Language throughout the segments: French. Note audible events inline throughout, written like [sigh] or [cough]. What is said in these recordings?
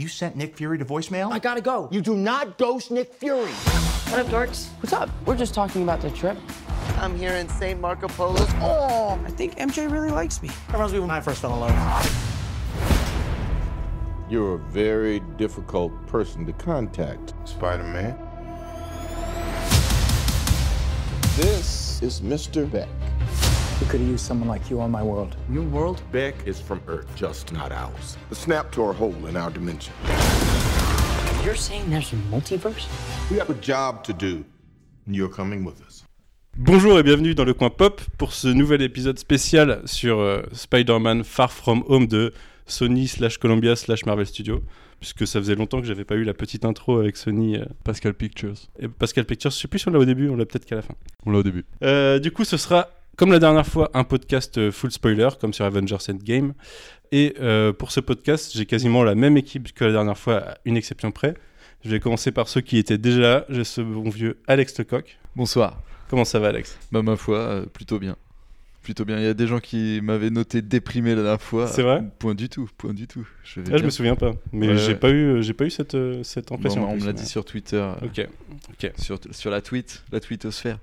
You sent Nick Fury to voicemail? I gotta go. You do not ghost Nick Fury. What up, dorks? What's up? We're just talking about the trip. I'm here in St. Marco Polo's. Oh, I think MJ really likes me. That reminds me when I first fell in love. You're a very difficult person to contact. Spider Man. This is Mr. Beck. We could have used someone like you on my world. Your world? Beck is from Earth, just not ours. The snap tore a hole in our dimension. You're saying there's a multiverse? We have a job to do, you're coming with us. Bonjour et bienvenue dans le coin pop pour ce nouvel épisode spécial sur euh, Spider-Man Far From Home de Sony slash Columbia slash Marvel Studios puisque ça faisait longtemps que j'avais pas eu la petite intro avec Sony euh, Pascal Pictures. et Pascal Pictures. Je sais plus si on l'a au début, on l'a peut-être qu'à la fin. On l'a au début. Euh, du coup, ce sera comme la dernière fois un podcast euh, full spoiler comme sur Avengers Endgame. Et euh, pour ce podcast, j'ai quasiment la même équipe que la dernière fois, à une exception près. Je vais commencer par ceux qui étaient déjà là. J'ai ce bon vieux Alex Lecoq. Bonsoir. Comment ça va, Alex? Bah ma foi, euh, plutôt bien. Plutôt bien. Il y a des gens qui m'avaient noté déprimé la dernière fois. C'est vrai? Point du tout, point du tout. Je, vais Ah, je me souviens pas, mais Ouais, j'ai pas eu, j'ai pas eu cette, cette impression. on me l'a dit sur Twitter, Ok, ok. sur, sur la tweet, la tweetosphère.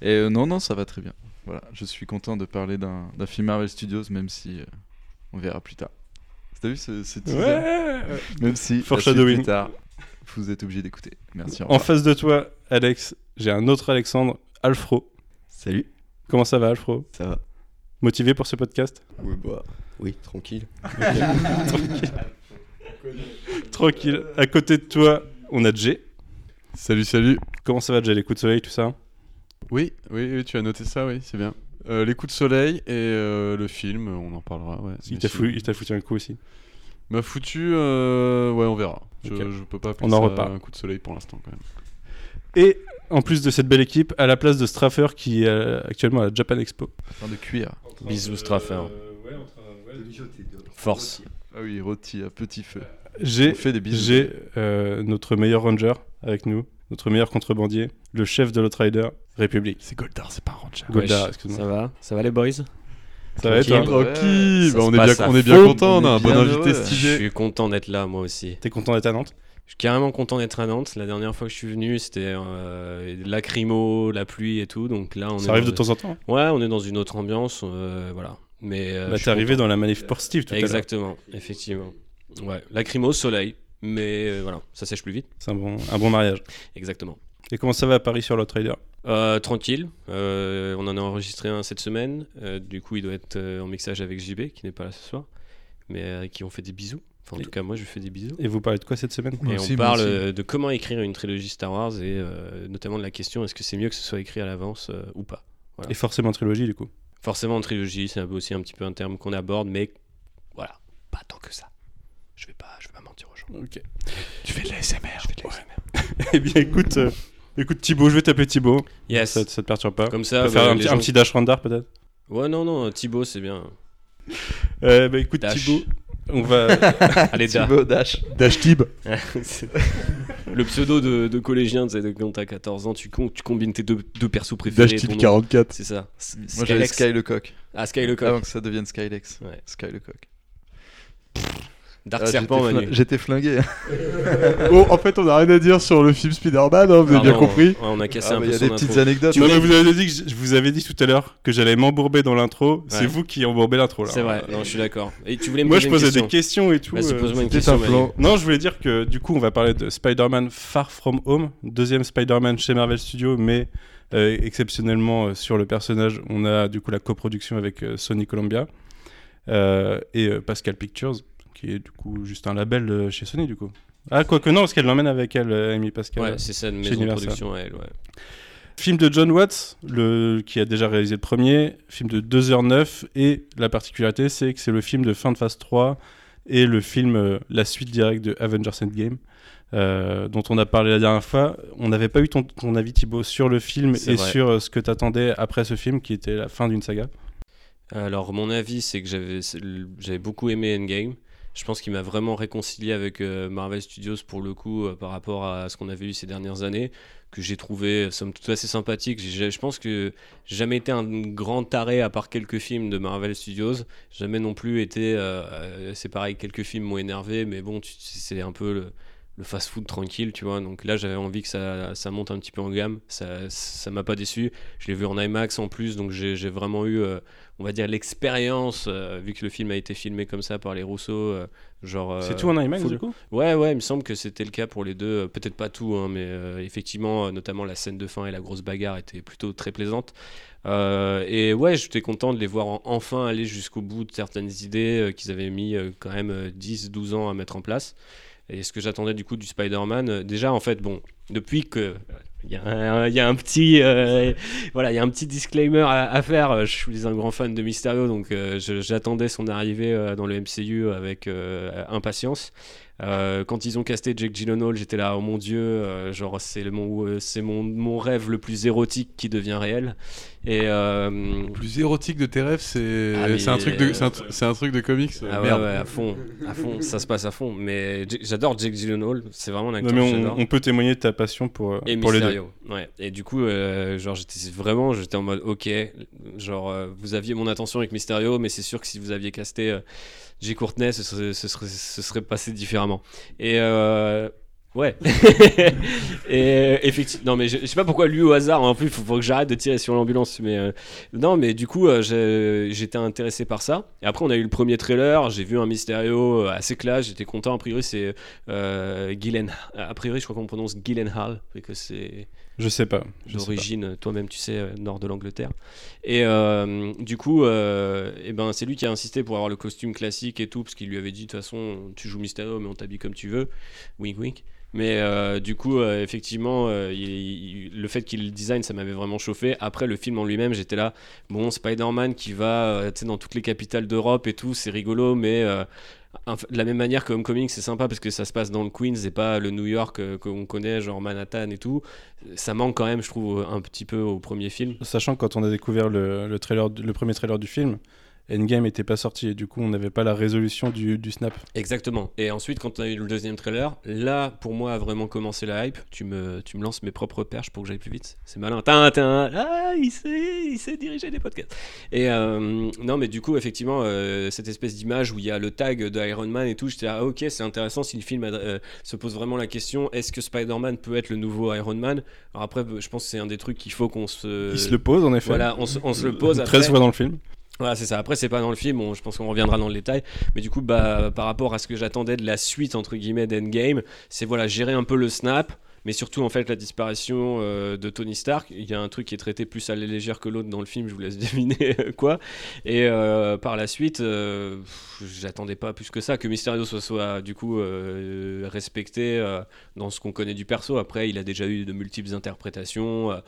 Et euh, non, non, ça va très bien. Voilà, je suis content de parler d'un film Marvel Studios, même si euh, on verra plus tard. T'as vu ce, ce teaser? Ouais. Même si plus tard, vous êtes obligé d'écouter. Merci. au En face de toi, Alex, j'ai un autre Alexandre, Alfro. Salut, Comment ça va, Alfro? Ça va Motivé pour ce podcast? Oui, bah, oui, [laughs] tranquille. Tranquille. À côté de toi, on a Jay. Salut, salut. Comment ça va, Jay? Les coups de soleil, tout ça? Oui, oui, oui, tu as noté ça, oui, c'est bien. Euh, les coups de soleil et euh, le film, on en parlera. Ouais, Il t'a si- foutu, un coup aussi. M'a foutu, euh, ouais, on verra. Je, Ok. je peux pas appeler On en ça reparle. un coup de soleil pour l'instant quand même. Et en plus de cette belle équipe, à la place de Straffer qui est actuellement à la Japan Expo. En train de cuire. Bisous, Straffer. Force. Ah oui, rôti à petit feu. J'ai fait des bisous. j'ai, euh, notre meilleur ranger avec nous, notre meilleur contrebandier, le chef de l'Outrider, République. C'est Goldar, c'est pas Ranger. Goldar, excuse-moi. Ça va Ça va les boys Ça va toi Tranquille. Se on, est bien, on est bien fond, content, on a on un bon invité heureux. Je stylé. suis content d'être là, moi aussi. T'es content d'être à Nantes Je suis carrément content d'être à Nantes. La dernière fois que je suis venu, c'était euh, lacrymo, la pluie et tout. Donc là, on est Ça arrive dans- de temps en temps. hein. Ouais, on est dans une autre ambiance. euh, voilà. Mais euh, Bah, t'es arrivé content. dans la manif pour Steve tout à l'heure. Exactement, effectivement. Ouais, lacrymo, soleil. Mais euh, voilà, ça sèche plus vite. C'est un bon, un bon mariage. Exactement. Et comment ça va à Paris sur l'Outrider? Euh, tranquille, Euh, on en a enregistré un cette semaine. Euh, du coup, il doit être euh, en mixage avec JB, qui n'est pas là ce soir, mais euh, qui ont fait des bisous. Enfin, en Et- tout cas, moi, je lui fais des bisous. Et vous parlez de quoi cette semaine? Et aussi, on parle de comment écrire une trilogie Star Wars et euh, notamment de la question est-ce que c'est mieux que ce soit écrit à l'avance euh, ou pas? Et forcément trilogie du coup. Forcément, en trilogie, c'est un peu aussi un petit peu un terme qu'on aborde, mais voilà, pas tant que ça. Je vais pas, je vais pas mentir. Ok. Tu fais de l'ASMR. Je fais de l'ASMR. [laughs] eh bien écoute, euh, écoute Thibaut, je vais t'appeler Thibaut. Yes. Ça, ça te perturbe pas Comme On ça, peut faire bah, un, petit, un gens- petit dash randar peut-être Ouais, non, non, Thibaut, c'est bien. euh, Bah écoute Dash. Thibaut, on va... [laughs] Allez. Thibaut Dash. dash Thib [laughs] le pseudo de, de collégien, tu sais, quand t'as 14 ans, tu, com- tu combines tes deux, deux persos préférés. Dash nom. 44. C'est ça. S- Moi j'avais. Sky le coq. Ah, Sky le coq. Avant que ça devienne Skylex. Ouais. Sky le coq. Dark Ah, Serpent, j'étais Manu. fling- J'étais flingué. [laughs] Oh, en fait, on a rien à dire sur le film Spider-Man, hein, vous avez bien Pardon, compris. ouais, on a cassé Ah, un bah, peu Il y a son des petites anecdotes. Non, mais vous avez dit que je, vous avais dit tout à l'heure que j'allais m'embourber dans l'intro. C'est vous qui embourbez l'intro là. C'est vrai, non, je suis d'accord. Et tu voulais me Moi poser je posais question. des questions et tout. Vas-y, euh, pose-moi une question. Non, je voulais dire que du coup, on va parler de Spider-Man Far From Home, deuxième Spider-Man chez Marvel Studios, mais euh, exceptionnellement euh, sur le personnage, on a du coup la coproduction avec euh, Sony Columbia euh, et euh, Pascal Pictures, qui est du coup juste un label euh, chez Sony du coup. Ah, quoique non, parce qu'elle l'emmène avec elle, euh, Amy Pascal. Ouais, c'est ça, une maison de production à elle, ouais. Film de John Watts, le, qui a déjà réalisé le premier, film de 2h09, et la particularité, c'est que c'est le film de fin de phase 3 et le film, euh, la suite directe de Avengers Endgame, euh, dont on a parlé la dernière fois. On n'avait pas eu ton, ton avis, Thibaut, sur le film et vrai. sur euh, ce que t'attendais après ce film, qui était la fin d'une saga. Alors, mon avis, c'est que j'avais beaucoup aimé Endgame. Je pense qu'il m'a vraiment réconcilié avec euh, Marvel Studios pour le coup euh, par rapport à ce qu'on avait eu ces dernières années, que j'ai trouvé euh, somme toute assez sympathique. Je pense que jamais été un grand taré à part quelques films de Marvel Studios. Jamais non plus été, c'est pareil, quelques films m'ont énervé, mais bon, c'est un peu le, fast-food tranquille, tu vois. Donc là, j'avais envie que ça, monte un petit peu en gamme. Ça, m'a pas déçu. Je l'ai vu en IMAX en plus, donc j'ai vraiment eu, on va dire, l'expérience, euh, vu que le film a été filmé comme ça par les Rousseau. euh, genre. C'est euh, tout en IMAX, du coup? Ouais, ouais, il me semble que c'était le cas pour les deux. Peut-être pas tout, hein, mais effectivement, notamment la scène de fin et la grosse bagarre étaient plutôt très plaisantes. Et ouais, j'étais content de les voir en- enfin aller jusqu'au bout de certaines idées qu'ils avaient mis quand même euh, 10-12 ans à mettre en place. Et ce que j'attendais du coup du Spider-Man, déjà en fait, bon, depuis que. Il y, a un- petit, disclaimer à, faire. Je suis un grand fan de Mysterio, donc euh, j'attendais son arrivée euh, dans le MCU avec euh, impatience. Euh, quand ils ont casté Jake Gyllenhaal, j'étais là, oh mon dieu, euh, genre c'est mon, euh, c'est mon, mon rêve le plus érotique qui devient réel. Et Le plus érotique de tes rêves, c'est Ah, c'est un, truc de- c'est un, tr- c'est un truc de comics. Ah merde. ouais, à fond, à fond, ça se passe à fond. Mais J- j'adore Jake Gyllenhaal, c'est vraiment un acteur Non, que mais j'adore. on, peut témoigner de ta passion pour, Et pour les deux. Mysterio, ouais. Et du coup, genre, j'étais vraiment, j'étais en mode, ok, genre, vous aviez mon attention avec Mysterio, mais c'est sûr que si vous aviez casté euh, J. Courtenay, ce serait, ce, serait, ce serait passé différemment. Et euh, ouais. [laughs] et effectivement, non, mais je, je sais pas pourquoi lui au hasard, en plus, il faut, faut que j'arrête de tirer sur l'ambulance. Mais euh, non, mais du coup, euh, j'étais intéressé par ça. Et après, on a eu le premier trailer, j'ai vu un Mysterio assez classe, j'étais content. A priori, c'est Gyllen. A priori, je crois qu'on prononce Gyllenhaal, et que c'est Je sais pas. d'origine, toi-même tu sais, euh, nord de l'Angleterre. Et euh, du coup, euh, eh ben, c'est lui qui a insisté pour avoir le costume classique et tout, parce qu'il lui avait dit de toute façon, tu joues Mysterio, mais on t'habille comme tu veux. Wink wink. Mais du coup, effectivement, le fait qu'il design, ça m'avait vraiment chauffé. Après, le film en lui-même, j'étais là, bon, Spider-Man qui va dans toutes les capitales d'Europe et tout, c'est rigolo, mais de la même manière que Homecoming, c'est sympa parce que ça se passe dans le Queens et pas le New York euh, qu'on connaît, genre Manhattan et tout. Ça manque quand même, je trouve, un petit peu au premier film. Sachant que quand on a découvert le, le, trailer, le premier trailer du film, Endgame n'était pas sorti et du coup on n'avait pas la résolution du, du snap. Exactement. Et ensuite, quand on a eu le deuxième trailer, là, pour moi, a vraiment commencé la hype. Tu me, tu me lances mes propres perches pour que j'aille plus vite. C'est malin. Tintin. Ah, il sait, il sait diriger des podcasts. Et euh, non, mais du coup, effectivement, euh, cette espèce d'image où il y a le tag de Iron Man et tout, j'étais là, ah, ok, c'est intéressant si le film euh, se pose vraiment la question est-ce que Spider-Man peut être le nouveau Iron Man? Alors après, je pense que c'est un des trucs qu'il faut qu'on se. Il se le pose en effet. Voilà, on se, on se le pose. [laughs] 13 après. fois dans le film. Voilà, c'est ça. Après, c'est pas dans le film, je pense qu'on reviendra dans le détail. Mais du coup, bah, par rapport à ce que j'attendais de la suite, entre guillemets, d'Endgame, c'est voilà, gérer un peu le snap, mais surtout, en fait, la disparition euh, de Tony Stark. Il y a un truc qui est traité plus à la légère que l'autre dans le film, je vous laisse [laughs] deviner quoi. Et euh, par la suite, euh, j'attendais pas plus que ça, que Mysterio soit, soit du coup euh, respecté euh, dans ce qu'on connaît du perso. Après, il a déjà eu de multiples interprétations, euh,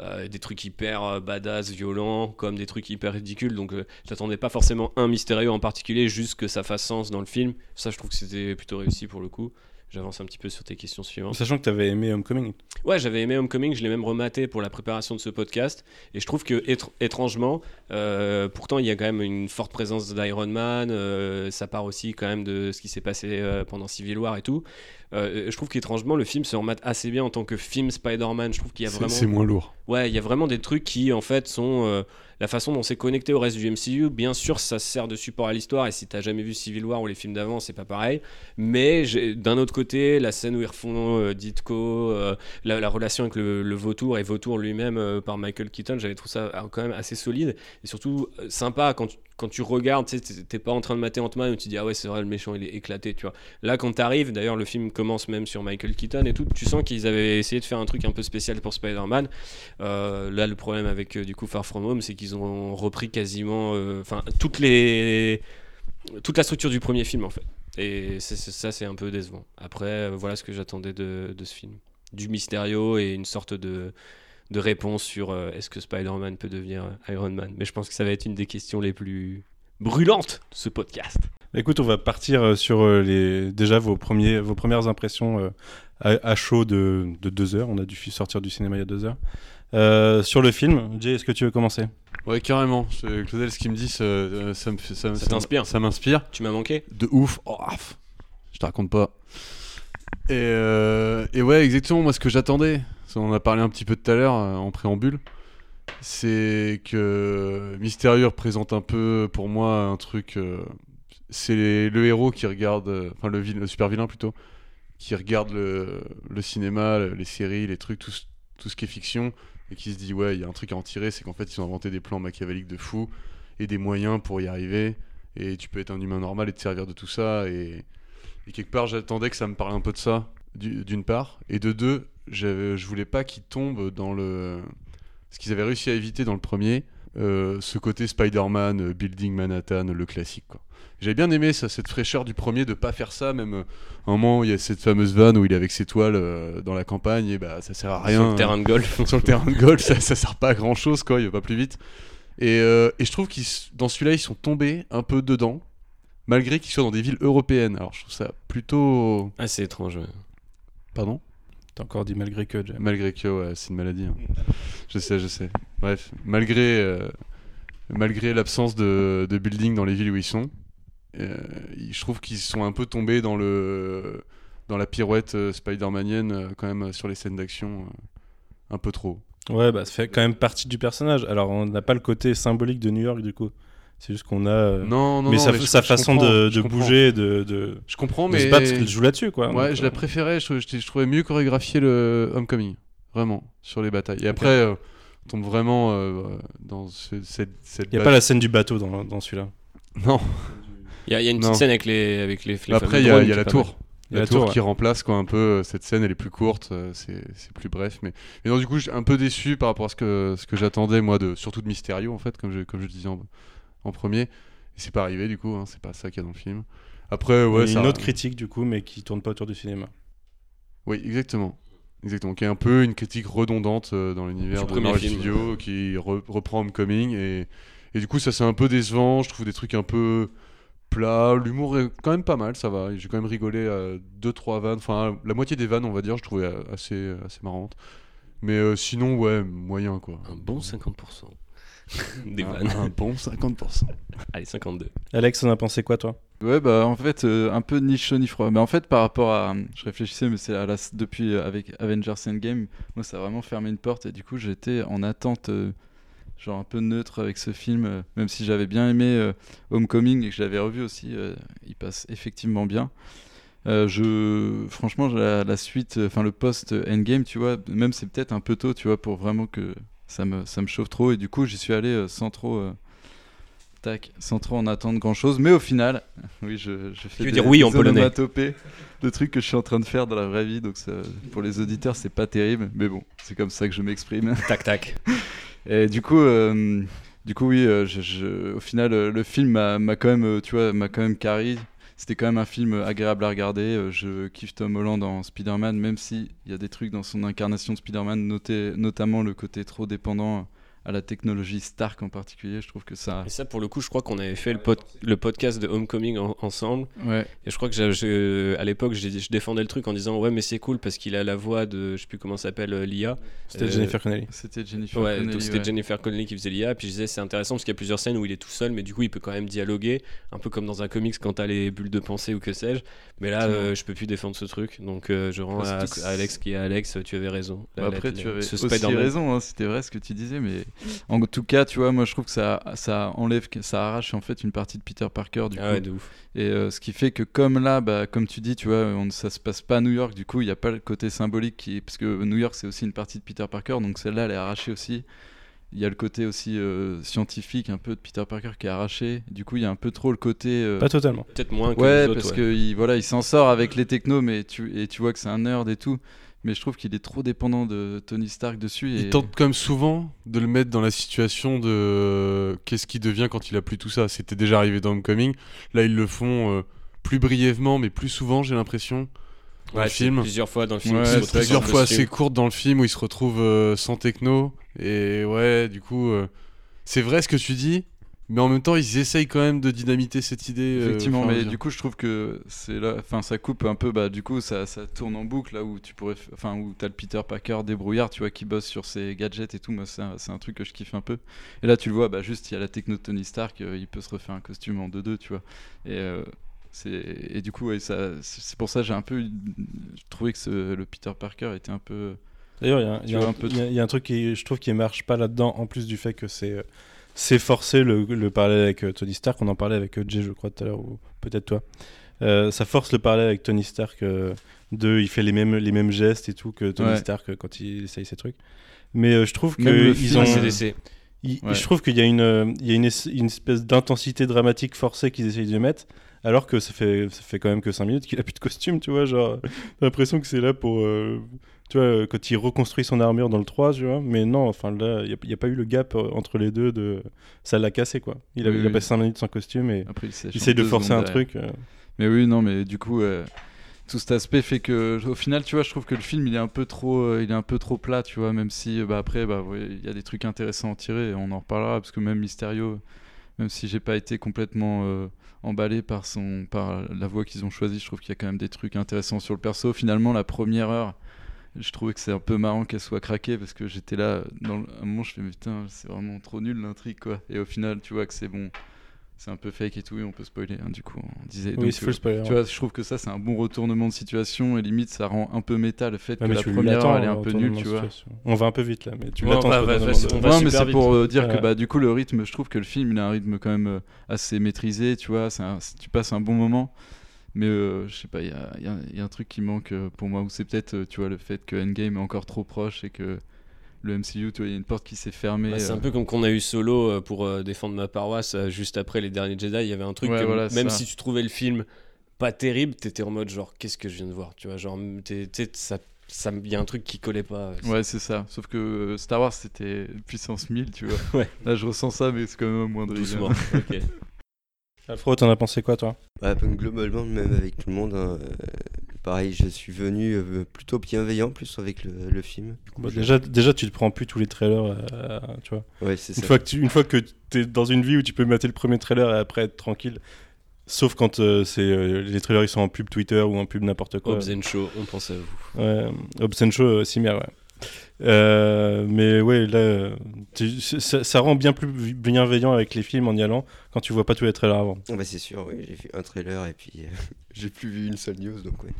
euh, des trucs hyper euh, badass, violents, comme des trucs hyper ridicules. Donc, euh, j'attendais pas forcément un Mysterio en particulier, juste que ça fasse sens dans le film. Ça, je trouve que c'était plutôt réussi pour le coup. J'avance un petit peu sur tes questions suivantes. Sachant que tu avais aimé Homecoming. Ouais, j'avais aimé Homecoming, je l'ai même rematé pour la préparation de ce podcast. Et je trouve que, étr- étrangement, euh, pourtant il y a quand même une forte présence d'Iron Man. euh, ça part aussi quand même de ce qui s'est passé euh, pendant Civil War et tout. Je trouve qu'étrangement, le film se remate assez bien en tant que film Spider-Man. Je trouve qu'il y a vraiment. C'est moins lourd. Ouais, il y a vraiment des trucs qui, en fait, sont la façon dont c'est connecté au reste du MCU. Bien sûr, ça sert de support à l'histoire, et si t'as jamais vu Civil War ou les films d'avant, c'est pas pareil. Mais d'un autre côté, la scène où ils refont euh, Ditko, euh, la, la relation avec le, vautour et vautour lui-même euh, par Michael Keaton, j'avais trouvé ça quand même assez solide et surtout sympa quand quand tu regardes, tu t'es- pas en train de mater Ant-Man où tu dis ah ouais, c'est vrai, le méchant il est éclaté, tu vois. Là, quand t'arrives, d'ailleurs, le film commence même sur Michael Keaton et tout, tu sens qu'ils avaient essayé de faire un truc un peu spécial pour Spider-Man. Euh, là, le problème avec euh, du coup Far From Home, c'est qu'ils ont repris quasiment, euh, enfin, toute la structure du premier film en fait. Et ça, c'est un peu décevant. Après, voilà ce que j'attendais de, de ce film, du Mysterio et une sorte de de réponse sur euh, est-ce que Spider-Man peut devenir euh, Iron Man? Mais je pense que ça va être une des questions les plus brûlantes de ce podcast. Écoute, on va partir euh, sur les déjà vos premiers vos premières impressions à, à chaud de, de deux heures. On a dû sortir du cinéma il y a deux heures. Euh, sur le film, Jay, est-ce que tu veux commencer? Ouais, carrément. C'est- Claudel, ce qu'il me dit, ça, ça ça, Ça t'inspire? Ça m'inspire. Tu m'as manqué? De ouf. Oh, pff, je te raconte pas. Et, euh, et ouais, exactement, moi, ce que j'attendais, on en a parlé un petit peu tout à l'heure euh, en préambule, c'est que Mysterio représente un peu, pour moi, un truc. euh, c'est le héros qui regarde. Enfin, le, super vilain plutôt. Qui regarde le, cinéma, le- les séries, les trucs, tout, ce- qui est fiction. Et qui se dit, ouais, il y a un truc à en tirer, c'est qu'en fait, ils ont inventé des plans machiavéliques de fou et des moyens pour y arriver. Et tu peux être un humain normal et te servir de tout ça. Et quelque part, j'attendais que ça me parle un peu de ça, du- d'une part. Et de deux, je voulais pas qu'ils tombent dans le. Ce qu'ils avaient réussi à éviter dans le premier, euh, ce côté Spider-Man, euh, Building Manhattan, le classique. quoi. J'avais bien aimé ça, cette fraîcheur du premier de pas faire ça, même euh, un moment où il y a cette fameuse vanne où il est avec ses toiles euh, dans la campagne, et bah ça sert à rien. Sur le terrain de golf. [laughs] sur le terrain de golf, ça, ça sert pas à grand chose, quoi, il va pas plus vite. Et, euh, et je trouve s- dans celui-là, ils sont tombés un peu dedans, malgré qu'ils soient dans des villes européennes. Alors je trouve ça plutôt. Ah, c'est étrange. ouais. Pardon? T'as encore dit malgré que, Jay. Malgré que, ouais, c'est une maladie. hein. Je sais, je sais. Bref, malgré, euh, malgré l'absence de, de building dans les villes où ils sont, euh, je trouve qu'ils sont un peu tombés dans le dans la pirouette euh, Spider-Manienne euh, quand même euh, sur les scènes d'action euh, un peu trop. Ouais, bah ça fait quand même partie du personnage. Alors on n'a pas le côté symbolique de New York du coup. C'est juste qu'on a. euh, Non, non, mais non, sa, mais je- sa je façon de, je de comprends. bouger, de, de, Je comprends, de mais se battre, parce qu'il joue là-dessus quoi. Ouais, Donc, je la euh, préférais. Je, je- je trouvais mieux chorégraphié le Homecoming, vraiment sur les batailles. Et après, euh, on tombe vraiment euh, dans ce- cette, cette. Il y a pas la scène du bateau dans, dans celui-là. Non. Il y, a- il y a une petite Non. scène avec les, avec les, les Après, fameux il y a, y a la tour. mal. Il y a la tour qui remplace quoi un peu cette scène. Elle est plus courte, c'est c'est plus bref. Mais, mais non, du coup, je suis un peu déçu par rapport à ce que, ce que j'attendais moi, de, surtout de Mysterio en fait, comme je, comme je disais en, en premier. Et c'est pas arrivé du coup. Hein, c'est pas ça qu'il y a dans le film. Après, ouais, ça- une autre critique du coup, mais qui tourne pas autour du cinéma. Oui, exactement. Exactement, qui est un peu une critique redondante euh, dans l'univers Du de Marvel film. Studios, qui re- reprend Homecoming, et, et du coup ça c'est un peu décevant, je trouve des trucs un peu plats, l'humour est quand même pas mal, ça va, j'ai quand même rigolé à 2-3 vannes, enfin la moitié des vannes on va dire, je trouvais assez, assez marrante. Mais euh, sinon, ouais, moyen quoi. Un bon 50%. [laughs] Des Un- vannes. un bon 50%. Allez, 52. Alex, on a pensé quoi toi? Ouais, bah en fait, euh, un peu ni chaud ni froid. Mais en fait, par rapport à. Je réfléchissais, mais c'est à la... depuis euh, avec Avengers Endgame, moi ça a vraiment fermé une porte et du coup j'étais en attente, euh, genre un peu neutre avec ce film, euh, même si j'avais bien aimé euh, Homecoming et que je l'avais revu aussi, euh, il passe effectivement bien. Euh, je, franchement, la, la suite, euh, enfin le post Endgame, tu vois, même c'est peut-être un peu tôt, tu vois, pour vraiment que ça me, ça me chauffe trop et du coup j'y suis allé euh, sans trop. euh, Tac, sans trop en attendre grand chose, mais au final, [laughs] oui, je, je fais des, dire oui en polonais. de trucs que je suis en train de faire dans la vraie vie, donc ça, pour les auditeurs, c'est pas terrible, mais bon, c'est comme ça que je m'exprime. [laughs] Tac, tac. Et du coup, euh, du coup, oui, je, je- au final, le film m'a quand même, tu vois, m'a quand même carré. C'était quand même un film agréable à regarder. Euh, Je kiffe Tom Holland en Spider-Man, même s'il y a des trucs dans son incarnation de Spider-Man, notamment le côté trop dépendant à la technologie Stark en particulier. Je trouve que ça. Et ça, pour le coup, je crois qu'on avait fait le, pod- le podcast de Homecoming en- ensemble. Ouais. Et je crois que à l'époque, je défendais le truc en disant Ouais, mais c'est cool parce qu'il a la voix de. Je sais plus comment ça s'appelle, euh, l'IA. C'était Jennifer Connelly. C'était Jennifer Ouais, Connelly, donc c'était ouais. Jennifer Connelly qui faisait l'IA. Puis je disais, c'est intéressant parce qu'il y a plusieurs scènes où il est tout seul, mais du coup, il peut quand même dialoguer. Un peu comme dans un comics quand t'as les bulles de pensée ou que sais-je. Mais là, euh, je peux plus défendre ce truc. Donc euh, je rends Bah, à, Alex qui est Alex, tu avais raison. Bah après, tu avais ce aussi raison, hein, c'était vrai ce que tu disais, mais en tout cas, tu vois, moi je trouve que ça, ça enlève, ça arrache en fait une partie de Peter Parker du Ah coup. ouais, de ouf. Et euh, ce qui fait que comme là, bah, comme tu dis, tu vois, on, ça se passe pas à New York, du coup, il n'y a pas le côté symbolique qui, parce que New York c'est aussi une partie de Peter Parker, donc celle-là elle est arrachée aussi. Il y a le côté aussi euh, scientifique un peu de Peter Parker qui est arraché. Du coup, il y a un peu trop le côté. euh, Pas totalement. Peut-être moins que Ouais, les autres, parce ouais. que il, voilà, il s'en sort avec les technos, mais tu et tu vois que c'est un nerd et tout. Mais je trouve qu'il est trop dépendant de Tony Stark dessus. Et... Il tente comme souvent de le mettre dans la situation de euh, qu'est-ce qui devient quand il a plus tout ça. C'était déjà arrivé dans Homecoming. Là, ils le font euh, plus brièvement, mais plus souvent, j'ai l'impression. Dans Ouais, le film. plusieurs fois dans le film, Ouais, plusieurs fois assez courte dans le film où il se retrouve euh, sans techno. Et ouais, du coup, euh, c'est vrai ce que tu dis. mais en même temps, ils essayent quand même de dynamiter cette idée. euh, Effectivement, mais du coup, je trouve que c'est là, enfin, ça coupe un peu, bah, du coup, ça, ça tourne en boucle là où tu pourrais, enfin, où t'as le Peter Parker débrouillard, tu vois, qui bosse sur ses gadgets et tout. Moi, c'est un, c'est un truc que je kiffe un peu. Et là, tu le vois, bah, juste, il y a la techno de Tony Stark, euh, il peut se refaire un costume en 2-2, tu vois. Et, euh, et du coup, ouais, c'est pour ça que j'ai un peu, trouvais que ce- le Peter Parker était un peu. D'ailleurs, il y a un- y, y a- truc qui, je trouve, qui marche pas là-dedans, en plus du fait que c'est euh, c'est forcé le, le parallèle avec euh, Tony Stark. On en parlait avec euh, Jay, je crois, tout à l'heure, ou peut-être toi. Euh, ça force le parallèle avec Tony Stark. euh, de, il fait les mêmes, les mêmes gestes et tout que Tony Ouais. Stark quand il essaye ses trucs. Mais euh, je trouve que ils ont. Il- Ouais. Je trouve qu'il y a une, il y a une, es- une espèce d'intensité dramatique forcée qu'ils essayent de mettre, alors que ça fait, ça fait quand même que 5 minutes qu'il a plus de costume, tu vois. Genre, t'as l'impression que c'est là pour. euh, tu vois, euh, quand il reconstruit son armure dans le 3, tu vois. Mais non, enfin là, il n'y a, pas eu le gap euh, entre les deux. De... Ça l'a cassé, quoi. Il a, Oui, il a oui. passé 5 minutes sans costume et Après, il essaie de forcer un derrière. truc. euh. Mais oui, non, mais du coup, euh, tout cet aspect fait que, au final, tu vois, je trouve que le film, il est un peu trop, il est un peu trop plat, tu vois, même si, bah, après, bah, ouais, il y a des trucs intéressants à en tirer, et on en reparlera, parce que même Mysterio, même si j'ai pas été complètement emballé par son, par la voie qu'ils ont choisie, je trouve qu'il y a quand même des trucs intéressants sur le perso. Finalement, la première heure, je trouvais que c'est un peu marrant qu'elle soit craquée, parce que j'étais là, dans le- à un moment, je fais, mais putain, c'est vraiment trop nul l'intrigue, quoi. Et au final, tu vois que c'est bon. C'est un peu fake et tout, et on peut spoiler, hein, du coup, on disait. Oui, faut le spoiler, Tu ouais. vois, je trouve que ça, c'est un bon retournement de situation, et limite, ça rend un peu méta le fait Ouais, que la tu première heure, elle est un peu nulle, tu vois. On va un peu vite là, mais tu l'attends. va Non, mais c'est pour euh, dire Ouais. que bah, du coup, le rythme, je trouve que le film, il a un rythme quand même euh, assez maîtrisé, tu vois. c'est un- c'est- tu passes un bon moment. Mais euh, je sais pas, il y a, y a- y a un truc qui manque euh, pour moi, ou c'est peut-être, euh, tu vois, le fait que Endgame est encore trop proche et que le MCU, tu vois, il y a une porte qui s'est fermée. Bah, c'est euh, un peu comme qu'on a eu solo euh, pour euh, défendre ma paroisse euh, juste après les derniers Jedi. Il y avait un truc Ouais, que voilà, même ça. si tu trouvais le film pas terrible, t'étais en mode genre qu'est-ce que je viens de voir, tu vois, genre t'es- t'es- ça, il y a un truc qui collait pas. euh, Ouais, c'est ça. Sauf que euh, Star Wars, c'était puissance 1000, tu vois. [laughs] Ouais. Là, je ressens ça, mais c'est quand même un moindre Doucement. ok. [laughs] Alfred, t'en as pensé quoi, toi? Ben, globalement, même avec tout le monde, hein, euh, pareil, je suis venu euh, plutôt bienveillant, plus avec le, le film. Du coup, Bah, je- déjà, déjà, tu te prends plus tous les trailers, euh, tu vois. Ouais, c'est Une ça. fois que tu, une fois que t'es dans une vie où tu peux mater le premier trailer et après être tranquille, sauf quand euh, c'est euh, les trailers ils sont en pub Twitter ou en pub n'importe quoi. Hobbs and Shaw, on pense à vous. Ouais, Hobbs euh, Cimer, ouais. Euh, mais ouais, là, ça, rend bien plus bienveillant avec les films en y allant quand tu vois pas tous les trailers avant. Ah bah, c'est sûr, oui, j'ai vu un trailer et puis euh, [laughs] j'ai plus vu une seule news, donc ouais.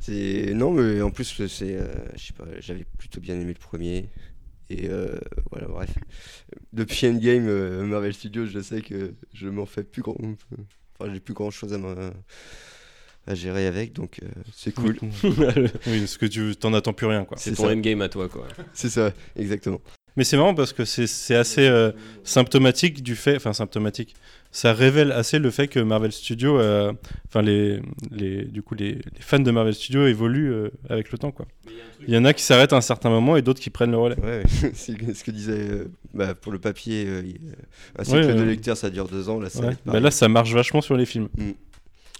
C'est... Non, mais en plus, c'est... euh, je sais pas, j'avais plutôt bien aimé le premier. Et euh, voilà, bref. Depuis Endgame, Marvel Studios, je sais que je m'en fais plus grand... Enfin, j'ai plus grand chose à, à gérer avec, donc euh, c'est cool. [laughs] [laughs] oui, parce que tu t'en attends plus rien, quoi. C'est ton ça. endgame à toi, quoi. C'est ça, exactement. Mais c'est marrant parce que c'est c'est assez euh, symptomatique du fait, enfin symptomatique, ça révèle assez le fait que Marvel Studios, euh, enfin les, les, du coup les, les fans de Marvel Studios évoluent euh, avec le temps quoi. Il y en a qui s'arrêtent à un certain moment et d'autres qui prennent le relais. Ouais, [laughs] c'est ce que disait euh, bah, pour le papier, euh, un cycle Ouais, de ouais. lecteur ça dure deux ans, là ça va Ouais. être Bah là ça marche vachement sur les films. Mm.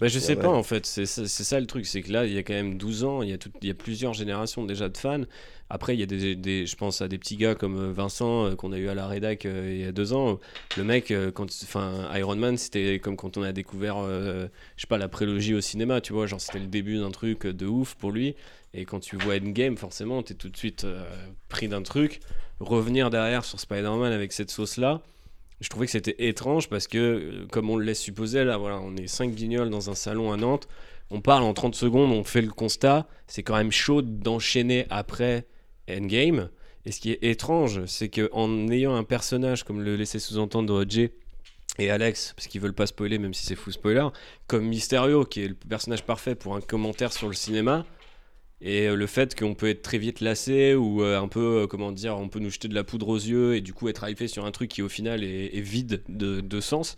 Bah, je sais Ouais. pas en fait, c'est ça, le truc, c'est que là il y a quand même 12 ans, il y a, tout- il y a plusieurs générations déjà de fans. Après il y a des, des- je pense à des petits gars comme euh, Vincent euh, qu'on a eu à la rédac euh, il y a deux ans. Le mec, euh, quand, enfin Iron Man, c'était comme quand on a découvert, euh, je sais pas, la prélogie au cinéma, tu vois, genre c'était le début d'un truc de ouf pour lui. Et quand tu vois Endgame, forcément, t'es tout de suite pris d'un truc. Revenir derrière sur Spider-Man avec cette sauce-là, je trouvais que c'était étrange parce que, euh, comme on le laisse supposer, là, voilà, on est cinq guignols dans un salon à Nantes, on parle en 30 secondes, on fait le constat, c'est quand même chaud d'enchaîner après Endgame. Et ce qui est étrange, c'est qu'en ayant un personnage, comme le laissait sous-entendre Jay et Alex, parce qu'ils veulent pas spoiler, même si c'est fou spoiler, comme Mysterio, qui est le personnage parfait pour un commentaire sur le cinéma, et euh, le fait qu'on peut être très vite lassé ou euh, un peu, euh, comment dire, on peut nous jeter de la poudre aux yeux et du coup être hypé sur un truc qui au final est, vide de, sens.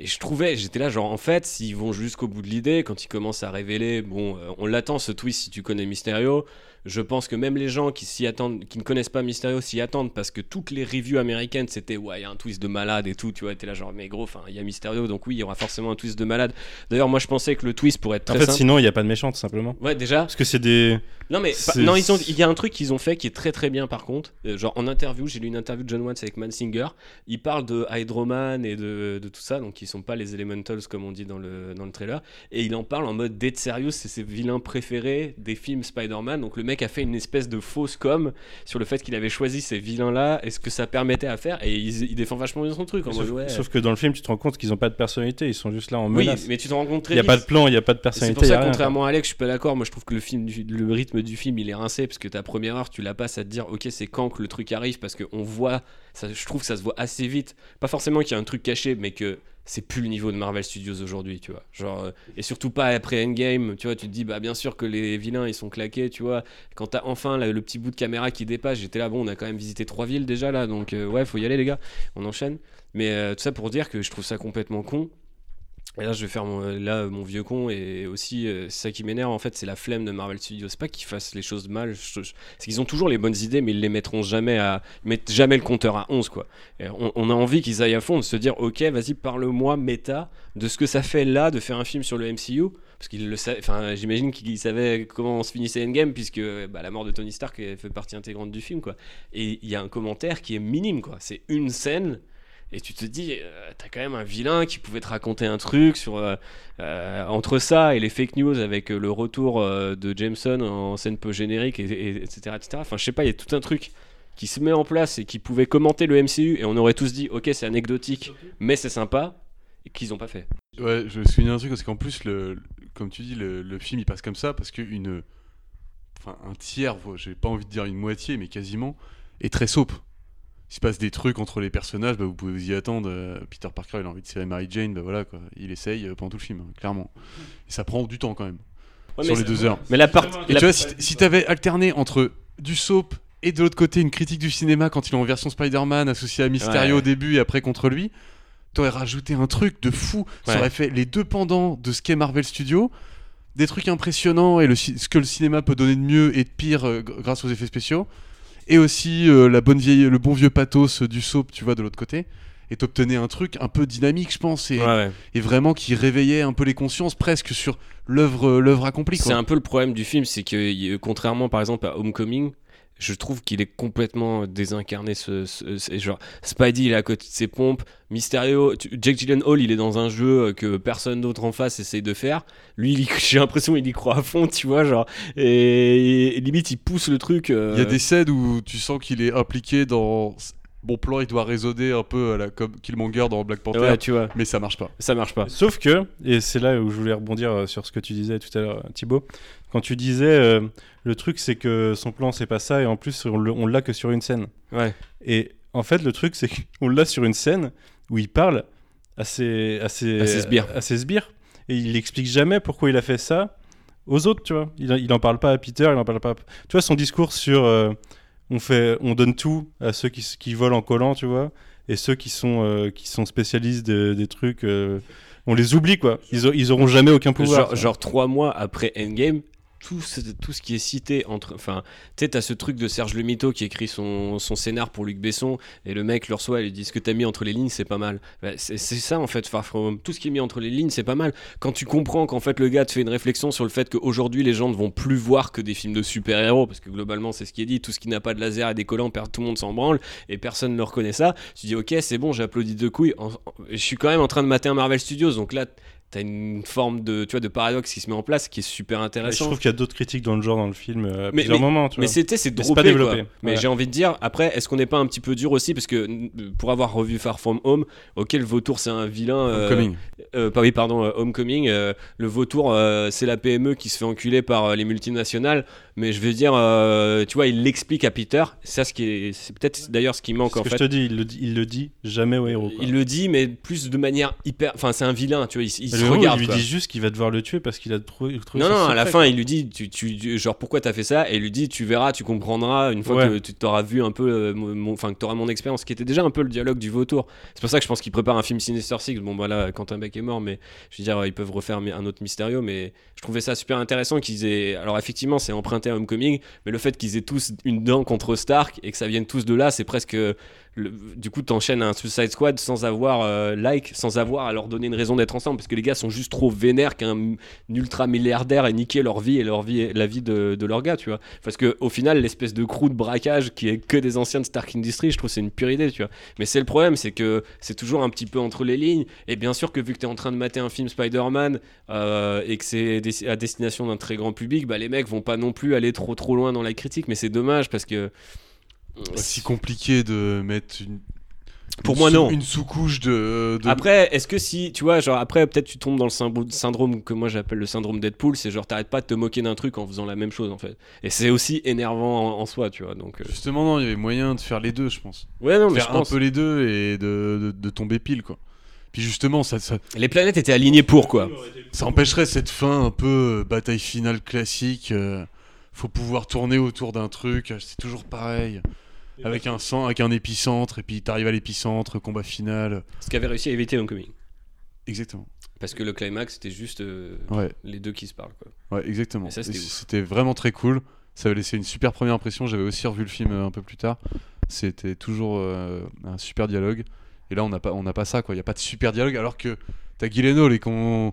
Et je trouvais, j'étais là, genre en fait, s'ils vont jusqu'au bout de l'idée, quand ils commencent à révéler, bon, on l'attend ce twist si tu connais Mysterio, je pense que même les gens qui s'y attendent, qui ne connaissent pas Mysterio s'y attendent parce que toutes les reviews américaines c'était ouais, il y a un twist de malade et tout, tu vois, t'es là genre mais gros, enfin, il y a Mysterio donc oui, il y aura forcément un twist de malade. D'ailleurs, moi je pensais que le twist pourrait être En très fait, simple. sinon, il n'y a pas de méchant, tout simplement. Ouais, déjà. Parce que c'est des. Non mais pas- non ils ont il y a un truc qu'ils ont fait qui est très très bien par contre Euh, genre en interview j'ai lu une interview de John Watts avec Mansinger il parle de Hydroman et de, de tout ça donc qui sont pas les Elementals comme on dit dans le dans le trailer et il en parle en mode dead serious c'est ses vilains préférés des films Spider-Man donc le mec a fait une espèce de fausse com sur le fait qu'il avait choisi ces vilains là et ce que ça permettait à faire et il, il défend vachement bien son truc en Sauf, mode ouais sauf que dans le film, tu te rends compte qu'ils n'ont pas de personnalité, ils sont juste là en oui, menace. mais tu te rends compte très Il n'y a vite. pas de plan, il n'y a pas de personnalité. C'est pour ça, rien, contrairement à Alex, je suis pas d'accord. Moi, je trouve que le film, du- le rythme du film, il est rincé parce que ta première heure, tu la passes à te dire, ok, c'est quand que le truc arrive parce qu'on voit, je trouve que ça se voit assez vite. Pas forcément qu'il y a un truc caché, mais que c'est plus le niveau de Marvel Studios aujourd'hui, tu vois. Genre, euh, et surtout pas après Endgame, tu vois, tu te dis, bah bien sûr que les vilains ils sont claqués, tu vois. Quand t'as enfin le petit bout de caméra qui dépasse, j'étais là, bon, on a quand même visité trois villes déjà là, donc euh, ouais, faut y aller les gars, on enchaîne. Mais euh, tout ça pour dire que je trouve ça complètement con. Et là, je vais faire mon, mon vieux con. Et aussi, euh, c'est ça qui m'énerve, en fait, c'est la flemme de Marvel Studios. C'est pas qu'ils fassent les choses mal. C'est qu'ils ont toujours les bonnes idées, mais ils les mettront jamais à. Mettent jamais le compteur à 11, quoi. On, on a envie qu'ils aillent à fond, de se dire, ok, vas-y, parle-moi, méta, de ce que ça fait là de faire un film sur le MCU. Parce qu'ils le savaient. Enfin, j'imagine qu'ils savaient comment se finissait Endgame, puisque bah, la mort de Tony Stark fait partie intégrante du film, quoi. Et il y a un commentaire qui est minime, quoi. C'est une scène. Et tu te dis, euh, t'as quand même un vilain qui pouvait te raconter un truc sur euh, euh, entre ça et les fake news avec le retour de Jameson en scène peu générique, et, et- etc., etc. Enfin, je sais pas, il y a tout un truc qui se met en place et qui pouvait commenter le MCU et on aurait tous dit, ok, c'est anecdotique, mais c'est sympa, et qu'ils ont pas fait. Ouais, je me souviens d'un truc parce qu'en plus, le, comme tu dis, le, film il passe comme ça parce que une, enfin un tiers, j'ai pas envie de dire une moitié, mais quasiment, est très soap. Il se passe des trucs entre les personnages, bah, vous pouvez vous y attendre. euh, Peter Parker, il a envie de serrer Mary Jane, bah voilà quoi, il essaye euh, pendant tout le film, hein, clairement. Et ça prend du temps quand même Ouais, sur les deux heures. mais la part- Et la- tu vois, si, si t'avais alterné entre du soap et de l'autre côté une critique du cinéma quand il est en version Spider-Man associé à Mysterio Ouais. au début et après contre lui, t'aurais rajouté un truc de fou. Ça aurait fait les deux pendants de ce qu'est Marvel Studios, des trucs impressionnants et le, ce que le cinéma peut donner de mieux et de pire euh, grâce aux effets spéciaux, et aussi euh, la bonne vieille, le bon vieux pathos euh, du soap, tu vois, de l'autre côté. Et t'obtenais un truc un peu dynamique, je pense, et, Ouais, ouais. et vraiment qui réveillait un peu les consciences presque sur l'œuvre euh, accomplie. C'est un peu le problème du film, c'est que il- contrairement par exemple à Homecoming, je trouve qu'il est complètement désincarné. Ce, ce- ce- genre Spidey, il est à côté de ses pompes. Mysterio, tu- Jake Gyllenhaal, il est dans un jeu que personne d'autre en face essaye de faire. Lui, il [laughs] j'ai l'impression qu'il y croit à fond, tu vois, genre. Et, et limite, il pousse le truc. euh, Il y a des scènes où tu sens qu'il est impliqué dans. Bon plan, il doit raisonner un peu à la, comme Killmonger dans Black Panther. Ouais, tu vois. Mais ça marche pas. Ça marche pas. Sauf que, et c'est là où je voulais rebondir euh, sur ce que tu disais tout à l'heure, Thibaut, quand tu disais euh, le truc c'est que son plan c'est pas ça et en plus on l'a que sur une scène. Ouais. Et en fait le truc c'est qu'on l'a sur une scène où il parle à ses, à ses, À ses sbires. à ses sbires. et il explique jamais pourquoi il a fait ça aux autres, tu vois. Il, il en parle pas à Peter, il en parle pas. à- Tu vois son discours sur euh, on fait, on donne tout à ceux qui, qui volent en collant, tu vois, et ceux qui sont euh, qui sont spécialistes de- des trucs, euh, on les oublie quoi. Ils, a- ils auront jamais aucun pouvoir. Genre, genre trois mois après Endgame, tout ce, tout ce qui est cité entre. Enfin, tu sais, t'as ce truc de Serge Le Mito qui écrit son, son scénar pour Luc Besson et le mec le reçoit et lui dit ce que t'as mis entre les lignes, c'est pas mal. Bah, c'est ça en fait, Far From. Tout ce qui est mis entre les lignes, c'est pas mal. Quand tu comprends qu'en fait le gars te fait une réflexion sur le fait qu'aujourd'hui les gens ne vont plus voir que des films de super-héros, parce que globalement c'est ce qui est dit, tout ce qui n'a pas de laser et des collants, tout le monde s'en branle et personne ne reconnaît ça. Tu dis ok, c'est bon, j'applaudis de couilles. Je suis quand même en train de mater un Marvel Studios, donc là. T'as une forme de, tu vois, de paradoxe qui se met en place qui est super Et intéressant. je trouve qu'il y a d'autres critiques dans le genre dans le film euh, à Mais, plusieurs mais- moments. Tu mais c'était c'est pas développé. quoi. Mais Ouais. j'ai envie de dire après est-ce qu'on n'est pas un petit peu dur aussi? Parce que n- pour avoir revu Far From Home, OK le vautour c'est un vilain euh, Homecoming. euh, pas oui pardon euh, Homecoming euh, le vautour euh, c'est la PME qui se fait enculer par euh, les multinationales mais je veux dire euh, tu vois il l'explique à Peter, ça ce qui est c'est peut-être d'ailleurs ce qui manque Ce en que fait. je te dis, il le dit, il le dit jamais au héros. quoi. Il le dit, mais plus de manière hyper. Enfin, c'est un vilain, tu vois. Il, il Mais se il lui quoi. dit juste qu'il va devoir le tuer parce qu'il a trouvé. trouvé Non, non, à la fin, quoi. il lui dit, tu, tu, tu- genre, pourquoi t'as fait ça? Et il lui dit, tu verras, tu comprendras une fois Ouais. que tu t'auras vu un peu, euh, enfin, que t'auras mon expérience, qui était déjà un peu le dialogue du vautour. C'est pour ça que je pense qu'il prépare un film Sinister Six. Bon, voilà, Quentin Beck est mort, mais je veux dire, ils peuvent refaire un autre Mysterio, mais je trouvais ça super intéressant qu'ils aient. Alors, effectivement, c'est emprunté à Homecoming, mais le fait qu'ils aient tous une dent contre Stark et que ça vienne tous de là, c'est presque. Le- Du coup, t'enchaînes un Suicide Squad sans avoir euh, like, sans avoir à leur donner une raison d'être ensemble, parce que les gars sont juste trop vénères qu'un ultra milliardaire ait niqué leur vie et leur vie, la vie de, leur gars, tu vois. Parce que au final, l'espèce de crew de braquage qui est que des anciens de Stark Industries, je trouve c'est une pure idée, tu vois. Mais c'est le problème, c'est que c'est toujours un petit peu entre les lignes. Et bien sûr que vu que t'es en train de mater un film Spider-Man euh, et que c'est à destination d'un très grand public, bah les mecs vont pas non plus aller trop trop loin dans la critique. Mais c'est dommage parce que si compliqué de mettre une. Pour moi, non. Une sous-couche de, de- Après, est-ce que si, tu vois, genre après, peut-être tu tombes dans le syndrome que moi j'appelle le syndrome Deadpool, c'est genre t'arrêtes pas de te moquer d'un truc en faisant la même chose en fait. Et c'est aussi énervant en, en soi, tu vois. Donc, euh, Justement, non, il y avait moyen de faire les deux, je pense. Ouais, non, mais faire je pense. un peu les deux et de, de, de tomber pile, quoi. Puis justement, ça, ça, les planètes étaient alignées pour quoi. ça empêcherait cette fin un peu euh, bataille finale classique. euh, faut pouvoir tourner autour d'un truc, c'est toujours pareil. Avec un sang, avec un épicentre, et puis t'arrives à l'épicentre, combat final. Ce qu'avait réussi à éviter Homecoming. Exactement. Parce que le climax c'était juste euh, Ouais. les deux qui se parlent quoi. Ouais, exactement. Et ça, c'était vraiment très cool. Ça avait laissé une super première impression. J'avais aussi revu le film euh, un peu plus tard. C'était toujours euh, un super dialogue. Et là, on n'a pas, on pas ça, quoi. Il n'y a pas de super dialogue, alors que t'as Gyllenhaal et qu'on.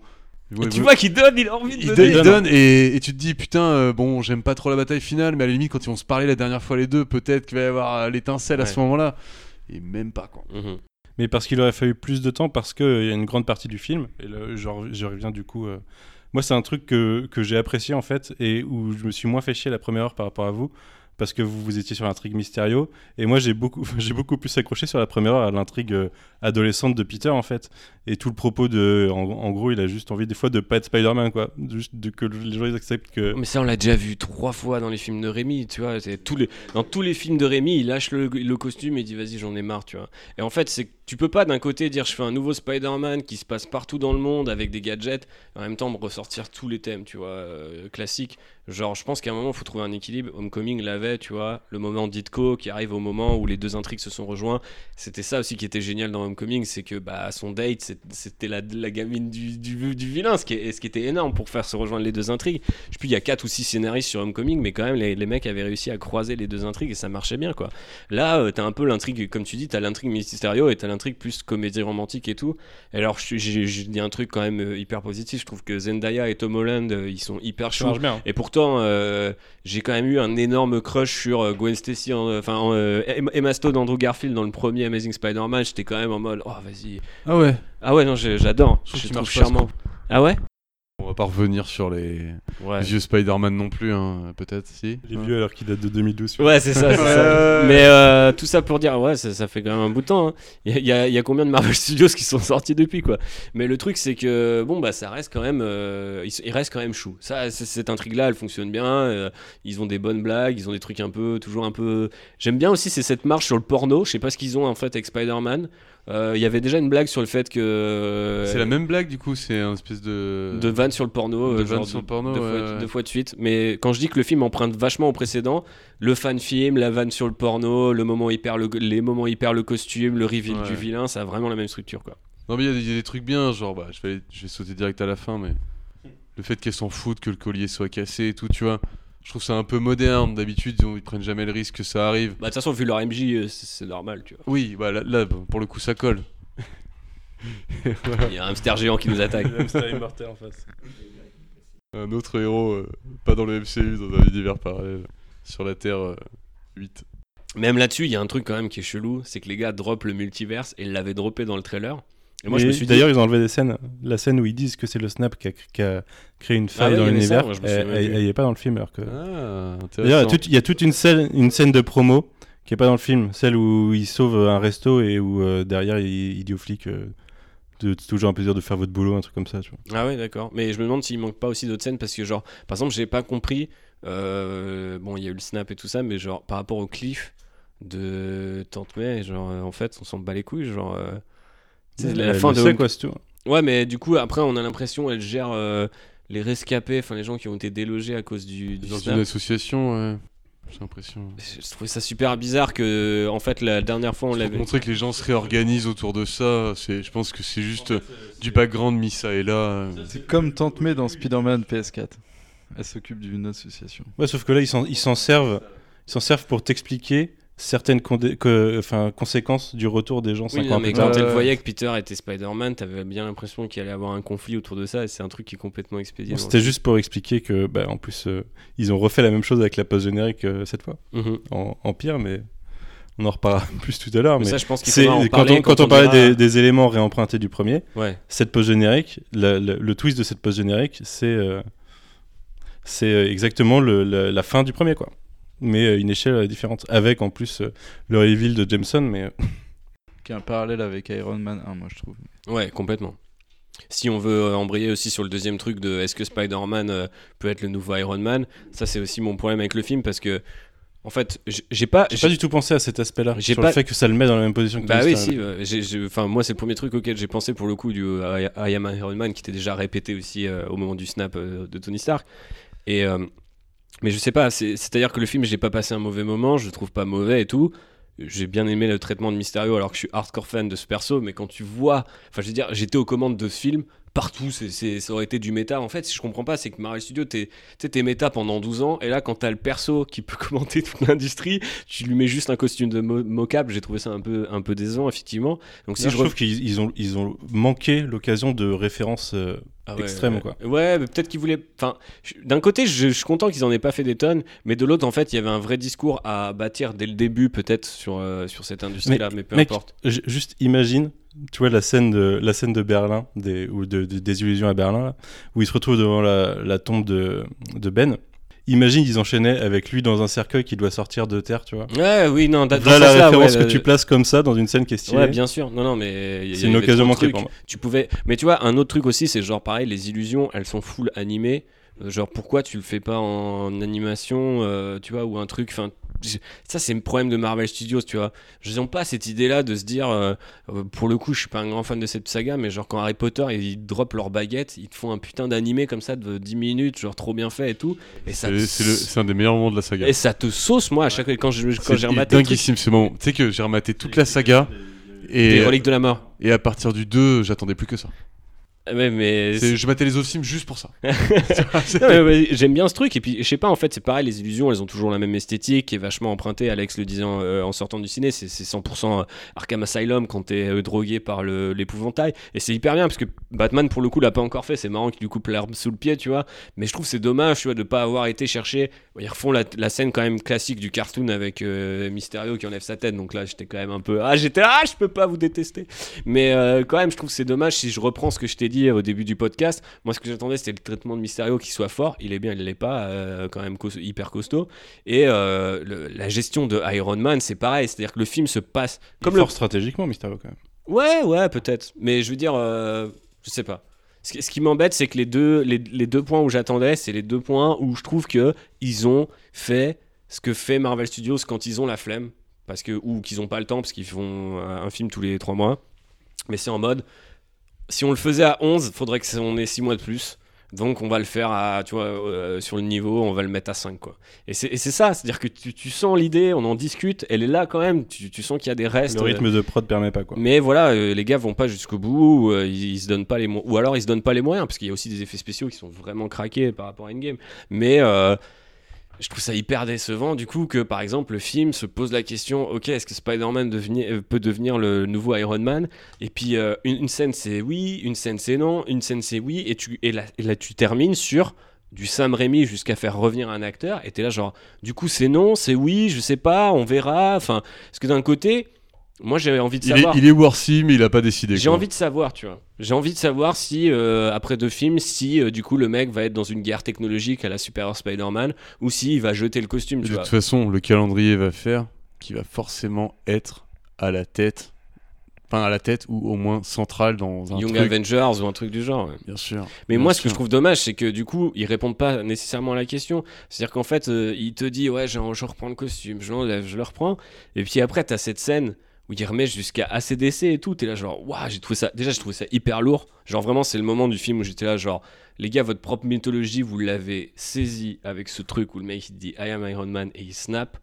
Et tu vois qu'il donne, il a envie de Il donner. donne, il donne, et, et tu te dis, putain, euh, bon, j'aime pas trop la bataille finale, mais à la limite, quand ils vont se parler la dernière fois les deux, peut-être qu'il va y avoir euh, l'étincelle à ce moment-là. Et même pas, quoi. Mhm. Mais parce qu'il aurait fallu plus de temps, parce qu'il y a une grande partie du film, et là, je reviens du coup. euh, Moi, c'est un truc que, que j'ai apprécié en fait, et où je me suis moins fait chier la première heure par rapport à vous, parce que vous, vous étiez sur l'intrigue Mysterio, et moi, j'ai beaucoup, [laughs] j'ai beaucoup plus accroché sur la première heure à l'intrigue euh, adolescente de Peter en fait. Et tout le propos de. En, gros, il a juste envie des fois de pas être Spider-Man, quoi. Juste que les gens ils acceptent que. Mais ça, on l'a déjà vu trois fois dans les films de Rémi, tu vois. Tous les, dans tous les films de Rémi, il lâche le, le costume et dit vas-y, j'en ai marre, tu vois. Et en fait, c'est tu peux pas d'un côté dire je fais un nouveau Spider-Man qui se passe partout dans le monde avec des gadgets, et en même temps me ressortir tous les thèmes, tu vois, euh, classiques. Genre, je pense qu'à un moment, il faut trouver un équilibre. Homecoming l'avait, tu vois. Le moment Ditko qui arrive au moment où les deux intrigues se sont rejoints. C'était ça aussi qui était génial dans Homecoming, c'est que bah, son date, c'était la, gamine du, du, du vilain, ce qui, est, ce qui était énorme pour faire se rejoindre les deux intrigues. Je sais plus, il y a 4 ou 6 scénaristes sur Homecoming, mais quand même, les, les mecs avaient réussi à croiser les deux intrigues et ça marchait bien, quoi. Là, euh, t'as un peu l'intrigue, comme tu dis, t'as l'intrigue Mysterio et t'as l'intrigue plus comédie romantique et tout. Et alors, je- dit un truc quand même euh, hyper positif. Je trouve que Zendaya et Tom Holland, euh, ils sont hyper bien. Et pourtant, euh, j'ai quand même eu un énorme crush sur Gwen Stacy, en- enfin en, euh, Emma- Stone, Andrew Garfield dans le premier Amazing Spider-Man. J'étais quand même en mode, oh vas-y. Ah ouais. Ah ouais, non, j'adore. Je trouve Je trouve charmant. Ah ouais? On va pas revenir sur les Ouais. vieux Spider-Man non plus, hein, peut-être, si. Les vieux alors qu'il date de 2012. Ouais, c'est ça. ça. Mais euh, tout ça pour dire, ouais, ça, ça fait quand même un bout de temps. hein. Il y, a- y y combien de Marvel Studios qui sont sortis depuis, quoi? Mais le truc, c'est que, bon, bah, ça reste quand même. euh, il, reste quand même chou. Ça, cette intrigue-là, elle fonctionne bien. euh, ils ont des bonnes blagues, ils ont des trucs un peu, toujours un peu. J'aime bien aussi, c'est cette marche sur le porno. Je sais pas ce qu'ils ont en fait avec Spider-Man. Euh, Il y avait déjà une blague sur le fait que. C'est la même blague, du coup, c'est un espèce de. de vanne sur le porno, De euh, vanne sur le porno, deux, ouais, fois, ouais. deux fois de suite. Mais quand je dis que le film emprunte vachement au précédent, le fan film, la vanne sur le porno, le moment hyper le, les moments hyper le costume, le reveal Ouais. du vilain, ça a vraiment la même structure quoi. Non, mais il y a des- il y, a des trucs bien, genre, bah, je vais, je vais sauter direct à la fin, mais le fait qu'elle s'en foute, que le collier soit cassé et tout, tu vois, je trouve ça un peu moderne. D'habitude, ils, prennent jamais le risque que ça arrive. Bah de toute façon vu leur MJ, euh, c'est normal tu vois. Oui, bah là, là, pour le coup, ça colle. [laughs] Voilà. Il y a un hamster géant qui nous attaque. [laughs] Le hamster immortel en face. Un autre héros, euh, pas dans le MCU, dans un univers parallèle, sur la Terre euh, 8. Même là-dessus, il y a un truc quand même qui est chelou, c'est que les gars droppent le multiverse et ils l'avaient droppé dans le trailer. Et moi je me suis dit D'ailleurs, ils ont enlevé des scènes. La scène où ils disent que c'est le Snap qui a, qui a créé une faille Ah dans l'univers, elle- même elle plus. elle y est pas dans le film. Alors que... Ah, D'ailleurs, il y a intéressant. toute- une scène, une scène de promo qui est pas dans le film, celle où il sauve un resto et où euh, derrière il, il dit aux flics euh, c'est toujours un plaisir de faire votre boulot, un truc comme ça. Tu vois. Ah ouais, d'accord. Mais je me demande s'il manque pas aussi d'autres scènes parce que, genre, par exemple, j'ai pas compris. euh, bon, il y a eu le snap et tout ça, mais genre, par rapport au cliff de Tante May, genre, en fait, on s'en bat les couilles. Genre, euh, Elle la le fin de Home- quoi, c'est tout. Ouais, mais du coup, après, on a l'impression elle gère euh, les rescapés, enfin les gens qui ont été délogés à cause du, du Dans snap. une association, ouais. J'ai l'impression. Je trouvais ça super bizarre que, en fait, la dernière fois, on Pour l'avait. montrer que les gens se réorganisent autour de ça, c'est, je pense que c'est juste euh, du background mis ça et là. euh. C'est comme Tante May dans Spider-Man PS4. Elle s'occupe d'une association. Ouais, sauf que là, ils s'en, ils s'en servent, ils s'en servent pour t'expliquer certaines que- enfin, conséquences du retour des gens Oui, 5 non, ans mais quand elle voyait que Peter était Spider-Man, t'avais bien l'impression qu'il allait avoir un conflit autour de ça, et c'est un truc qui est complètement expédié. Bon, C'était juste pour expliquer que, bah, en plus, euh, ils ont refait la même chose avec la post-générique euh, cette fois, Mhm. en, en pire, mais on en reparlera [laughs] plus tout à l'heure. Mais Mais, ça, je pense qu'il quand, parler on, quand quand on on parlait dira- des, des éléments réempruntés du premier, Ouais. cette post-générique, la- la- le twist de cette post-générique, c'est euh, c'est euh, exactement le- la, la fin du premier, quoi. Mais à une échelle euh, différente, avec en plus euh, le reveal de Jameson, mais euh, Qui est un parallèle avec Iron Man 1, moi je trouve. Ouais, complètement. Si on veut euh, embrayer aussi sur le deuxième truc de est-ce que Spider-Man euh, peut être le nouveau Iron Man, ça c'est aussi mon problème avec le film parce que en fait, j'ai pas j'ai pas du tout pensé à cet aspect-là, J'ai sur pas- le fait que ça le met dans la même position que Bah oui, si. euh, Enfin, moi, c'est le premier truc auquel j'ai pensé pour le coup du euh, I, I Am Iron Man qui était déjà répété aussi euh, au moment du snap euh, de Tony Stark. Et euh, mais je sais pas. c'est- C'est-à-dire que le film, j'ai pas passé un mauvais moment. Je le trouve pas mauvais et tout. J'ai bien aimé le traitement de Mysterio alors que je suis hardcore fan de ce perso. Mais quand tu vois, enfin, je veux dire, j'étais aux commandes de ce film. Partout, c'est- ça aurait été du méta. En fait, si je comprends pas, c'est que Marvel Studios, t'es tu sais, t'es méta pendant 12 ans. Et là, quand t'as le perso qui peut [laughs] commenter toute l'industrie, tu lui mets juste un costume de mo- mocap. J'ai trouvé ça un peu, un peu décevant, effectivement. Donc, si je je trouve qu'ils ils ont, ils ont manqué l'occasion de références euh, Ah ouais, extrêmes, ouais. quoi. Ouais, mais peut-être qu'ils voulaient. Enfin, d'un côté, je, je suis content qu'ils en aient pas fait des tonnes, mais de l'autre, en fait, il y avait un vrai discours à bâtir dès le début, peut-être sur euh, sur cette industrie-là, mais, peu mec, importe. Juste imagine, tu vois la scène de la scène de Berlin, des ou de, de- des illusions à Berlin, là, où il se retrouve devant la, la tombe de, de Ben. Imagine ils enchaînaient avec lui dans un cercueil qui doit sortir de terre, tu vois. Ouais, oui, non. Là, la référence ouais, que tu places comme ça dans une scène qui est stylée. Ouais, bien sûr. Non, non, mais. C'est une occasion manquée pour moi. Tu pouvais. Mais tu vois, un autre truc aussi, c'est genre pareil, les illusions, elles sont full animées. Euh, Genre, pourquoi tu le fais pas en animation, euh, tu vois, ou un truc. Enfin, ça, c'est le problème de Marvel Studios, tu vois. Je n'ai pas cette idée-là de se dire, euh, pour le coup, je suis pas un grand fan de cette saga, mais genre, quand Harry Potter, ils drop leur baguette, ils te font un putain d'animé comme ça de 10 minutes, genre trop bien fait et tout. Et ça C'est, un des meilleurs moments de la saga. Et ça te sauce, moi, à chaque fois, quand j'ai rematé dinguissime ce moment. Tu sais que j'ai rematé toute la saga. Et, Des reliques de la mort. Et à partir du 2, j'attendais plus que ça. Ouais, mais. C'est- je matais les autres films juste pour ça. [laughs] [laughs] Ouais, J'aime bien ce truc et puis je sais pas en fait c'est pareil les illusions elles ont toujours la même esthétique qui est vachement empruntée Alex le disant euh, en sortant du ciné c'est c'est 100% Arkham Asylum quand t'es euh, drogué par le- l'épouvantail et c'est hyper bien parce que Batman pour le coup l'a pas encore fait c'est marrant qu'il lui coupe l'herbe sous le pied tu vois mais je trouve c'est dommage tu vois de pas avoir été chercher ils refont la, la scène quand même classique du cartoon avec euh, Mysterio qui enlève sa tête donc là j'étais quand même un peu ah j'étais ah je peux pas vous détester mais euh, quand même je trouve c'est dommage si je reprends ce que je t'ai dit au début du podcast moi ce que j'attendais c'était le traitement de Mysterio qui soit fort il est bien il l'est pas euh, quand même hyper costaud et euh, le- la gestion de Iron Man c'est pareil c'est à dire que le film se passe Comme le fort stratégiquement, Mysterio, quand même. Ouais, ouais, peut-être. Mais je veux dire, euh, je sais pas. Ce qui, ce qui m'embête, c'est que les deux, les, les deux points où j'attendais, c'est les deux points où je trouve que ils ont fait ce que fait Marvel Studios quand ils ont la flemme, parce que ou qu'ils ont pas le temps parce qu'ils font euh, un film tous les trois mois. Mais c'est en mode, si on le faisait à 11, faudrait que on ait 6 mois de plus. Donc on va le faire à, tu vois, euh, sur le niveau, on va le mettre à 5 quoi. Et c'est ça, c'est-à-dire que tu, tu sens l'idée, on en discute, elle est là quand même, tu, tu sens qu'il y a des restes. Le rythme de prod permet pas, quoi. Mais voilà, euh, les gars vont pas jusqu'au bout, euh, ils, ils se donnent pas les ou alors ils se donnent pas les moyens parce qu'il y a aussi des effets spéciaux qui sont vraiment craqués par rapport à Endgame. Mais euh, je trouve ça hyper décevant du coup que par exemple le film se pose la question ok est-ce que Spider-Man euh, peut devenir le nouveau Iron Man? Et puis euh, une, scène c'est oui une scène c'est non une scène c'est oui et tu et là, tu termines sur du Sam Raimi jusqu'à faire revenir un acteur et t'es là genre du coup c'est non c'est oui je sais pas on verra enfin parce que d'un côté moi j'ai envie de Il est, savoir il est worthy, mais il a pas décidé. j'ai envie de savoir, tu vois. J'ai envie de savoir si, euh, après deux films, si euh, du coup le mec va être dans une guerre technologique à la Superior Spider-Man ou s'il va jeter le costume, De vois. toute façon, le calendrier va faire qu'il va forcément être à la tête, enfin à la tête ou au moins central dans un Young truc. Avengers ou un truc du genre. ouais. Bien sûr. Mais bien moi, ce que je trouve dommage, c'est que du coup, ils répondent pas nécessairement à la question. C'est-à-dire qu'en fait, euh, il te dit, ouais, je, je reprends le costume, je l'enlève, je le reprends. Et puis après, t'as cette scène où il remet jusqu'à ACDC et tout. T'es là, genre, waouh, j'ai trouvé ça. Déjà, j'ai trouvé ça hyper lourd. Genre, vraiment, c'est le moment du film où j'étais là, genre, les gars, votre propre mythologie, vous l'avez saisi avec ce truc où le mec il dit I am Iron Man et il snap.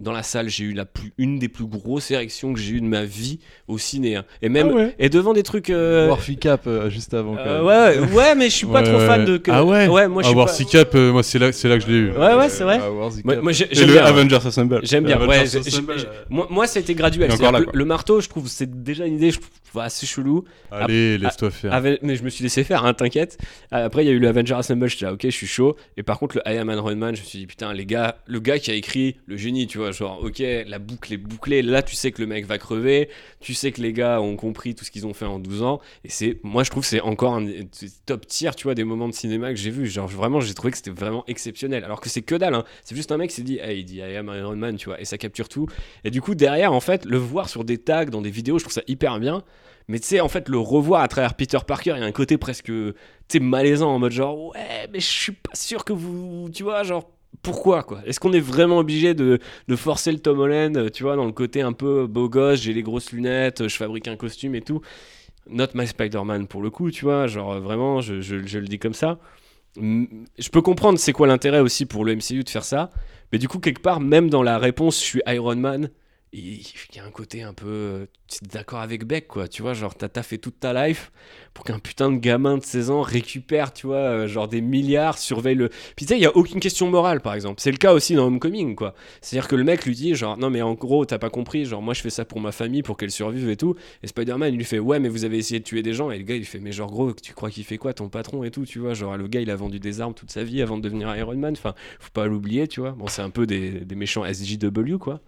Dans la salle, j'ai eu la plus, une des plus grosses érections que j'ai eu de ma vie au ciné. hein. Et même Ah ouais. et devant des trucs. euh, War Cap euh, juste avant. quand euh, même. ouais, ouais, ouais, mais je suis pas Ouais, trop fan ouais. de. que- Ah ouais Ouais, moi je suis pas- euh, moi c'est là, c'est là que je l'ai eu. Ouais, ouais, c'est vrai. Ah, War Z Moi, Cap. moi, j'ai- Et j'aime le bien. Avengers Assemble. J'aime bien, Le ouais. Avengers j'ai- j'ai- Assemble, j'ai- moi, moi, ça a été graduel. Il est encore C'est-à-dire là, que quoi. le marteau, je trouve, c'est déjà une idée, je trouve assez chelou. Allez, laisse-toi faire. Ave- mais je me suis laissé faire, hein, t'inquiète. Après, il y a eu le Avenger Assemble, j'étais là, ok, je suis chaud. Et par contre, le I Am Iron Man, je me suis dit, putain, les gars, le gars qui a écrit le génie, tu vois, genre, ok, la boucle est bouclée. Là, tu sais que le mec va crever. Tu sais que les gars ont compris tout ce qu'ils ont fait en 12 ans. Et c'est, moi, je trouve que c'est encore un top tier, tu vois, des moments de cinéma que j'ai vu. Genre, vraiment, j'ai trouvé que c'était vraiment exceptionnel. Alors que c'est que dalle, hein. C'est juste un mec qui s'est dit, hey, il dit I am Iron Man, tu vois, et ça capture tout. Et du coup, derrière, en fait, le voir sur des tags, dans des vidéos, je trouve ça hyper bien. Mais tu sais, en fait, le revoir à travers Peter Parker, il y a un côté presque, tu sais, malaisant en mode genre, ouais, mais je suis pas sûr que vous, tu vois, genre, pourquoi quoi? Est-ce qu'on est vraiment obligé de, de forcer le Tom Holland, euh, tu vois, dans le côté un peu beau gosse, j'ai les grosses lunettes, je fabrique un costume et tout? Not my Spider-Man pour le coup, tu vois, genre euh, vraiment, je, je- je le dis comme ça. Je peux comprendre c'est quoi l'intérêt aussi pour le MCU de faire ça, mais du coup, quelque part, même dans la réponse, je suis Iron Man, il y a un côté un peu. euh, d'accord avec Beck, quoi. Tu vois, genre, t'as fait toute ta life pour qu'un putain de gamin de 16 ans récupère, tu vois, euh, genre des milliards, surveille le. Puis tu sais, il y a aucune question morale, par exemple. C'est le cas aussi dans Homecoming, quoi. C'est-à-dire que le mec lui dit, genre, non, mais en gros, t'as pas compris, genre, moi je fais ça pour ma famille, pour qu'elle survive et tout. Et Spider-Man, il lui fait, ouais, mais vous avez essayé de tuer des gens. Et le gars, il fait, mais genre, gros, tu crois qu'il fait quoi, ton patron et tout, tu vois? Genre, le gars, il a vendu des armes toute sa vie avant de devenir Iron Man. Enfin, faut pas l'oublier, tu vois. Bon, c'est un peu des, des méchants SJW, quoi.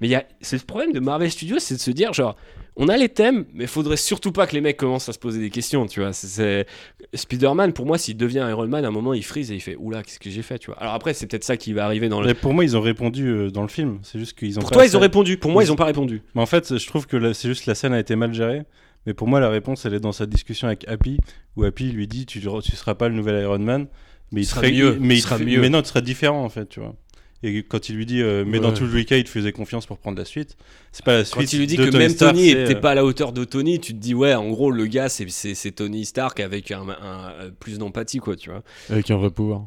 Mais il y a, c'est ce problème de Marvel Studios, c'est de se dire, genre, on a les thèmes, mais faudrait surtout pas que les mecs commencent à se poser des questions, tu vois. C'est-. Spider-Man, pour moi, s'il devient Iron Man, à un moment, il freeze et il fait, oula, qu'est-ce que j'ai fait, tu vois. Alors après, c'est peut-être ça qui va arriver dans le. Mais pour moi, ils ont répondu euh, dans le film. C'est juste qu'ils ont. Pour toi, ils ont répondu. Pour moi, ils ont pas répondu. Mais en fait, je trouve que c'est juste la scène a été mal gérée. Mais pour moi, la réponse, elle est dans sa discussion avec Happy, où Happy lui dit tu, tu seras pas le nouvel Iron Man, mais il seras ferait- mieux, Mais il seras fait- mieux. Mais non, tu seras différent en fait, tu vois. Et quand il lui dit, euh, mais dans tous les cas, il te faisait confiance pour prendre la suite. C'est pas la suite. Quand il lui dit que Tony même Stark, Tony c'est, était euh, pas à la hauteur de Tony, tu te dis, ouais, en gros, le gars, c'est, Tony Stark avec un, un- euh, plus d'empathie, quoi, tu vois. Avec un vrai pouvoir.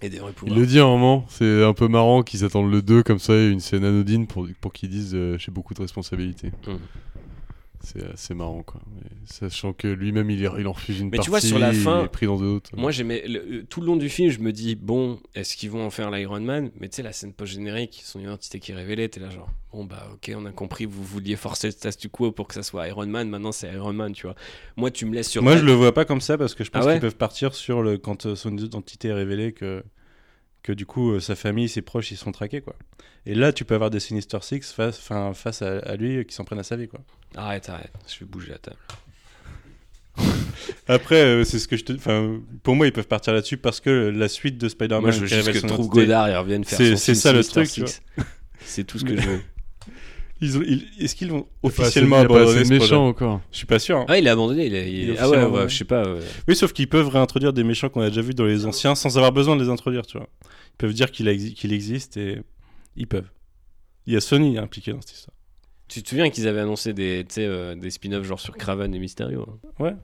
Et des vrais Il pouvoirs. le dit à un moment, c'est un peu marrant qu'ils attendent le 2 comme ça, et une scène anodine pour, pour qu'ils disent euh, j'ai beaucoup de responsabilités. Mm. C'est assez marrant quoi. Mais sachant que lui-même il, il en refuse une Mais partie, tu vois, sur la fin, il est pris dans d'autres. Moi, j'aimais le- euh, tout le long du film, je me dis bon, est-ce qu'ils vont en faire l'Iron Man? Mais tu sais, la scène post-générique, son identité qui est révélée, t'es là genre bon bah ok, on a compris, vous vouliez forcer le statu quo pour que ça soit Iron Man, maintenant c'est Iron Man, tu vois. Moi, tu me laisses sur. Moi, je le vois pas comme ça parce que je pense Ah ouais qu'ils peuvent partir sur le quand euh, son identité est révélée que que du coup euh, sa famille, ses proches, ils sont traqués quoi. Et là, tu peux avoir des Sinister Six face, face à, à lui euh, qui s'en prennent à sa vie quoi. Arrête, arrête, je vais bouger la table. [laughs] Après, euh, c'est ce que je te. Enfin, pour moi, ils peuvent partir là-dessus parce que la suite de Spider-Man. Moi, je veux juste que identité, Godard il revienne faire c'est- ça le truc. C'est tout ce que je veux. [laughs] Ils ont- ils- Est-ce qu'ils vont a officiellement a pas abandonner assez ce méchants encore. Je suis pas sûr. hein. Ah, il est abandonné, il est Ah ouais, officiellement, ouais, ouais. je sais pas. ouais. Oui, sauf qu'ils peuvent réintroduire des méchants qu'on a déjà vus dans les anciens sans avoir besoin de les introduire, tu vois. Ils peuvent dire qu'il a exi- qu'il existe et ils peuvent. Il y a Sony impliqué dans cette histoire. Tu te souviens qu'ils avaient annoncé des, tu sais, euh, des spin-offs genre sur Craven et Mysterio hein. Ouais.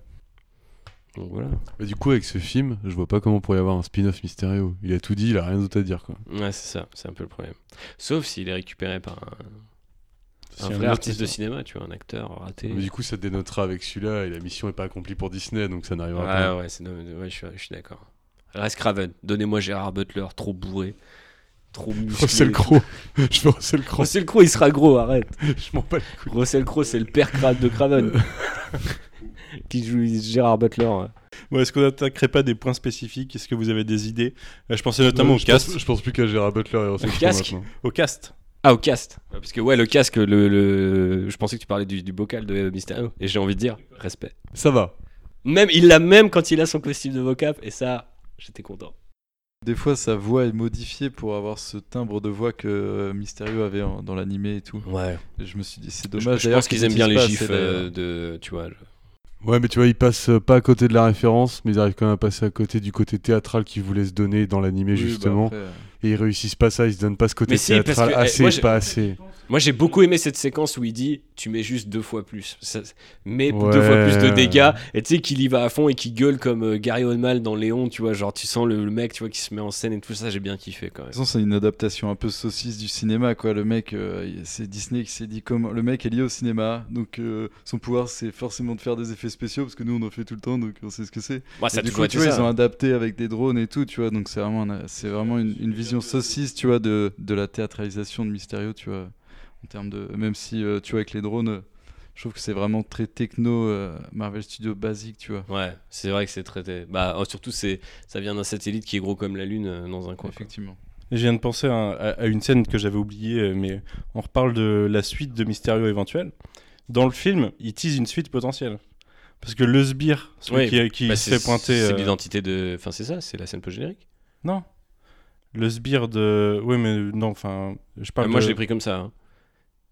Donc voilà. Mais du coup avec ce film, je vois pas comment pourrait y avoir un spin-off Mysterio. Il a tout dit, il a rien d'autre à dire quoi. Ouais, c'est ça, c'est un peu le problème. Sauf s'il est récupéré par un, C'est un un vrai artiste de cinéma, tu vois, un acteur raté. Mais du coup ça dénotera avec celui-là et la mission est pas accomplie pour Disney donc ça n'arrivera pas. ouais, ouais, je suis, je suis d'accord. Reste Craven, donnez-moi Gérard Butler, trop bourré, trop [laughs] musclé. Russell Crowe. [laughs] je veux Russell Crowe. Russell Crowe, il sera gros, arrête. [laughs] je m'en bats les couilles. Russell Crowe, c'est le père crade de Craven. qui joue Gérard Butler. ouais. Bon, Est-ce qu'on n'attaquerait pas des points spécifiques? Est-ce que vous avez des idées? Euh, Je pensais notamment Non, au je cast. pense- je pense plus qu'à Gérard Butler et Crowe casque maintenant. Au cast. Ah, au cast. Ouais, Parce que, ouais, le casque, le, le- je pensais que tu parlais du, du bocal de Mysterio. Et j'ai envie de dire, respect. Ça va. Même, il l'a même quand il a son costume de vocap. Et ça, j'étais content. Des fois, sa voix est modifiée pour avoir ce timbre de voix que euh, Mysterio avait en- dans l'animé et tout. Ouais. Et je me suis dit, c'est Je, dommage. je d'ailleurs pense qu'ils aiment bien les gifs d'ailleurs. euh, de. Tu vois. je- Ouais mais tu vois ils passent euh, pas à côté de la référence mais ils arrivent quand même à passer à côté du côté théâtral qu'ils voulaient se donner dans l'animé Oui, bah justement. après, euh, et ils réussissent pas ça, ils se donnent pas ce côté si, théâtral que, eh, assez, moi, pas assez. Moi j'ai beaucoup aimé cette séquence où il dit tu mets juste deux fois plus. Ça- mais deux Ouais. fois plus de dégâts. Et tu sais qu'il y va à fond et qu'il gueule comme euh, Gary Oldman dans Léon, tu vois. Genre tu sens le, le mec tu vois, qui se met en scène et tout ça, j'ai bien kiffé quand même. De toute façon, c'est une adaptation un peu saucisse du cinéma, quoi. Le mec, euh, c'est Disney qui s'est dit comment. Le mec est lié au cinéma, donc euh, son pouvoir, c'est forcément de faire des effets spéciaux, parce que nous, on en fait tout le temps, donc on sait ce que c'est. Ouais, ça Et du coup, tu vois, ça. ils ont adapté avec des drones et tout, tu vois. Donc c'est vraiment, un- c'est vraiment une, une vision saucisse, tu vois, de, de la théâtralisation de Mysterio, tu vois. En termes de, même si, euh, tu vois, avec les drones, euh, je trouve que c'est vraiment très techno, euh, Marvel Studios basique, tu vois. Ouais, c'est vrai que c'est traité. Bah oh, surtout c'est ça vient d'un satellite qui est gros comme la lune euh, dans un coin. quoi. Effectivement. Et je viens de penser à, à- à une scène que j'avais oubliée, mais on reparle de la suite de Mysterio éventuelle. Dans le film, il tease une suite potentielle. Parce que le sbire, celui Oui, qui, qui bah, se c'est- fait pointer. C'est euh, l'identité de. Enfin c'est ça, c'est la scène post-générique. Non. Le sbire de. Oui, mais non, enfin. Je parle Euh, moi de- je l'ai pris comme ça. hein.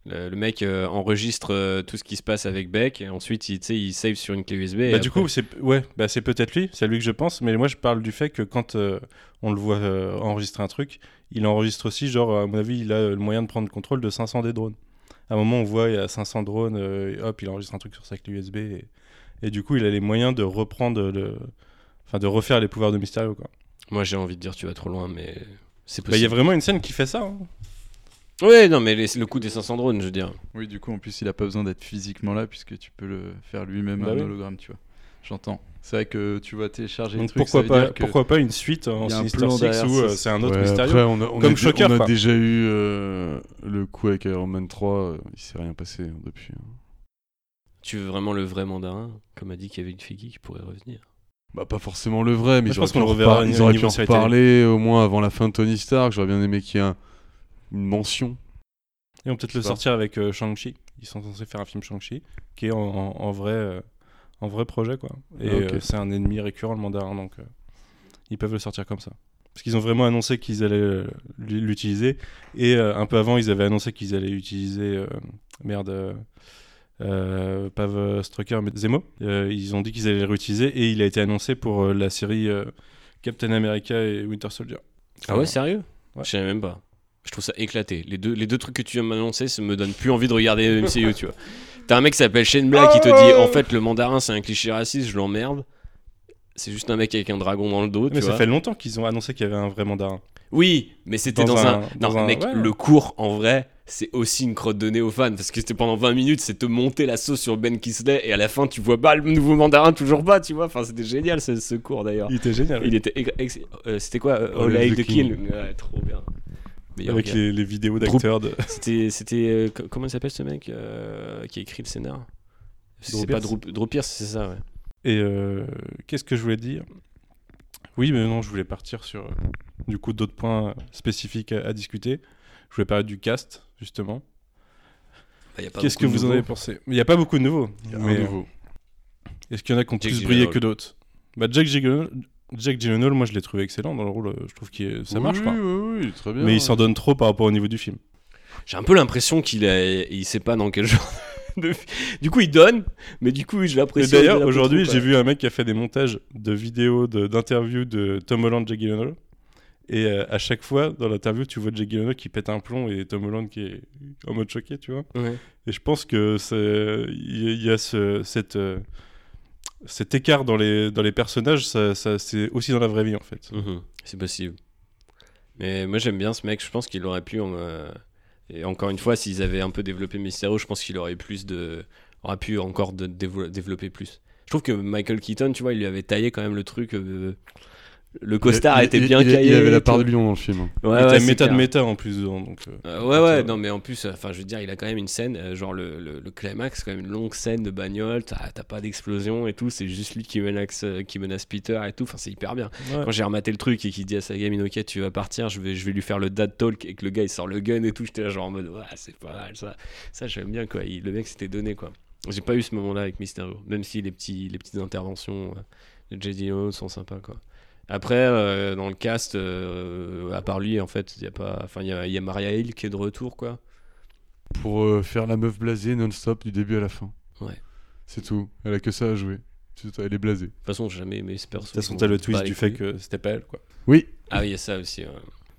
Le, le mec euh, enregistre euh, tout ce qui se passe avec Beck et ensuite il, tu sais, il save sur une clé USB. et Bah, du après- coup, c'est ouais, bah, c'est peut-être lui, c'est lui que je pense, mais moi je parle du fait que quand euh, on le voit enregistrer un truc, il enregistre aussi, genre, à mon avis, il a le moyen de prendre le contrôle de 500 des drones. À un moment, on voit, il y a 500 drones, et hop, il enregistre un truc sur sa clé USB, et, et du coup, il a les moyens de reprendre le. Enfin, de refaire les pouvoirs de Mysterio, quoi. Moi j'ai envie de dire tu vas trop loin, mais c'est Bah, il y a possible. vraiment une scène qui fait ça. hein. Ouais, non, mais les- le coup des 500 drones, je veux dire. Oui, du coup, en plus, il a pas besoin d'être physiquement là, puisque tu peux le faire lui-même Bah un oui. hologramme, tu vois. J'entends. C'est vrai que tu vas télécharger Donc pourquoi pas, dire que pourquoi pas une suite en il y a un Sinister plan Six derrière, où euh, c'est un autre Ouais, après, on a, on Comme a, Shocker, on a déjà eu euh, le coup avec Iron Man 3, euh, il s'est rien passé hein, depuis. hein. Tu veux vraiment le vrai mandarin Comme a dit Kevin Feige qui pourrait revenir. Bah pas forcément le vrai, mais je ils pense qu'on le reverra ils auraient pu en reparler au moins avant la fin de Tony Stark. J'aurais bien aimé qu'il y ait un- une mention. Ils vont peut-être le pas. sortir avec euh, Shang-Chi. Ils sont censés faire un film Shang-Chi, qui est en, en- en vrai, euh, en vrai projet, quoi. Et Ah, euh, c'est un ennemi récurrent, le mandarin, donc ils peuvent le sortir comme ça. Parce qu'ils ont vraiment annoncé qu'ils allaient l'utiliser. Et un peu avant, ils avaient annoncé qu'ils allaient utiliser. merde. Euh, euh, Strucker, mais Zemo. Euh, ils ont dit qu'ils allaient le réutiliser et il a été annoncé pour euh, la série euh, Captain America et Winter Soldier. Ah ouais, sérieux? Ouais. Je savais même pas. Je trouve ça éclaté. Les deux, les deux trucs que tu viens de m'annoncer, ça me donne plus envie de regarder MCU, tu vois. T'as un mec qui s'appelle Shane Black qui te dit en fait le mandarin c'est un cliché raciste, je l'emmerde. C'est juste un mec avec un dragon dans le dos, Mais tu ça vois. fait longtemps qu'ils ont annoncé qu'il y avait un vrai mandarin. Oui, mais c'était Dans dans, un- un. dans non, un- mec, ouais. le cours en vrai, c'est aussi une crotte de nez aux fans parce que c'était pendant 20 minutes, c'est te monter la sauce sur Ben Kisley et à la fin tu vois pas le nouveau mandarin toujours pas, tu vois. Enfin, c'était génial ce, ce cours d'ailleurs. Il était génial. Il était. euh, c'était quoi euh, the the King. Ouais, trop bien. Meilleur Avec les, les vidéos d'acteurs de. [laughs] C'était. c'était euh, co- comment il s'appelle ce mec euh, qui a écrit le scénar? C'est pas. Drew, Drew Pierce, c'est ça, ouais. Et qu'est-ce que je voulais dire? Oui, mais non, je voulais partir sur du coup d'autres points spécifiques à, à discuter. Je voulais parler du cast, justement. Bah, pas Qu'est-ce que de vous en avez pensé? Il n'y a pas beaucoup de nouveaux. Nouveau. Est-ce qu'il y en a qui ont plus brillé que d'autres? Bah, Jack Gyllenhaal, Jack Gyllenhaal, moi je l'ai trouvé excellent dans le rôle. Je trouve que ça marche, oui, quoi. Oui, oui, très bien. Mais il s'en donne trop par rapport au niveau du film. J'ai un peu l'impression qu'il a... il sait pas dans quel genre de. Du coup, il donne, mais du coup, je l'apprécie. d'ailleurs, aujourd'hui, j'ai vu un mec qui a fait des montages de vidéos, de- d'interviews de, Tom Holland, Jake Gyllenhaal. Et euh, à chaque fois, dans l'interview, tu vois Jake Gyllenhaal qui pète un plomb et Tom Holland qui est en mode choqué, tu vois. Ouais. Et je pense que il y a- ce, cette, euh, cet écart dans les, dans les personnages, ça, ça- c'est aussi dans la vraie vie en fait. Mhm, C'est possible. Mais moi, j'aime bien ce mec. Je pense qu'il aurait pu. euh, Et encore une fois, s'ils avaient un peu développé Mysterio, je pense qu'il aurait plus de. aurait pu encore de développer plus. Je trouve que Michael Keaton, tu vois, il lui avait taillé quand même le truc. euh, Le costard Il- était il- bien il- caillé. Il avait la part de lion dans le film. Ouais, il ouais, était méta de méta en plus dedans. Donc, euh, ouais, ouais, non, mais en plus, euh, enfin, je veux dire, il a quand même une scène, euh, genre le, le, le climax, c'est quand même une longue scène de bagnole, t'as pas d'explosion et tout, c'est juste lui qui menace, qui menace Peter et tout, enfin, c'est hyper bien. Ouais. Quand j'ai rematé le truc et qu'il dit à sa gamine, ok, tu vas partir, je vais, je vais lui faire le dad talk et que le gars il sort le gun et tout, j'étais là genre en mode, ouais, c'est pas mal ça. Ça, j'aime bien quoi, il- le mec s'était donné quoi. J'ai pas eu ce moment-là avec Mysterio, même si les, petits, les petites interventions de J.D. Sont sympas quoi. Après, euh, dans le cast, euh, à part lui, en fait, il y a pas, enfin, il y a, a Maria Hill qui est de retour, quoi. Pour euh, faire la meuf blasée non-stop du début à la fin. Ouais. C'est tout. Elle a que ça à jouer. Elle est blasée. De toute façon, j'ai jamais aimé ce perso. De toute façon, t'as le twist du fait que c'était pas elle quoi. Oui. Ah oui, il y a ça aussi. ouais.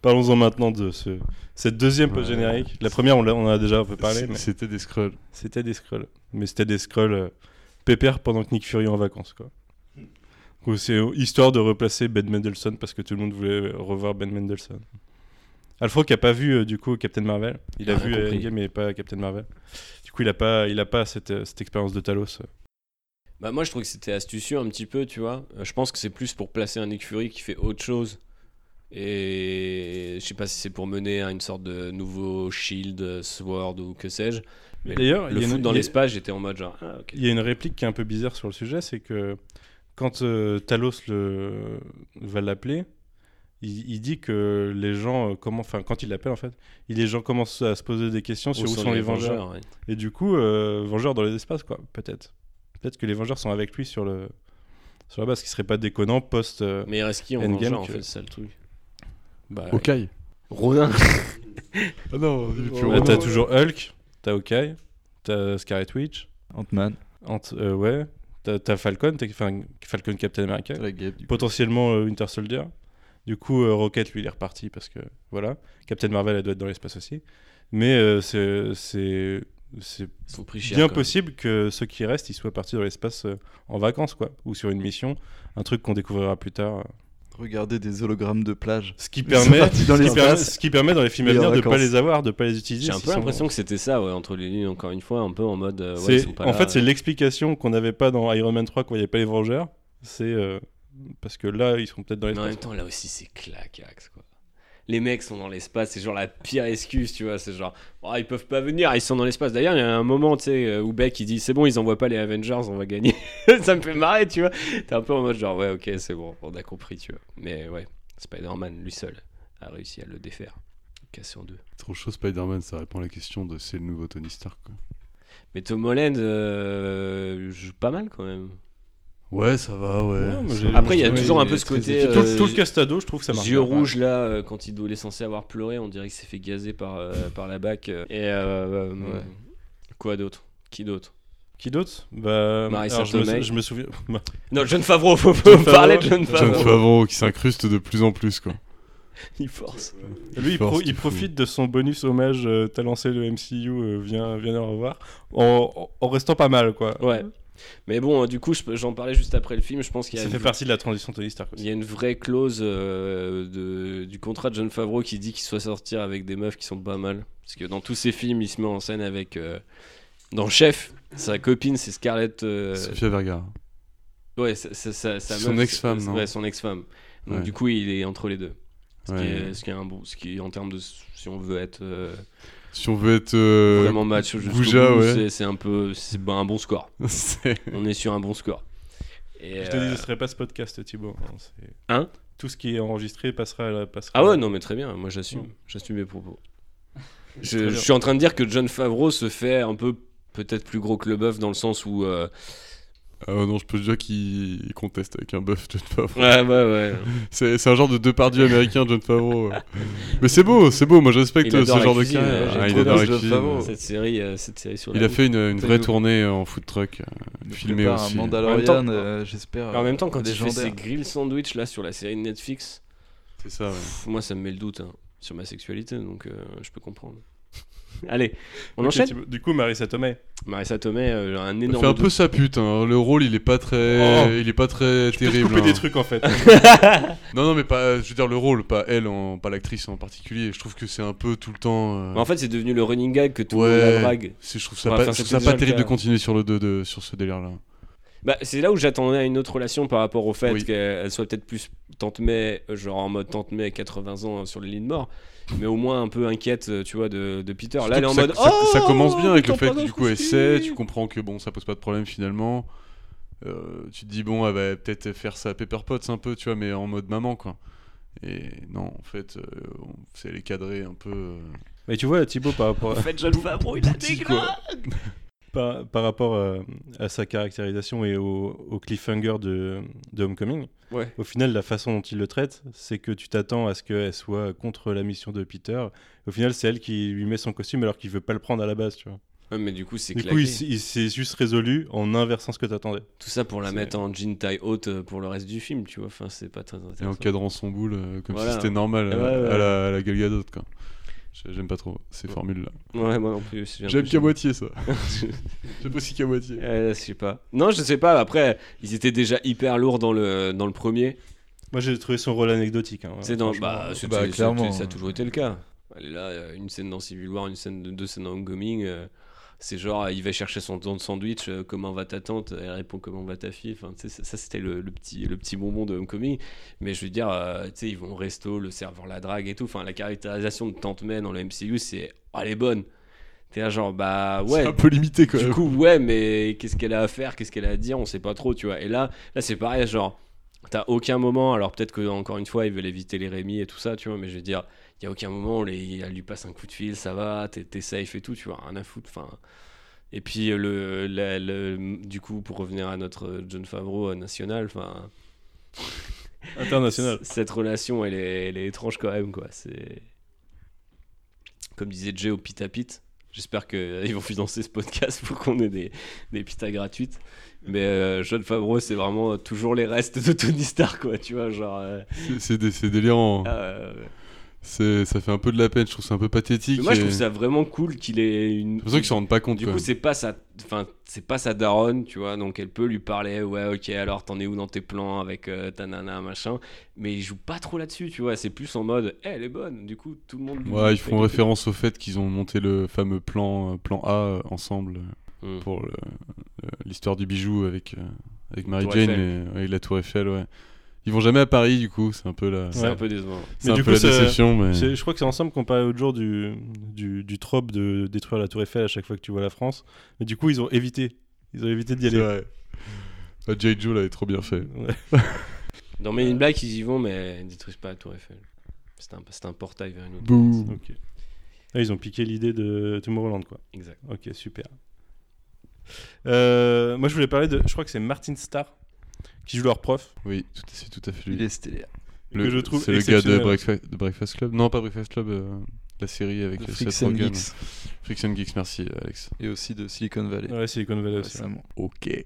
Parlons-en maintenant de ce, cette deuxième post générique. La première, on, en a déjà un peu parlé. Mais C'était des scrolls. C'était des scrolls. Mais c'était des scrolls euh, pépères pendant que Nick Fury est en vacances, quoi. C'est histoire de replacer Ben Mendelsohn parce que tout le monde voulait revoir Ben Mendelsohn. Alfro qui a pas vu euh, du coup Captain Marvel, il a Ah, vu. Endgame mais pas Captain Marvel. Du coup il a pas, il a pas cette, euh, cette expérience de Talos. Bah moi je trouve que c'était astucieux un petit peu, tu vois. Euh, je pense que c'est plus pour placer un Nick Fury qui fait autre chose. Et je sais pas si c'est pour mener à une sorte de nouveau Shield, Sword ou que sais-je. Mais D'ailleurs, le y une- dans l'espace, j'étais en mode genre. Ah. Il y a une réplique qui est un peu bizarre sur le sujet, c'est que quand euh, Talos le, va l'appeler, il, il dit que les gens, euh, comment, enfin quand il l'appelle en fait, il- les gens commencent à se poser des questions sur où sont, les Vengeurs. ouais. Et du coup, euh, Vengeurs dans les espaces, quoi, peut-être. Peut-être que les Vengeurs sont avec lui sur le sur la base, ce qui serait pas déconnant post. euh, Mais il reste qui en Endgame Vengeur en que- fait, c'est ça le truc. Bah, Hawkeye. Ronin. [laughs] Ah non, Bah, t'as toujours Hulk, t'as Hawkeye, t'as Scarlet Witch, Ant-Man. Ant euh, ouais, t'as Falcon, enfin Falcon Captain America, guêpe, potentiellement euh, Winter Soldier. Du coup, euh, Rocket, lui, il est reparti parce que voilà. Captain Marvel, elle doit être dans l'espace aussi. Mais euh, c'est bien possible que ceux qui restent, ils soient partis dans l'espace euh, en vacances, quoi, ou sur une mission, un truc qu'on découvrira plus tard. Regarder des hologrammes de plage. Ce qui permet, [laughs] dans ce qui permet, l'espace. ce qui permet dans les films à venir de pas vacances. les avoir, de pas les utiliser. J'ai un peu sont- l'impression que c'était ça, ouais, entre les lignes, encore une fois, un peu en mode. euh, ouais, C'est- ils sont pas en là, fait, c'est euh. l'explication qu'on n'avait pas dans Iron Man 3 quand il n'y avait pas les Vengeurs. C'est euh, parce que là, ils sont peut-être dans Mais en même temps, là aussi, c'est claquax, quoi. Les mecs sont dans l'espace, c'est genre la pire excuse, tu vois. C'est genre, oh, ils peuvent pas venir, ils sont dans l'espace. D'ailleurs, il y a un moment, tu sais, euh, où Beck il dit, c'est bon, ils envoient pas les Avengers, on va gagner. [laughs] ça me fait marrer, tu vois. T'es un peu en mode genre, ouais, ok, c'est bon, on a compris, tu vois. Mais ouais, Spider-Man, lui seul, a réussi à le défaire, casser en deux. Trop chaud Spider-Man, ça répond à la question de c'est le nouveau Tony Stark. Quoi. Mais Tom Holland euh, joue pas mal quand même. Ouais, ça va, ouais. Après, il y a toujours un peu ce côté. euh, Tout le- tout le castado, je trouve que ça marche Yeux rouges là, euh, quand il est censé avoir pleuré, on dirait qu'il s'est fait gazer par, euh, par la bac. euh, et euh, euh, Ouais. quoi d'autre? Qui d'autre? Qui d'autre? Bah, Marissa alors, je, me, Tomei. je me souviens. [laughs] Non, [laughs] John Favreau, faut, faut John parler de Favreau. John John Favreau. Qui s'incruste de plus en plus, quoi. [laughs] Il force. Lui, il, Force pro- qu'il il faut. profite de son bonus hommage. euh, T'as lancé le MCU, euh, viens, viens nous revoir. En restant pas mal, quoi. Ouais. Mais bon, euh, du coup, je- j'en parlais juste après le film. Je pense qu'il y a Ça une fait partie de la transition Tony Stark Il y a une vraie clause euh, de, du contrat de John Favreau qui dit qu'il soit sortir avec des meufs qui sont pas mal. Parce que dans tous ses films, il se met en scène avec. euh, dans Chef, sa copine, c'est Scarlett. euh, Sofia Vergara. ouais, sa- sa- sa- sa Son ex-femme, Ouais, son ex-femme. Donc Ouais. du coup, il est entre les deux. Ce, qui, est, ce qui est un bon. Ce qui, en termes de. Si on veut être euh, Si on veut être. euh, vraiment Gouja, bout, ouais. c'est- c'est un peu. C'est ben, un bon score. [laughs] On est sur un bon score. Et, Je te dis, euh, ce serait pas ce podcast, Thibaut. hein, c'est- Hein? Tout ce qui est enregistré passera à la. Passera Ah ouais, non, mais très bien, moi j'assume, Ouais. j'assume mes propos. [laughs] Je, suis en train de dire que John Favreau se fait un peu peut-être plus gros que le bœuf dans le sens où. euh, Ah non, je peux te dire qu'il il conteste avec un bœuf, John Favreau. Ouais, ouais, ouais. [laughs] C'est c'est un genre de Depardieu américain, John Favreau. Mais c'est beau, c'est beau, moi je respecte ce genre de cuisine, j'ai Ah, il adore John. Favreau. Cette série, euh, cette série sur Il a fait une, une vraie tournée en food truck, euh, Il filmé prépare aussi. Un Mandalorian, euh, j'espère. En même temps, quand il fait ses grill sandwich là sur la série de Netflix, C'est ça, ouais. pff, moi ça me met le doute hein, sur ma sexualité, donc euh, je peux comprendre. [laughs] Allez, on enchaîne. Du coup, Marissa Tomei. Marissa Tomei, euh, un Il énorme. fait un peu sa pute, hein. le rôle il est pas très, Oh. il est pas très Je peux te terrible. couper hein. des trucs en fait. [laughs] Non non mais pas, je veux dire le rôle, pas elle, en, pas l'actrice en particulier. Je trouve que c'est un peu tout le temps. euh, Mais en fait, c'est devenu le running gag que tout le monde ouais, la drague. je trouve ça pas, enfin, je trouve c'était ça pas déjà le terrible cas. de continuer sur le deux de, sur ce délire là. Bah, c'est là où j'attendais à une autre relation par rapport au fait Oui. qu'elle soit peut-être plus tante May, euh, genre en mode tante May 80 ans euh, sur le lit de mort, mais au moins un peu inquiète, euh, tu vois, de, de Peter. Là, elle est en ça, mode ça, oh, ça commence bien avec le fait que du coup elle sait, tu comprends que bon ça pose pas de problème finalement. Euh, tu te dis bon elle va peut-être faire sa Pepper Potts un peu tu vois mais en mode maman quoi. Et non en fait euh, on- c'est elle est cadrée un peu. euh, Mais tu vois, Thibaut, par rapport à, En fait, John Favreau, il a des quoi. Par, par rapport euh, à sa caractérisation et au, au cliffhanger de, de Homecoming, Ouais. au final, la façon dont il le traite, c'est que tu t'attends à ce qu'elle soit contre la mission de Peter. Au final, c'est elle qui lui met son costume alors qu'il veut pas le prendre à la base, tu vois. Ouais, mais du coup, c'est Du claqué. coup, il, s'est juste résolu en inversant ce que t'attendais. Tout ça pour la mettre en jean taille haute euh, pour le reste du film, tu vois. Enfin, c'est pas très Et en cadrant son boule euh, comme Voilà. si c'était normal Ouais, ouais. à, la, à la Gal Gadot, quoi. J'ai- J'aime pas trop ces formules-là. Ouais, moi non plus. J'aime qu'à moitié ça. [laughs] J'aime aussi qu'à moitié. Euh, je sais pas. Non, je sais pas. Après, ils étaient déjà hyper lourds dans le, dans le premier. Moi, j'ai trouvé son rôle anecdotique. hein, C'est dans. Bah, c'est- Bah, clairement, ça a toujours été le cas. Elle est là, euh, une scène dans Civil War, une scène de deux scènes dans Homecoming. euh, c'est genre, il va chercher son don de sandwich, euh, comment va ta tante Elle répond comment va ta fille. Enfin, ça, ça, c'était le, le petit, le petit bonbon de Homecoming. Mais je veux dire, euh, tu sais, ils vont au resto, le serveur la drague et tout. Enfin, la caractérisation de Tante May dans le MCU, c'est. Oh, elle est bonne. T'es là, genre, bah ouais. C'est un peu limité quand Du même. coup, ouais, mais qu'est-ce qu'elle a à faire Qu'est-ce qu'elle a à dire On sait pas trop, tu vois. Et là, là c'est pareil, genre, t'as aucun moment. Alors peut-être que encore une fois, ils veulent éviter les Rémi et tout ça, tu vois. Mais je veux dire, il y a aucun moment où les- elle lui passe un coup de fil, ça va, t'es safe et tout, tu vois. Rien à foutre. Enfin. Et puis le, la- le- du coup, pour revenir à notre John Favreau euh, national, enfin. [laughs] International. Cette relation, elle est, elle est étrange quand même, quoi. C'est comme disait Jay au Pita Pit. J'espère qu'ils vont financer ce podcast pour qu'on ait des, des pitas gratuites. Mais euh, John Favreau, c'est vraiment toujours les restes de Tony Stark, quoi, tu vois, genre... euh, C'est- C'est dé- c'est délirant. ah, ouais, ouais. C'est- Ça fait un peu de la peine, je trouve ça un peu pathétique. Mais moi, je trouve ça vraiment cool qu'il ait une... J'ai l'impression qu'ils s'en rendent pas compte. Du quoi. coup, c'est pas sa, enfin, c'est pas sa daronne, tu vois, donc elle peut lui parler, ouais, ok, alors t'en es où dans tes plans avec euh, ta nana, machin, mais il joue pas trop là-dessus, tu vois, c'est plus en mode, Eh, elle est bonne, du coup, tout le monde. Ouais, ils font référence au fait qu'ils ont monté le fameux plan, euh, plan A euh, ensemble Hmm. pour l'histoire du bijou avec, avec Mary Tour Jane et avec la Tour Eiffel. Ouais. Ils vont jamais à Paris, du coup, c'est un peu la. C'est Ouais. un peu décevant. C'est Mais un du peu coup, la déception, mais. Je crois que c'est ensemble qu'on parlait l'autre jour du, du, du trope de détruire la Tour Eiffel à chaque fois que tu vois la France. Mais du coup, ils ont évité. Ils ont évité d'y C'est aller. vrai. Ah, J. Joe l'avait trop bien fait. Ouais. Dans Men in Black, ils y vont, mais ils détruisent pas la Tour Eiffel. C'est un, c'est un portail vers une autre. Bouh. Ok. Ah, ils ont piqué l'idée de Tomorrowland, quoi. Exact. Ok, super. Euh, moi, je voulais parler de. Je crois que c'est Martin Starr qui joue leur prof. Oui, tout- c'est tout à fait Il lui. est stellaire. que je trouve C'est le gars de. Breakfast, de Breakfast Club. Non, pas Breakfast Club, euh, la série avec euh, Seth and Rogen. Geeks. Freaks and Geeks, merci euh, Alex. Et aussi de Silicon Valley. Ouais, Silicon Valley aussi. récemment. Ok. Et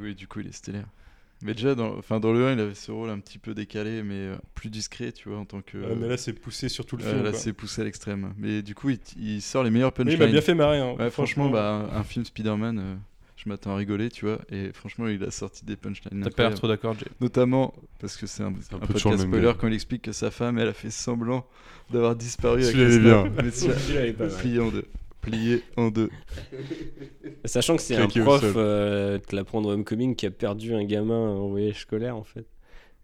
oui, du coup, il est stellaire. Mais déjà, dans, enfin, dans le 1, il avait ce rôle un petit peu décalé, mais euh, plus discret, tu vois, en tant que. Ouais, mais là, c'est poussé sur tout le euh, film. là, quoi. c'est poussé à l'extrême. Mais du coup, il, il sort les meilleurs punchlines. il m'a bien fait marrer. hein. Ouais, franchement, bah, un, un film Spider-Man, euh, je m'attends à rigoler, tu vois. Et franchement, il a sorti des punchlines. T'as pas l'air trop d'accord, Jay. Notamment parce que c'est un, un un peu podcast même spoiler gars. quand il explique que sa femme, elle a fait semblant d'avoir disparu. avec Celui-là, les [laughs] il est bien. Mais plié en deux. Plié en deux. Sachant que c'est un prof euh, de l'apprendre Homecoming qui a perdu un gamin en voyage scolaire en fait.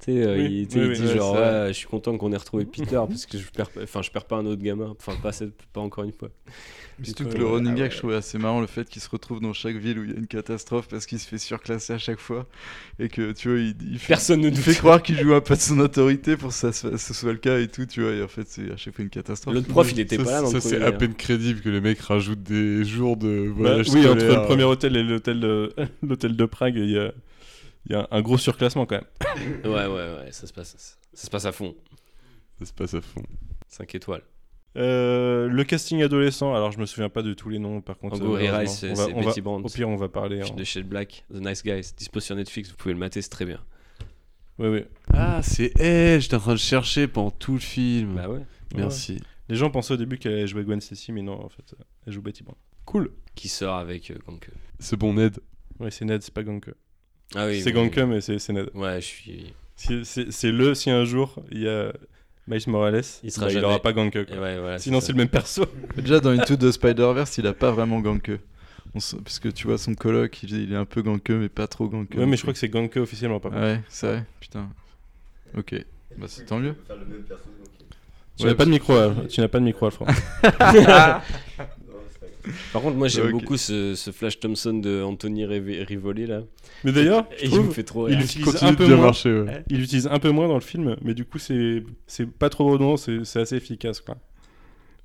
Tu sais, euh, Oui, il, oui, il oui, dit ouais, genre ouais, je suis content qu'on ait retrouvé [laughs] Peter parce que je perds, enfin je perds pas un autre gamin, enfin pas, cette- pas encore une fois. Surtout que le ouais. running Ah gag, ouais. je trouvais assez marrant le fait qu'il se retrouve dans chaque ville où il y a une catastrophe parce qu'il se fait surclasser à chaque fois et que tu vois, il, il fait, Personne ne il doute. fait croire qu'il joue un peu de son autorité pour que ça, ce soit le cas et tout, tu vois, et en fait, c'est à chaque fois une catastrophe. L'autre prof, il était ça, pas là dans ça, c'est à hein. peine crédible que les mecs rajoutent des jours de Bah, oui, entre le premier hôtel et l'hôtel de, [laughs] l'hôtel de Prague, il y a, il y a un gros surclassement quand même. [coughs] Ouais, ouais, ouais, ça se passe, ça se passe à fond. Ça se passe à fond. 5 étoiles. Euh, le casting adolescent, alors je me souviens pas de tous les noms par contre. En gros, euh, Ray malheureusement. Rice, On c'est Betty Brant. Au pire, on va parler. Film en- de Shade Black, The Nice Guys, dispo sur Netflix, vous pouvez le mater, c'est très bien. Oui, oui. Ah, c'est elle, j'étais en train de chercher pendant tout le film. Bah ouais. Merci. Les gens pensaient au début qu'elle allait jouer Gwen Stacy, mais non, en fait, elle joue Betty Brant. Cool. Qui sort avec euh, Ganke. C'est bon, Ned. Ouais, c'est Ned, c'est pas Ganke. Ah oui. c'est bon, Ganke, mais c'est c'est Ned. Ouais, je suis. C'est le si un jour il y a Miles Morales, Il sera bah, il aura pas Ganke. quoi. Et ouais, voilà, Sinon, c'est le même perso. [laughs] Déjà, dans Into the Spider-Verse, il a pas vraiment ganke. On s- Parce que tu vois, son coloc, il, il est un peu ganke, mais pas trop ganke. Ouais, mais je crois que c'est Ganke officiellement, contre. Ouais, c'est vrai, putain. Ok, bah c'est tant mieux. Tu Ouais, n'as pas de micro, tu n'as pas de micro, Alfred. [laughs] [laughs] Par contre, moi j'aime beaucoup ce, ce Flash Thompson de Anthony Riv- Rivoli là. Mais d'ailleurs, il me fait trop il utilise Continue un de peu moins. marcher, ouais. Il utilise un peu moins dans le film, mais du coup, c'est c'est pas trop redondant, c'est c'est assez efficace, quoi.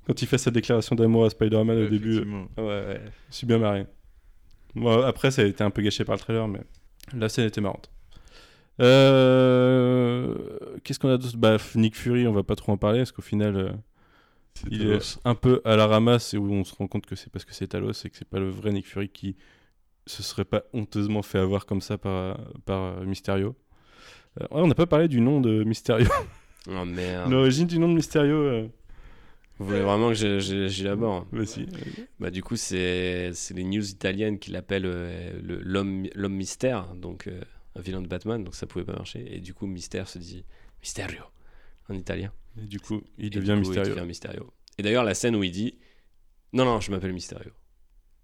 Quand il fait sa déclaration d'amour à Spider-Man au début, effectivement. ouais, ouais, je suis bien marré. Moi, après, ça a été un peu gâché par le trailer, mais la scène était marrante. Euh, Qu'est-ce qu'on a d'autre? Bah, Nick Fury, on va pas trop en parler, parce qu'au final, euh, il Talos. est un peu à la ramasse et où on se rend compte que c'est parce que c'est Talos et que c'est pas le vrai Nick Fury qui se serait pas honteusement fait avoir comme ça par, par euh, Mysterio. Euh, ouais, on n'a pas parlé du nom de Mysterio. [laughs] Oh merde. L'origine du nom de Mysterio. euh, Vous voulez vraiment que j'élabore Vas-y. Bah du coup c'est les news italiennes qui l'appellent euh, l'homme l'homme mystère donc un vilain de Batman donc ça pouvait pas marcher et du coup mystère se dit Mysterio en italien. Et du coup, il Et devient du coup, Mysterio. Il devient Mysterio. Et d'ailleurs la scène où il dit non non je m'appelle Mysterio.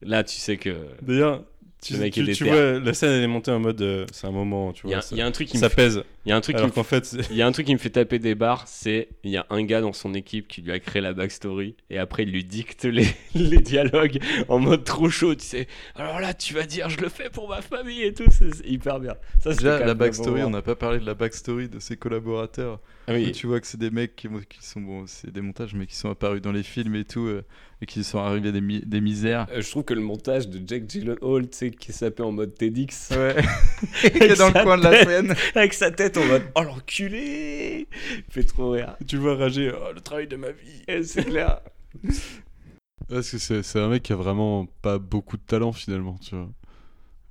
Là tu sais que D'ailleurs, tu, Le mec tu- est tu déter. vois, la scène elle est montée en mode. euh, c'est un moment, tu Il y, a- vois. ça- il y a un truc qui ça me fait- pèse. Il y a un truc qui Alors me qu'en fait- il y a un truc qui me fait taper des barres, c'est il y a un gars dans son équipe qui lui a créé la backstory et après il lui dicte les, [laughs] les dialogues en mode trop chaud, tu sais. Alors là, tu vas dire je le fais pour ma famille et tout, c'est c'est hyper bien. Ça Déjà, la backstory, on n'a pas parlé de la backstory de ses collaborateurs. Ah oui. Où tu vois que c'est des mecs qui, qui sont, bon, c'est des montages, mais qui sont apparus dans les films et tout, euh, et qui sont arrivés des, mi- des misères. Euh, je trouve que le montage de Jack Gyllenhaal, tu sais, qui s'appelle en mode TEDx. Ouais. [laughs] Qui est dans le coin de la scène. [laughs] Avec sa tête en mode Oh l'enculé Il fait trop rire. Tu vois rager, oh, le travail de ma vie. C'est clair. [laughs] Parce que c'est c'est un mec qui a vraiment pas beaucoup de talent finalement, tu vois.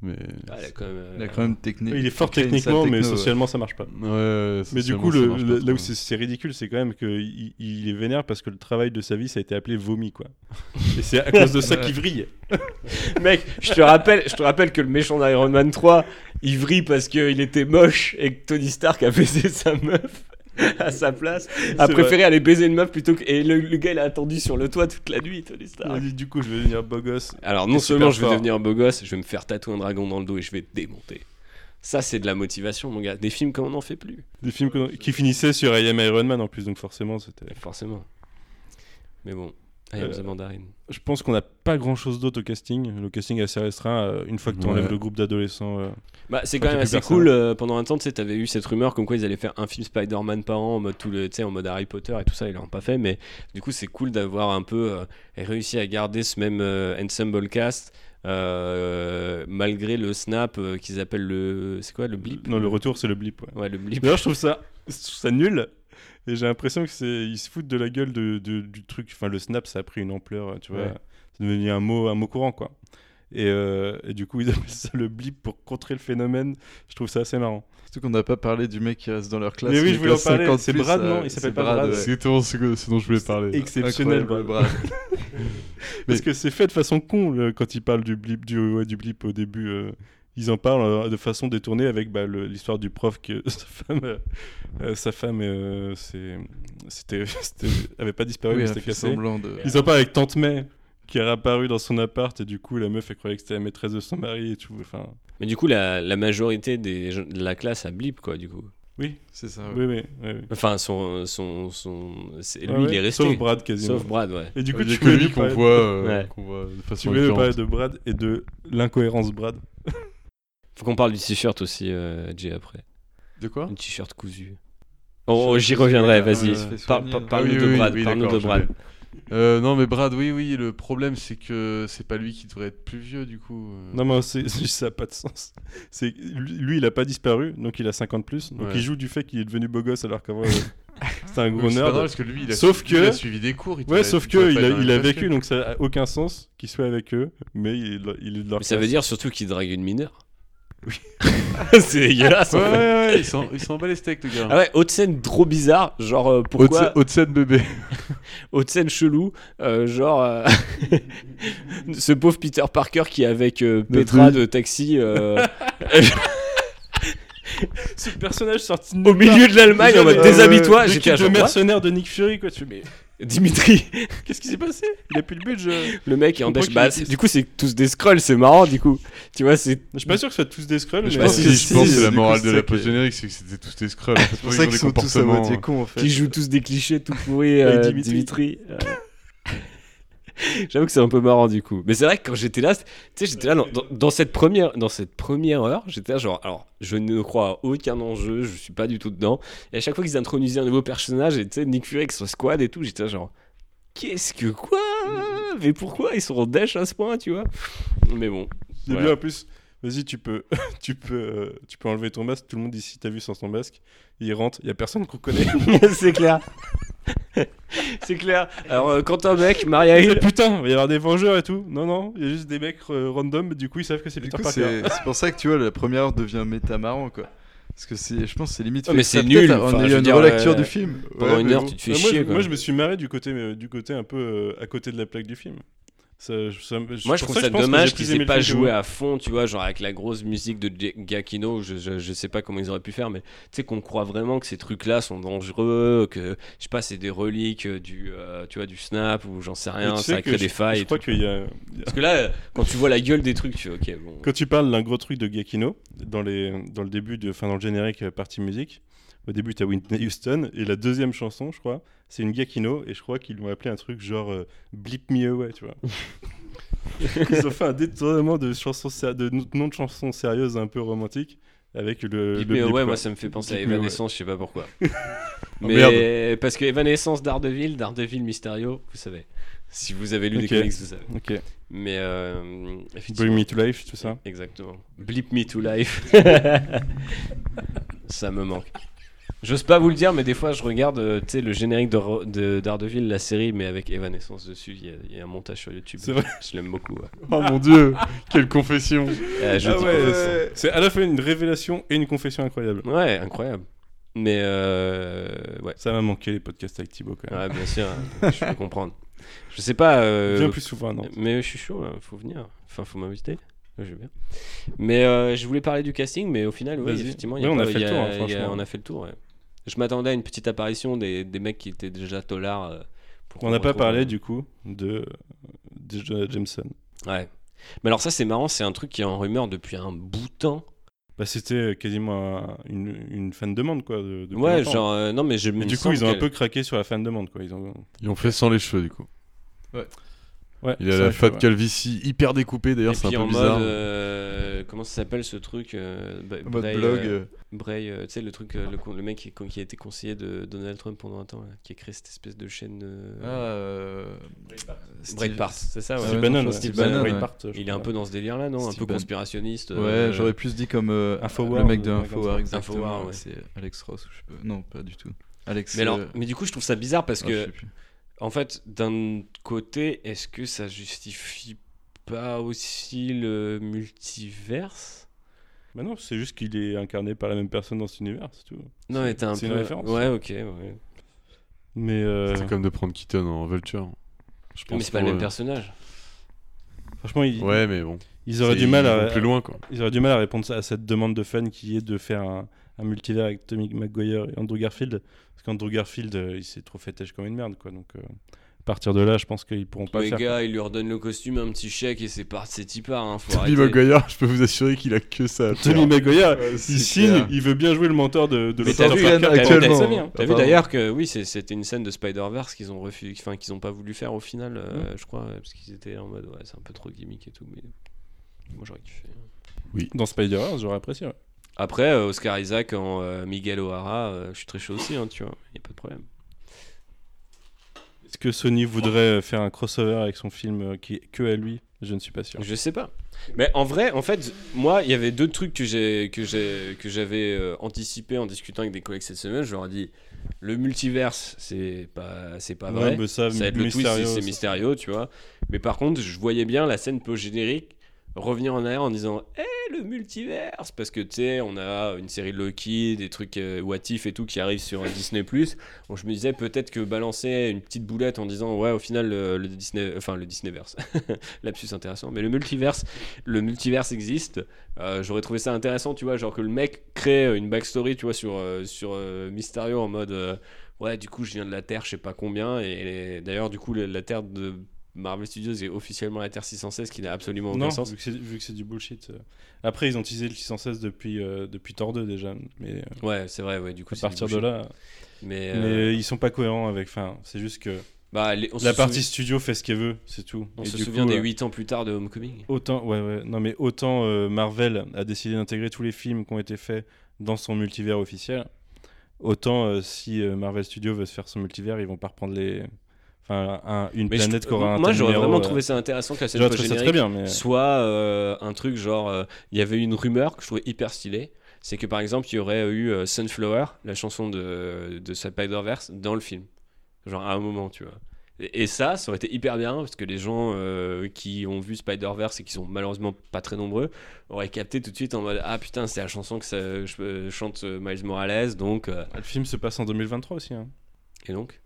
Mais. Ah, il a quand même, euh, Il a quand même technique. Il est fort techniquement, mais techno, ouais. socialement, ça marche pas. Ouais, mais du socialement, coup, le, le- là où c'est c'est ridicule, c'est quand même qu'il il est vénère parce que le travail de sa vie, ça a été appelé vomi, quoi. [laughs] Et c'est à cause de ça qu'il vrille. [laughs] Mec, je te rappelle, je te rappelle que le méchant d'Iron Man 3, il vrille parce qu'il était moche et que Tony Stark a baisé sa meuf [laughs] à sa place. A préféré vrai. aller baiser une meuf plutôt que. Et le, le gars, il a attendu sur le toit toute la nuit, Tony Stark. dit, du coup, je vais devenir beau gosse. Alors, non seulement je vais fort. devenir beau gosse, je vais me faire tatouer un dragon dans le dos et je vais te démonter. Ça, c'est de la motivation, mon gars. Des films comme on n'en fait plus. Des films qu'on- qui finissaient sur I Am Iron Man en plus, donc forcément, c'était. Forcément. Mais bon, I am Euh, the Mandarin. Je pense qu'on n'a pas grand chose d'autre au casting. Le casting est assez restreint. euh, Une fois que tu enlèves Ouais. le groupe d'adolescents. euh, Bah, c'est quand même assez cool. pendant un temps, tu sais, t'avais eu cette rumeur comme quoi ils allaient faire un film Spider-Man par an en mode, tout le, en mode Harry Potter et tout ça. Ils l'ont pas fait, mais du coup, c'est cool d'avoir un peu euh, réussi à garder ce même euh, ensemble cast. euh, malgré le snap qu'ils appellent le c'est quoi le blip? Non, le retour, c'est le blip. Ouais. ouais le blip D'ailleurs, je trouve ça, je trouve ça nul. Et j'ai l'impression que c'est, ils se foutent de la gueule de, de- du truc. Enfin, le snap, ça a pris une ampleur, tu vois. Ouais. C'est devenu un mot, un mot courant, quoi. Et, euh, et du coup, ils [laughs] appellent ça le blip pour contrer le phénomène. Je trouve ça assez marrant. Surtout qu'on n'a pas parlé du mec qui reste dans leur classe. Mais oui, je voulais en parler, 50 c'est Brad, euh, non Il s'appelle pas Brad, ouais. C'est exactement ce, dont je voulais parler. Exceptionnel, Brad. Brad. [laughs] Parce que c'est fait de façon con le- quand ils parlent du blip, du, ouais, du blip au début. euh, ils en parlent euh, de façon détournée avec bah, l'histoire du prof que [laughs] sa femme, euh, euh, sa femme euh, [laughs] c'était, avait pas disparu, Oui, mais c'était cassé. de- Ils en parlent avec Tante May qui est réapparue dans son appart et du coup la meuf elle croyait que c'était la maîtresse de son mari et tout. Enfin, mais du coup la, la majorité des gens de la classe a blip quoi du coup oui, C'est ça. ouais. oui, oui, oui, oui. enfin son son, son lui Ah ouais, il est resté Sauf Brad quasiment. sauf Brad ouais Et du coup, a tu lui qu'on parler- voit, euh, Ouais. qu'on voit de Tu façon voulais nous parler de Brad et de l'incohérence Brad? [laughs] faut qu'on parle du t-shirt aussi euh, Jay après De quoi Un t-shirt cousu. Oh, j'y reviendrai, vas-y. Parle-nous oui, de Brad. oui, Parle-nous de Brad. Euh, non, mais Brad, oui, oui, le problème c'est que c'est pas lui qui devrait être plus vieux du coup. euh. Non, mais c'est, ça n'a pas de sens. C'est, lui, il a pas disparu, donc il a 50 plus. Donc Ouais. il joue du fait qu'il est devenu beau gosse alors qu'avant, euh, [laughs] c'était un gros c'est pas nerd. drôle, parce que lui, il a, Sauf suivi, il que- a suivi des cours. il Ouais, sauf que il a, il vécu, donc ça a aucun sens qu'il soit avec eux, mais il est, de- il est de leur Mais ça veut dire surtout qu'il drague une mineure. Oui. [laughs] c'est dégueulasse. Ouais, en ouais, fait. ouais, s'en, il s'en bat les steaks, le gars. Ah ouais, haute scène trop bizarre, genre euh, Haute pourquoi scène- Haute scène bébé. [laughs] haute scène chelou, euh, genre euh, [laughs] ce pauvre Peter Parker qui est avec euh, Petra de Taxi euh, Ce personnage sorti au milieu de l'Allemagne en mode déshabille-toi, j'étais de what mercenaires de Nick Fury, quoi. Tu mais Dimitri, [laughs] qu'est-ce qui s'est passé? Il a plus le budget. le mec est en dash. Bah, c'est- du coup, c'est tous des scrolls, c'est marrant, du coup. Tu vois, c'est Je suis pas sûr que ce soit tous des scrolls, mais Je pense que, si, je que la morale c'est de la qui- post-générique, c'est que c'était tous des scrolls. C'est C'est pour ça qu'ils sont tous à moitié cons en fait. qui jouent tous des clichés tout pourris, Avec euh, Dimitri. [laughs] J'avoue que c'est un peu marrant du coup. Mais c'est vrai que quand j'étais là, tu sais, j'étais là dans, dans- dans cette première, dans cette première heure, j'étais là genre, alors, je ne crois à aucun enjeu, je suis pas du tout dedans. Et à chaque fois qu'ils introduisaient un nouveau personnage, et tu sais, Nick Fury avec son squad et tout, j'étais là genre, qu'est-ce que quoi? Mais pourquoi ils sont en dash à ce point, tu vois? Mais bon. Il y a Voilà. bien en plus. Vas-y, tu peux, [laughs] tu peux, euh, tu peux enlever ton masque. Tout le monde ici t'a vu sans ton masque. Il rentre, il y a personne qu'on connaît. [laughs] c'est clair. [laughs] C'est clair. Alors, euh, quand un mec, Maria Hill. Putain, il va y avoir des vengeurs et tout. Non, non, il y a juste des mecs euh, random, du coup ils savent que c'est Peter coup, Parker. c'est pour ça que tu vois, la première heure devient méta marrant quoi. Parce que c'est, je pense que c'est limite. Oh, mais c'est nul, peut-être, enfin, ayant veux une dire, relecture euh, du film. pendant Ouais, une heure, bon. tu te fais moi, chier. quoi. moi, je me suis marré du côté, mais, du côté un peu euh, à côté de la plaque du film. Ça, je- ça me- Moi, je trouve ça, dommage qu'ils aient pas joué à fond, tu vois, genre avec la grosse musique de Gi- Giacchino. Je, je, je sais pas comment ils auraient pu faire, mais tu sais qu'on croit vraiment que ces trucs-là sont dangereux, que je sais pas, c'est des reliques euh, du, euh, tu vois, du snap ou j'en sais rien, tu sais ça crée des failles. Je crois qu'il y a. Parce que là, quand tu vois la gueule des trucs, tu ok, bon. Quand tu parles d'un gros truc de Giacchino, dans, les, dans le début, de, dans le générique euh, partie musique, au début tu as Whitney Houston, et la deuxième chanson, je crois, c'est une Giacchino, et je crois qu'ils l'ont appelé un truc genre euh, Blip Me Away, tu vois. [laughs] Ils ont fait un détournement de, chansons de nom de chansons sérieuses un peu romantiques avec le. Blip le Me blip, Away, quoi. moi ça me fait penser à Blip. Evanescence, je sais pas pourquoi. [laughs] Oh, Mais merde. parce que Evanescence d'Ardeville, d'Ardeville Mysterio, vous savez. Si vous avez lu Ok. des comics, vous savez. Ok. Mais euh. Bring Me to Life, tout ça. Exactement. Blip Me to Life. [laughs] ça me manque. J'ose pas vous le dire, mais des fois je regarde euh, tu sais, le générique de, de d'Ardeville, la série, mais avec Evanescence dessus. Il y a- il y, a un montage sur YouTube. C'est vrai Je l'aime beaucoup. ouais. Oh mon dieu, quelle confession. Euh, je Ah dis ouais, pas. c'est- c'est à la fois une révélation et une confession incroyable. Ouais, incroyable. Mais euh, ouais. Ça m'a manqué les podcasts avec Thibaut quand même. Ouais, bien sûr, hein, je peux comprendre. Je sais pas. euh, Viens plus souvent, non. Mais je suis chaud, là, faut venir. Enfin, faut m'inviter. Je veux bien. Mais euh, je voulais parler du casting, mais au final, oui, Vas-y. effectivement, il y Ouais, on a pas- fait il y le tour, hein, il y a- franchement. on a fait le tour, ouais. Je m'attendais à une petite apparition des, des mecs qui étaient déjà tolards. euh, pour On qu'on n'a pas retrouve, parlé euh, du coup de, Jameson. Ouais. Mais alors, ça, c'est marrant, c'est un truc qui est en rumeur depuis un bout de temps. Bah, c'était quasiment un- une, une fan demande quoi. De, depuis Ouais, longtemps. genre, euh, non, mais je me du coup, semble ils ont un qu'elle- peu craqué sur la fan demande quoi. Ils ont. Ils ont fait sans les cheveux du coup. Ouais. Il a la fat ouais. calvitie hyper découpée d'ailleurs, c'est un peu en bizarre. mode. euh, comment ça s'appelle ce truc euh, Bray, blog, euh. Bray, euh, tu sais, le truc, euh, le, mec qui, qui a été conseiller de Donald Trump pendant un temps, là, qui a créé cette espèce de chaîne. euh, Ah, euh, Steve- Breitbart, c'est ça, ouais. Steve Bannon, ouais. Steve Bannon, Bannon, ouais. Il est un peu dans ce délire-là, non Un Steve peu conspirationniste. Ouais, j'aurais plus dit comme euh, Infowars, le mec de ça. exactement. Infowars, ouais. C'est Alex Ross, ou je sais pas. Non, pas du tout. Alex. Mais, alors, euh, mais du coup, je trouve ça bizarre parce ah, je que, sais plus. En fait, d'un côté, est-ce que ça justifie pas aussi le multiverse? Bah non, c'est juste qu'il est incarné par la même personne dans cet univers, c'est tout. Non, mais t'es un C'est peu. une référence. Ouais, ok, ouais. Mais euh, C'est comme de prendre Keaton en Vulture. Je Mais pense c'est pas le pour, même euh, personnage. franchement, ils, Ouais, mais bon. ils auraient C'est- du mal ils à vont plus loin quoi. Ils auraient du mal à répondre à cette demande de fans qui est de faire un, un multivers avec Tommy McGuire et Andrew Garfield. Parce qu'Andrew Garfield, euh, il s'est trop fait têche comme une merde, quoi. Donc, euh, à partir de là, je pense qu'ils pourront pas Les le faire. gars, il lui redonne le costume, un petit chèque et c'est parti, c'est y part. Hein, faut Tommy. Maguire, je peux vous assurer qu'il a que ça. à faire. Tommy McGuire, Ouais, il signe, clair. il veut bien jouer le mentor de, de Mais t'as vu, hein. Vu d'ailleurs que oui, c'était une scène de Spider-Verse qu'ils ont refusé, enfin qu'ils ont pas voulu faire au final, euh, je crois, parce qu'ils étaient en mode ouais, c'est un peu trop gimmick et tout, mais moi j'aurais kiffé. Dans Spider-Verse, j'aurais apprécié. ouais. Après, euh, Oscar Isaac en euh, Miguel O'Hara, euh, je suis très chaud aussi, hein, tu vois, y a pas de problème. Est-ce que Sony voudrait faire un crossover avec son film qui est que à lui? Je ne suis pas sûr. Je sais pas. Mais en vrai, en fait, moi, il y avait deux trucs que j'ai que j'ai que j'avais euh, anticipé en discutant avec des collègues cette semaine. Je leur ai dit, le multiverse, c'est pas c'est pas Ouais, vrai. ça, va être le twist, c'est-. Mysterio, tu vois. Mais par contre, je voyais bien la scène post-générique revenir en arrière en disant Eh le multiverse Parce que tu sais, on a une série de Loki, des trucs euh, What If et tout qui arrivent sur Disney. Donc je me disais peut-être que balancer une petite boulette en disant Ouais, au final, le, Disney. Enfin, le Disneyverse. [laughs] Lapsus intéressant. Mais le multiverse, le multiverse existe. Euh, J'aurais trouvé ça intéressant, tu vois. Genre que le mec crée une backstory, tu vois, sur, euh, sur euh, Mysterio en mode. euh, Ouais, du coup, je viens de la Terre, je sais pas combien. Et, et d'ailleurs, du coup, la, la Terre de Marvel Studios est officiellement la Terre 616, qui n'a absolument aucun Non, sens. vu que c'est- du bullshit. euh. Après, ils ont teasé le 616 depuis, euh, depuis Thor 2 déjà. Mais euh, Ouais, c'est vrai, ouais, du coup, à partir de là. Mais, Mais euh, ils sont pas cohérents avec. Enfin, c'est juste que bah, les- la partie studio fait ce qu'elle veut, c'est tout. On Et se souvient coup, des euh, 8 ans plus tard de Homecoming. Autant, ouais, ouais. Non, mais autant euh, Marvel a décidé d'intégrer tous les films qui ont été faits dans son multivers officiel. Autant euh, si euh, Marvel Studios veut se faire son multivers, ils vont pas reprendre les. Un- une Mais planète qui aura un Moi, j'aurais vraiment euh, trouvé ça intéressant que la scène très bien, mais- soit euh, un truc genre. euh, Il y avait une rumeur que je trouvais hyper stylée. C'est que par exemple, il y aurait eu euh, Sunflower, la chanson de, de Spider-Verse, dans le film. Genre à un moment, tu vois. Et, et ça, ça aurait été hyper bien parce que les gens qui ont vu Spider-Verse et qui sont malheureusement pas très nombreux auraient capté tout de suite en mode Ah putain, c'est la chanson que ça, je, chante Miles Morales, donc. euh, Le film se passe en 2023 aussi. Hein. Et donc?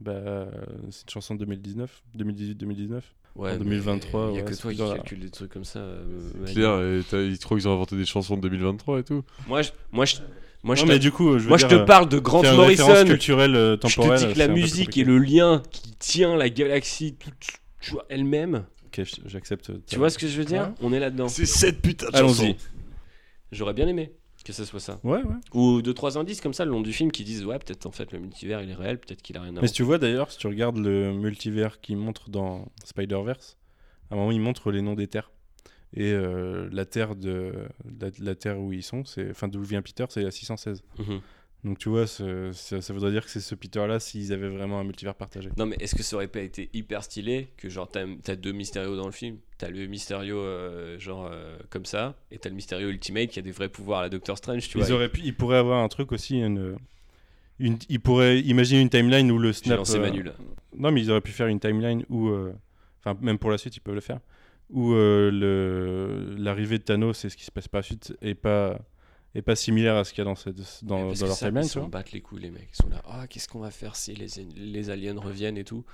Bah, euh, c'est une chanson de 2019, 2018-2019. Ouais, en mais 2023. Il y a ouais, que c'est toi qui calcule des trucs comme ça. euh, et t'as- ils trouvent qu'ils ont inventé des chansons de 2023 et tout. Moi, je, moi, je, moi, je Non, te- mais du coup, je veux moi, je dire, te euh, parle de Grant Morrison. culturelle, euh, Je te dis que c'est la musique et le lien qui tient la galaxie toute, elle-même. Ok, j'accepte. Tu vois ce que je veux dire Ouais. On est là-dedans. C'est cette putain de Allons-y. chanson. J'aurais bien aimé que ça soit ça. Ouais, ouais. Ou deux trois indices comme ça le long du film qui disent ouais peut-être en fait le multivers il est réel, peut-être qu'il a rien à Mais voir. si tu vois d'ailleurs, si tu regardes le multivers qui montre dans Spider-Verse, à un moment il montre les noms des terres. Et euh, la terre de la, la terre où ils sont, c'est enfin d'où vient Peter, c'est la 616. Mhm. Donc tu vois, ce- ça, ça voudrait dire que c'est ce Peter-là s'ils avaient vraiment un multivers partagé. Non mais est-ce que ça aurait pas été hyper stylé que genre t'as as deux Mysterio dans le film? T'as le Mysterio euh, genre euh, comme ça et t'as le Mysterio Ultimate qui a des vrais pouvoirs à la Doctor Strange tu ils vois. auraient pu, ils pourraient avoir un truc aussi, une, une, ils pourraient imaginer une timeline où le snap. euh, Manu. Non, mais ils auraient pu faire une timeline où, enfin même pour la suite, ils peuvent le faire, où l'arrivée de Thanos et ce qui se passe par la suite est pas est pas similaire à ce qu'il y a dans cette dans, Parce dans que leur ça, timeline, ils vois. battent les couilles les mecs. Ils sont là ah qu'est-ce qu'on va faire si les, les aliens reviennent et tout.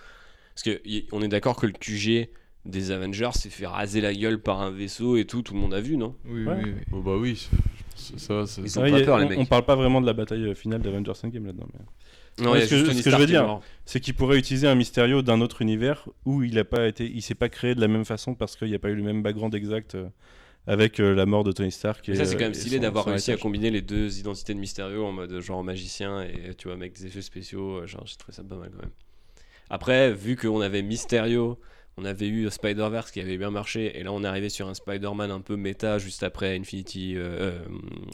Parce que y- on est d'accord que le QG des Avengers s'est fait raser la gueule par un vaisseau et tout, tout le monde a vu non? Oui, Ouais. oui, oui. Oh, bah oui, ça, c'est- Ils ont Ouais, pas a- peur, les on, mecs. on parle pas vraiment de la bataille euh, finale d'Avengers Endgame là-dedans. Mais... Non, Ouais, ce que, ce je veux dire, c'est qu'il pourrait utiliser un Mysterio d'un autre univers où il a pas été, il s'est pas créé de la même façon parce qu'il n'y a pas eu le même background exact euh, avec euh, la mort de Tony Stark. Et, ça, c'est euh, quand même et stylé d'avoir réussi à combiner les deux identités de Mysterio en mode genre magicien et tu vois, avec des effets spéciaux. euh, Genre, j'ai trouvé ça pas mal quand même. Après, vu qu'on avait Mysterio, on avait eu Spider-Verse qui avait bien marché, et là on est arrivé sur un Spider-Man un peu méta juste après Infinity euh, euh,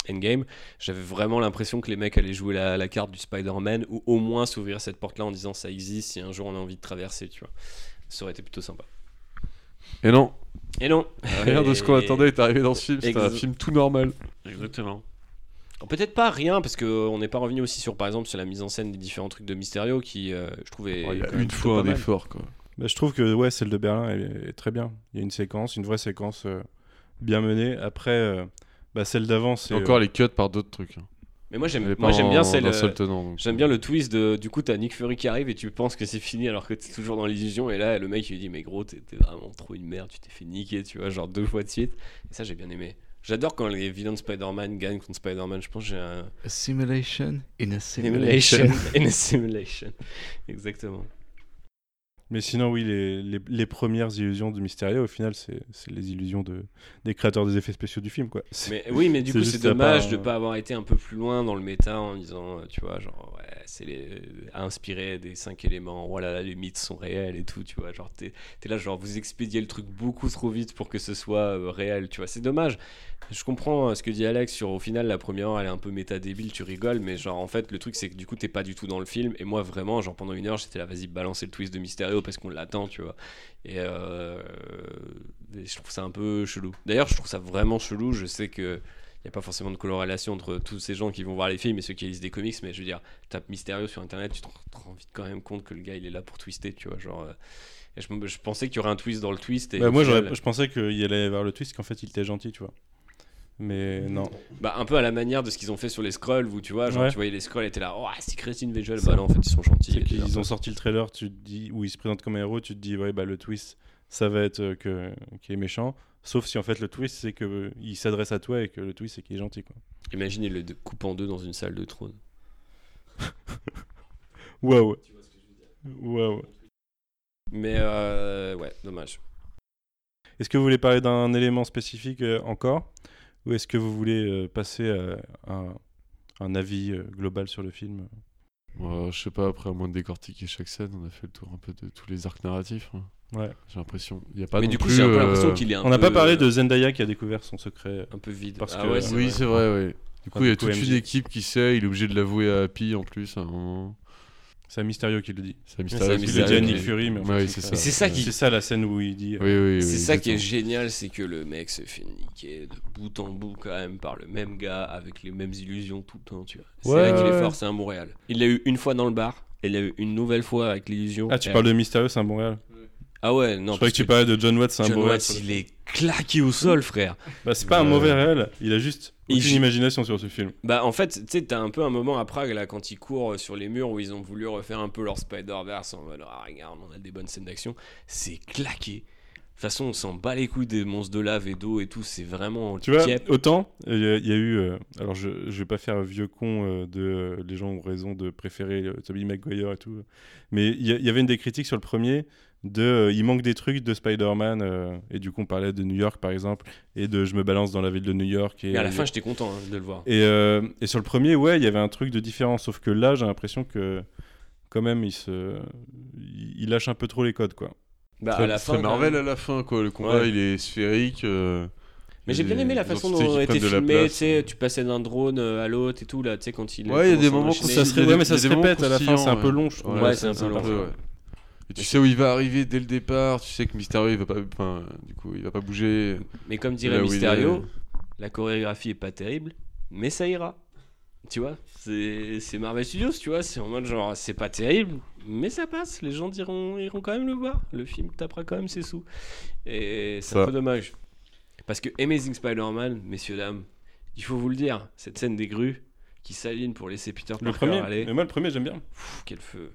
Endgame, j'avais vraiment l'impression que les mecs allaient jouer la, la carte du Spider-Man ou au moins s'ouvrir cette porte-là en disant ça existe si un jour on a envie de traverser, tu vois. Ça aurait été plutôt sympa. Et non. Et non. Rien de ce qu'on Et- attendait est arrivé dans ce film. C'était un film tout normal. Exactement. Peut-être pas rien, parce qu'on n'est pas revenu aussi sur, par exemple, sur la mise en scène des différents trucs de Mysterio qui, euh, je trouvais. Oh, il y a quand même une fois un mal. effort, quoi. Bah, je trouve que ouais, celle de Berlin est, est très bien. Il y a une séquence, une vraie séquence euh, bien menée. Après, euh, bah, celle d'avant, c'est Et encore euh, les cuts par d'autres trucs. hein. Mais moi j'aime moi pas j'aime bien celle euh, seul tenant, donc. j'aime bien le twist de du coup t'as Nick Fury qui arrive et tu penses que c'est fini alors que t'es toujours dans l'illusion. Et là le mec il lui dit mais gros t'es t'es vraiment trop une merde tu t'es fait niquer tu vois genre deux fois de suite. Et ça j'ai bien aimé. J'adore quand les vilains de Spider-Man gagnent contre Spider-Man. Je pense que j'ai un A simulation in a simulation. Simulation. in a simulation. [laughs] Exactement Mais sinon, oui, les, les, les premières illusions de Mysterio, au final, c'est les illusions de, des créateurs des effets spéciaux du film, quoi. Mais oui, mais du coup, c'est dommage de euh, pas avoir été un peu plus loin dans le méta en disant, euh, tu vois, genre, ouais, c'est les... inspiré des cinq éléments, voilà, les mythes sont réels et tout, tu vois, genre, t'es es là, genre, vous expédiez le truc beaucoup trop vite pour que ce soit euh, réel, tu vois, c'est dommage. Je comprends euh, ce que dit Alex sur, au final, la première heure, elle est un peu méta débile, tu rigoles, mais genre, en fait, le truc, c'est que du coup, t'es pas du tout dans le film, et moi, vraiment, genre, pendant une heure, j'étais là, vas-y, balancer le twist de Mysterio parce qu'on l'attend, tu vois. Et, euh, et je trouve ça un peu chelou. D'ailleurs, je trouve ça vraiment chelou. Je sais que il n'y a pas forcément de corrélation entre tous ces gens qui vont voir les films et ceux qui lisent des comics, mais je veux dire, tape Mysterio sur internet, tu te rends- te rends vite quand même compte que le gars il est là pour twister, tu vois. Genre, euh, et je, je pensais qu'il y aurait un twist dans le twist. Et Bah, moi, final- je pensais qu'il allait avoir le twist qu'en fait, il était gentil, tu vois. Mais non. Bah, un peu à la manière de ce qu'ils ont fait sur les scrolls, où tu vois, genre, Ouais. tu voyais les scrolls étaient là, oh, Secret Invasion, bah non, en fait, ils sont gentils. Qu'ils tout. ont sorti le trailer, tu te dis, où il se présente comme un héros, tu te dis, ouais, bah le twist, ça va être euh, que qu'il est méchant. Sauf si en fait le twist, c'est que euh, s'adresse à toi et que le twist, c'est qu'il est gentil, quoi. Imagine, il le coupe en deux dans une salle de trône. [laughs] Waouh. Waouh. Mais euh, ouais, dommage. Est-ce que vous voulez parler d'un élément spécifique encore? Ou est-ce que vous voulez euh, passer à un, un avis euh, global sur le film? Ouais, je sais pas, après, à moins de décortiquer chaque scène, on a fait le tour un peu de tous les arcs narratifs. hein. Ouais. J'ai l'impression. Il y a pas Mais non du coup, j'ai un peu l'impression euh, qu'il est un On n'a pas parlé euh, de Zendaya qui a découvert son secret. Un peu vide. Parce Ah que, ouais, c'est Oui, vrai. c'est vrai, oui. Du coup, Ah, il y a toute une équipe qui sait, il est obligé de l'avouer à Happy en plus à un moment. C'est Mysterio qui le dit. C'est Mysterio qui le dit à qui Nick le Fury, mais Ouais, c'est ça. C'est ça qui- C'est ça la scène où il dit. Oui, oui, oui. C'est ça qui est génial, c'est que le mec se fait niquer de bout en bout quand même par le même gars avec les mêmes illusions tout le temps, tu vois. C'est Ouais, là qu'il ouais. est fort, c'est un Montréal. Il l'a eu une fois dans le bar Et il y a eu une nouvelle fois avec l'illusion. Ah, tu parles de Mysterio, c'est un bon réel. Ah ouais, non. Je croyais que tu parlais de John Watts, c'est un John bon réel. Watts, il est claqué au sol, frère. Bah, c'est pas un Euh, mauvais réel, il a juste aucune joue- imagination sur ce film. Bah en fait, tu sais, t'as un peu un moment à Prague là quand ils courent sur les murs où ils ont voulu refaire un peu leur Spider-Verse en mode ah, regarde, on a des bonnes scènes d'action. C'est claqué. De toute façon, on s'en bat les couilles des monstres de lave et d'eau et tout. C'est vraiment. Tu vois, autant il y, a- il y a eu. euh, alors, je, je vais pas faire vieux con euh, de euh, les gens ont raison de préférer euh, Tobey Maguire et tout. Mais il y, il y avait une des critiques sur le premier de euh, il manque des trucs de Spider-Man euh, et du coup on parlait de New York par exemple et de je me balance dans la ville de New York et Mais à la euh, fin, j'étais content hein, de le voir. et, euh, et sur le premier ouais il y avait un truc de différent sauf que là j'ai l'impression que quand même il se il lâche un peu trop les codes quoi Bah, Très- à la fin, Marvel même. à la fin, quoi. Le combat, Ouais. il est sphérique. euh, Mais j'ai bien aimé la façon dont était filmé, tu sais, tu passais d'un drone à l'autre et tout là, tu sais quand il Ouais, il y a des moments mais ça se répète à la fin, c'est un peu long, je trouve. Ouais, c'est un peu long. Et tu sais où il va arriver dès le départ, tu sais que Mysterio il va pas, enfin, du coup il va pas bouger. Mais comme dirait Mysterio, est. la chorégraphie est pas terrible, mais ça ira. Tu vois, c'est c'est Marvel Studios, tu vois, c'est en mode genre c'est pas terrible, mais ça passe, les gens diront, iront quand même le voir. Le film tapera quand même ses sous. Et c'est un peu dommage. Parce que Amazing Spider-Man, messieurs, dames, il faut vous le dire, cette scène des grues qui s'aligne pour laisser Peter le Parker premier aller. mais moi le premier j'aime bien Pff, quel feu.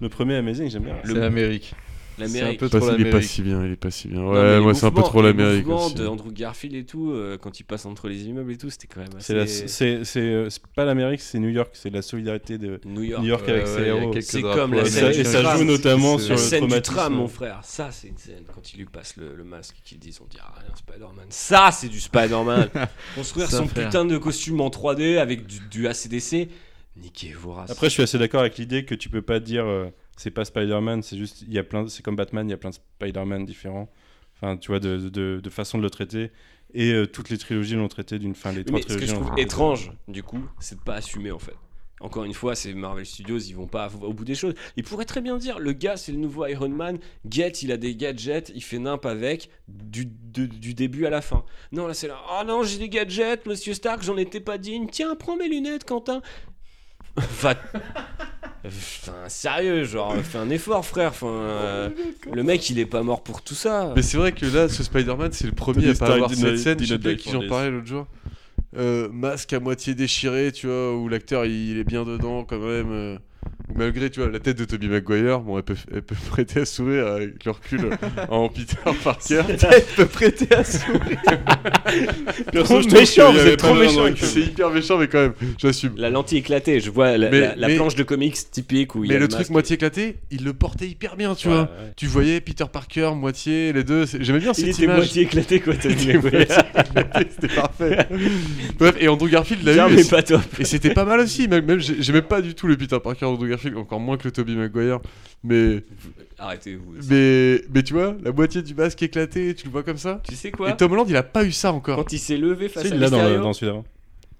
Le premier Amazing j'aime bien C'est l'Amérique. L'Amérique. C'est un peu Pas- trop il est pas si bien, il est pas si bien. Ouais, moi c'est un peu trop l'Amérique aussi. de Andrew Garfield et tout, euh, quand il passe entre les immeubles et tout, c'était quand même assez. c'est la- c'est c'est euh, c'est pas l'Amérique c'est New York c'est la solidarité de New York. avec Ouais, ses héros C'est comme la et scène et ça tram. joue notamment sur La le scène du tram, mon frère. Ça, c'est une scène. Quand il lui passe le, le masque et qu'ils disent on dirait rien, Spider-Man. Ça, c'est du Spider-Man. [laughs] Construire son putain de costume en 3D avec du ACDC. Niquez vos races. Après, je suis assez d'accord avec l'idée que tu peux pas dire euh, c'est pas Spider-Man, c'est juste il y a plein, c'est comme Batman, il y a plein de Spider-Man différents. Enfin, tu vois, de, de, de façon de le traiter. Et euh, toutes les trilogies l'ont traité d'une fin. Les trois Mais ce que je trouve étrange, du coup, c'est de pas assumer en fait. Encore une fois, c'est Marvel Studios, ils vont pas au bout des choses. Ils pourraient très bien dire le gars, c'est le nouveau Iron Man. Get, il a des gadgets, il fait nimp avec du, de- du début à la fin. Non, là c'est là. Oh non, j'ai des gadgets, Monsieur Stark, j'en étais pas digne. Tiens, prends mes lunettes, Quentin. Va. Enfin, sérieux, genre, fais un effort, frère. Enfin, euh, le mec, il est pas mort pour tout ça. Mais c'est vrai que là, ce Spider-Man, c'est le premier à pas avoir cette scène. Je sais qui j'en parlais l'autre jour. Euh, masque à moitié déchiré, tu vois, où l'acteur il est bien dedans quand même. Malgré, tu vois, la tête de Tobey Maguire, bon, elle peut, elle peut [laughs] prêter à sourire avec le recul [laughs] en Peter Parker. Elle peut prêter à sourire. [laughs] Trouve méchant, vous êtes trop méchant. C'est hyper méchant, mais quand même, j'assume. La lentille éclatée, je vois la, Mais- la- la mais- planche de comics typique où il y Mais a le le truc moitié éclaté, il le portait hyper bien, tu Ouais, vois. ouais. Tu voyais Peter Parker, moitié, les deux. J'aimais bien Il cette était image. moitié éclaté quoi, C'était Maguire. C'était parfait. Bref, et Andrew Garfield l'a eu. et mais c'est- pas top. Et c'était pas mal aussi, même, même j'ai- j'aimais pas du tout le Peter Parker Garfield, encore moins que le Tobey Maguire. Mais, Arrêtez-vous. mais, mais tu vois, la moitié du masque éclaté, tu le vois comme ça Tu sais quoi Et Tom Holland, il a pas eu ça encore. Quand il s'est levé face à l'a dans, celui-là.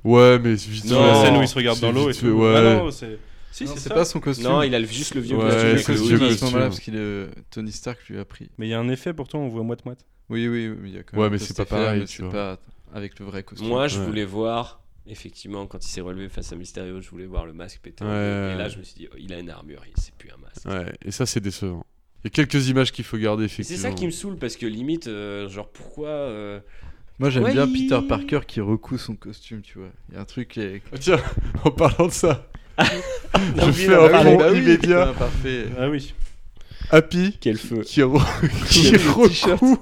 Ouais, mais c'est vite la scène où il se regarde dans l'eau et tout. fait, ouais. Ah non, c'est. Si, Non, c'est pas son costume. Non, il a juste le vieux Ouais, costume avec le le vieux hoodie. à ce moment-là costume. parce qu'il est Tony Stark lui a pris. Mais il y a un effet pourtant, on voit moite-moite. Oui, oui, oui, il y a quand Ouais, mais c'est pas pareil, mais tu c'est vois. pas avec le vrai costume. Moi, je Ouais. voulais voir, effectivement, quand il s'est relevé face à Mysterio, je voulais voir le masque péter. Ouais. Et là, je me suis dit, oh, il a une armure, il- c'est plus un masque. Ouais, et ça, c'est décevant. Il y a quelques images qu'il faut garder, Et C'est effectivement. ça qui me saoule parce que limite, euh, genre, pourquoi. euh, Moi j'aime Ouais, bien il- Peter Parker qui recoue son costume, tu vois. Il y a un truc qui est. Ah, Tiens, en parlant de ça, [laughs] je fais un pont bah oui, immédiat. Ah oui. Happy Quel feu. qui, re- [laughs] qui recoue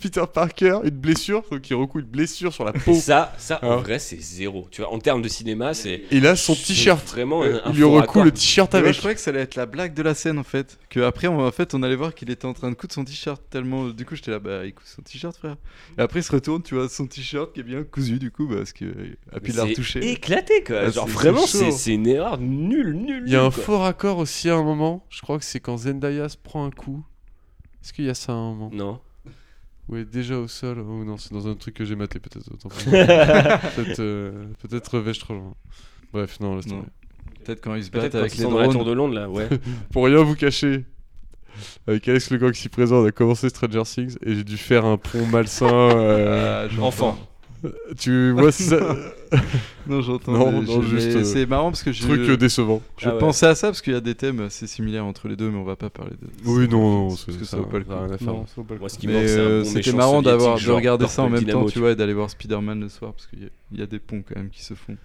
Peter Parker une blessure, donc qui recoue une blessure sur la peau. Et ça, ça en Hein. vrai, c'est zéro. Tu vois, en termes de cinéma, c'est. Et là, son t-shirt. Vraiment, Euh, un, un il lui recoue le t-shirt moi, avec. je croyais que ça allait être la blague de la scène en fait. Que après, on, en fait, on allait voir qu'il était en train de coudre son t-shirt tellement. Du coup, j'étais là, bah, il coud son t-shirt, frère. Et après, il se retourne, tu vois, son t-shirt qui est bien cousu, du coup, parce que euh, Happy l'a C'est retouché. éclaté, quoi. Ah, genre, vraiment, c'est une erreur nulle, nulle. Il y a un quoi. faux raccord aussi à un moment. Je crois que c'est quand Zendaya se prend un coup. Est-ce qu'il y a ça à un moment? Non. Ouais, déjà au sol. Oh non, c'est dans un truc que j'ai maté peut-être. [laughs] peut-être, euh, peut-être vais-je trop loin. Bref, non, laisse Non. tomber. Peut-être quand ils se battent avec les sont dans la tour drones. de Londres, là, ouais. [laughs] Pour rien vous cacher, avec Alex Le Gang ici présent, on a commencé Stranger Things et j'ai dû faire un pont malsain. euh, j'entends. Enfant. [laughs] Tu vois ça. [laughs] Non, j'entends. Non, non, juste, euh, c'est marrant parce que je. truc, euh, décevant. Je Ah ouais. pensais à ça parce qu'il y a des thèmes assez similaires entre les deux, mais on va pas parler de. Oui, non, non, parce c'est- que ça- vaut pas le coup. c'était marrant d'avoir de regarder ça en même temps, tu vois, et d'aller voir Spider-Man le soir parce qu'il y a des ponts quand même qui se font.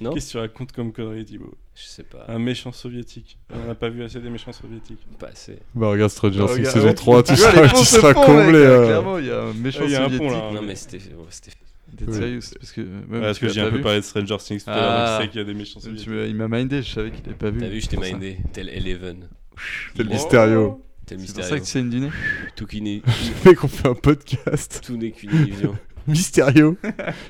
Non Qu'est-ce que tu racontes comme connerie, Thibaut? Je sais pas. Un méchant soviétique. On n'a pas vu assez des méchants soviétiques. Pas assez. Bah, regarde Stranger Oh, Things saison ouais, 3, tu, tu seras, tu seras comblé. mec, euh. Clairement, il y a un méchant il y a un pont, soviétique. là. Non, mais c'était. Oui. sérieux, c'est parce que. Même parce que j'ai un peu parlé de Stranger Things tout à l'heure, Ah. donc je sais qu'il y a des méchants Tu soviétiques. me- il m'a mindé, je savais qu'il avait pas vu. T'as vu, je t'ai mindé. Tel Eleven. Tel Mysterio. Tel C'est pour ça que tu sais une dîner Tout qui n'est. [laughs] Mec, on fait un podcast. Tout n'est qu'une illusion. [laughs] Mysterio.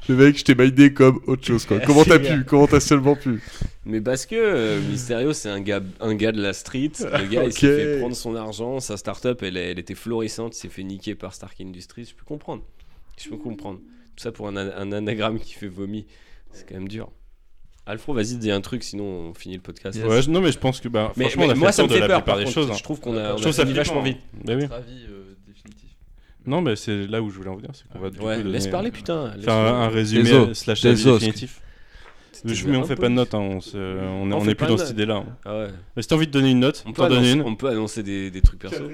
Le mec, je t'ai mindé comme autre chose, quoi. Comment t'as pu? Comment t'as seulement pu? Mais parce que euh, Mysterio, c'est un gars, un gars de la street. Le gars, il Ok. s'est fait prendre son argent. Sa start-up, elle, elle était florissante. Il s'est fait niquer par Stark Industries. Je peux comprendre. Je peux comprendre. Tout ça pour un, an- un anagramme qui fait vomi. C'est quand même dur. Alfro, vas-y, dis un truc, sinon on finit le podcast. Ouais, je- non, mais je pense que, bah, Mais- franchement, mais on a fait moi, ça me de fait la peur, plupart par des contre. choses. hein. Je trouve qu'on a- on a trouve ça vachement vite. Oui. Votre avis euh. Non, mais c'est là où je voulais en venir, c'est qu'on va du Ouais, coup laisse donner- parler, putain, laisse Faire un, résumé os, slash avis définitif. Je- mais on fait pas de notes, hein, on, se- on, est- On on fait est plus dans cette idée-là. hein. Ah ouais. Mais si t'as envie de donner une note, On peut, annoncer, une. on peut annoncer des, des trucs perso.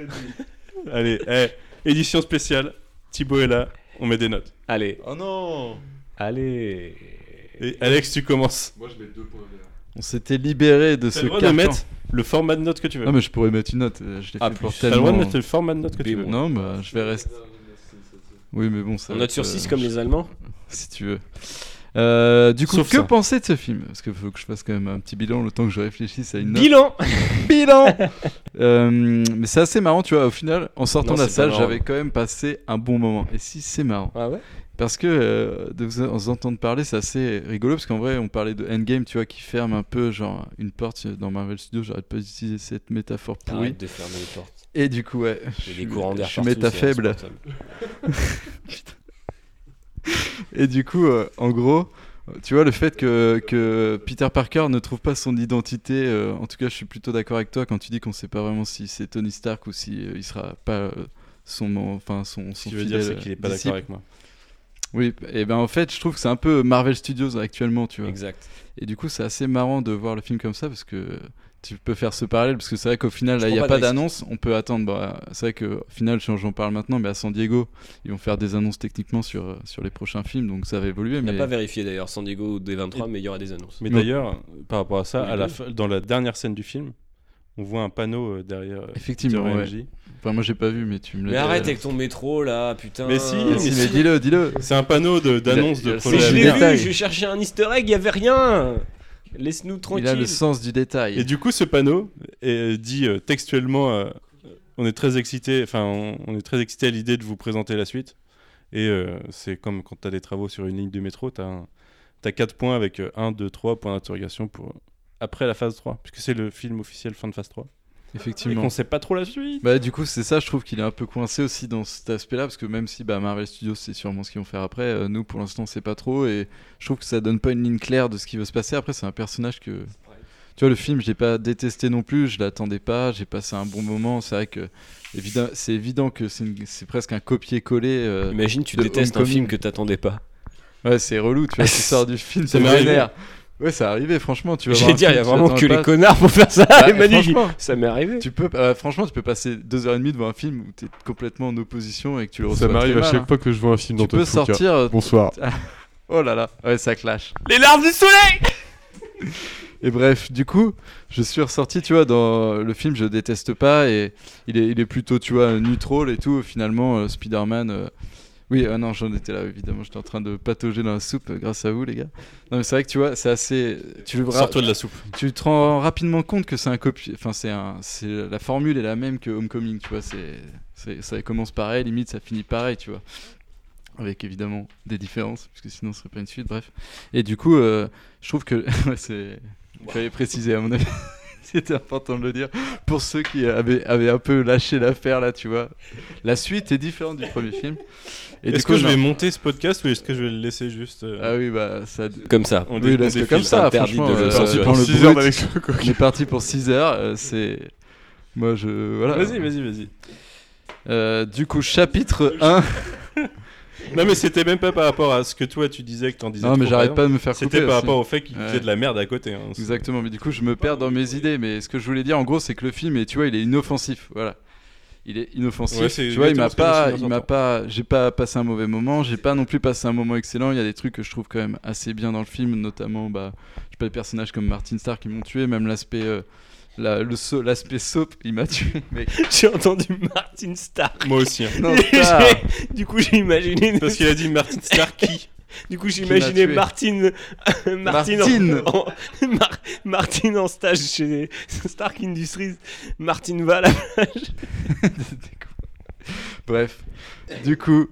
[laughs] Allez, eh, édition spéciale, Thibaut est là, on met des notes. Allez, Oh non allez. Et Alex, tu commences. Moi, je mets deux points On s'était libéré de ce carcan. de mettre le format de note que tu veux. Non, mais je pourrais mettre une note. euh, Je l'ai Ah, fait plus. pour T'as le droit de tellement. mettre le format de note que tu veux. Non, bah, je vais rester. Oui, mais bon, ça. On va note être, sur euh, 6 comme les Allemands [laughs] si tu veux. Euh, du coup, Sauf que ça. penser de ce film? Parce qu'il faut que je fasse quand même un petit bilan le temps que je réfléchisse à une note. Bilan [laughs] bilan Euh, Mais c'est assez marrant, tu vois. Au final, en sortant Non, de la c'est pas salle, marrant. j'avais quand même passé un bon moment. Et si, c'est marrant. Ah ouais? Parce que euh, de vous en entendre parler, c'est assez rigolo. Parce qu'en vrai, on parlait de Endgame, tu vois, qui ferme un peu, genre, une porte dans Marvel Studios. J'arrête pas d'utiliser cette métaphore pourrie. Arrête de fermer les portes. Et du coup, ouais. Je des suis- courants d'air Je suis partout, méta c'est faible. insupportable. [laughs] [laughs] Et du coup, euh, en gros, tu vois, le fait que, que Peter Parker ne trouve pas son identité, euh, en tout cas, je suis plutôt d'accord avec toi quand tu dis qu'on sait pas vraiment si c'est Tony Stark ou si euh, il sera pas son, enfin, son, Ce son qui veut dire, c'est qu'il est pas d'accord avec moi. Oui, et ben en fait, je trouve que c'est un peu Marvel Studios actuellement, tu vois. Exact. Et du coup, c'est assez marrant de voir le film comme ça parce que tu peux faire ce parallèle parce que c'est vrai qu'au final, là, il n'y a pas d'annonce. On peut attendre. Bah, c'est vrai qu'au final, si j'en parle maintenant, mais à San Diego, ils vont faire des annonces techniquement sur, euh, sur les prochains films, donc ça va évoluer. On n'a Mais pas vérifié d'ailleurs San Diego ou D23, mais il y aura des annonces. Mais d'ailleurs, par rapport à ça, à la dans la dernière scène du film, on voit un panneau euh, derrière euh, Effectivement, ouais. Enfin, moi, j'ai pas vu, mais tu me l'as Mais arrête euh, avec ton métro là, putain. Mais si, Mais si, dis-le, dis-le. C'est un panneau de- d'annonce de le projet. Je l'ai vu, j'ai cherché un easter egg, il y avait rien. Laisse-nous tranquille. Il a le sens du détail. Et du coup, ce panneau est, dit textuellement euh, on est très excité, enfin, on, on est très excité à l'idée de vous présenter la suite. Et euh, c'est comme quand tu as des travaux sur une ligne de métro, tu as, 4 points avec 1, 2, 3 points d'interrogation pour après la phase 3, puisque c'est le film officiel fin de phase 3. Et Effectivement. qu'on sait pas trop la suite. Bah, du coup, c'est ça, je trouve qu'il est un peu coincé aussi dans cet aspect-là, parce que même si bah, Marvel Studios, c'est sûrement ce qu'ils vont faire après, euh, nous, pour l'instant, c'est pas trop, et je trouve que ça donne pas une ligne claire de ce qui va se passer. Après, c'est un personnage que. Tu vois, le film, je l'ai pas détesté non plus, je l'attendais pas, j'ai passé un bon moment. C'est vrai que évidemment, c'est évident que c'est une- c'est presque un copier-coller. euh, Imagine, tu détestes un Homecoming. film que t'attendais pas. Ouais, c'est relou, tu vois, tu sors du film, [laughs] arrivé. vénère. Ouais, c'est arrivé, franchement, tu vas un dire, il y a vraiment que les connards pour faire ça. Bah, [laughs] franchement. ça m'est arrivé. Tu peux, euh, franchement, tu peux passer deux heures et demie devant un film où tu es complètement en opposition et que tu le reçois Ça m'arrive à mal, chaque hein. fois que je vois un film Tu peux Fuqua. sortir. euh, Bonsoir. [laughs] Oh là là, ouais, ça clash. Les larmes du soleil Et bref, du coup, je suis ressorti, tu vois, dans le film, je déteste pas et il est, il est plutôt, tu vois, neutral et tout. Finalement, euh, Spider-Man. euh, Oui, ah non, j'en étais là, évidemment, j'étais en train de patauger dans la soupe euh, grâce à vous, les gars. Non, mais c'est vrai que tu vois, c'est assez. Tu le Sors-toi de la soupe. Tu te rends rapidement compte que c'est un copier. Enfin, c'est un. C'est la formule est la même que Homecoming, tu vois. C'est, ça commence pareil, limite ça finit pareil, tu vois. Avec évidemment des différences, puisque sinon ce serait pas une suite. Bref. Et du coup, euh, je trouve que [laughs] c'est. Il fallait préciser à mon avis. [laughs] C'était important de le dire. Pour ceux qui avaient, avaient un peu lâché l'affaire là, tu vois. La suite est différente du premier film. Est-ce coup, que je vais non. monter ce podcast ou est-ce que je vais le laisser juste euh, Ah oui, bah ça. Comme ça. on Oui, comme ça, franchement. de le euh. On est parti pour 6 heures, euh, c'est. Moi je. Voilà. Vas-y, vas-y, vas-y. Euh, du coup, chapitre 1. [laughs] Non, mais c'était même pas par rapport à ce que toi tu disais que t'en disais. Non, mais j'arrête pas de me faire couper. C'était par aussi. rapport au fait qu'il Ouais. faisait de la merde à côté. hein. Exactement, mais du coup, je me perds dans mes idées. Mais ce que je voulais dire, en gros, c'est que le film, et tu vois, il est inoffensif. Voilà. Il est inoffensif. Ouais, tu vois, il m'a pas, suis il m'a entend. pas, j'ai pas passé un mauvais moment. J'ai pas non plus passé un moment excellent. Il y a des trucs que je trouve quand même assez bien dans le film, notamment, bah, je sais pas, les personnages comme Martin Starr qui m'ont tué, même l'aspect, euh, la- le so- l'aspect soap, il m'a tué. [laughs] mec. [laughs] J'ai entendu Martin Stark. Moi aussi. hein. Non, Starr. [laughs] du coup, j'ai imaginé. Parce qu'il a dit Martin Starr qui? Du coup, j'ai Qui m'a imaginé tué. Martin, Martin, Martine. En, en- Mar- Martin en stage chez Stark Industries. Martin va à la plage. [laughs] Bref, du coup,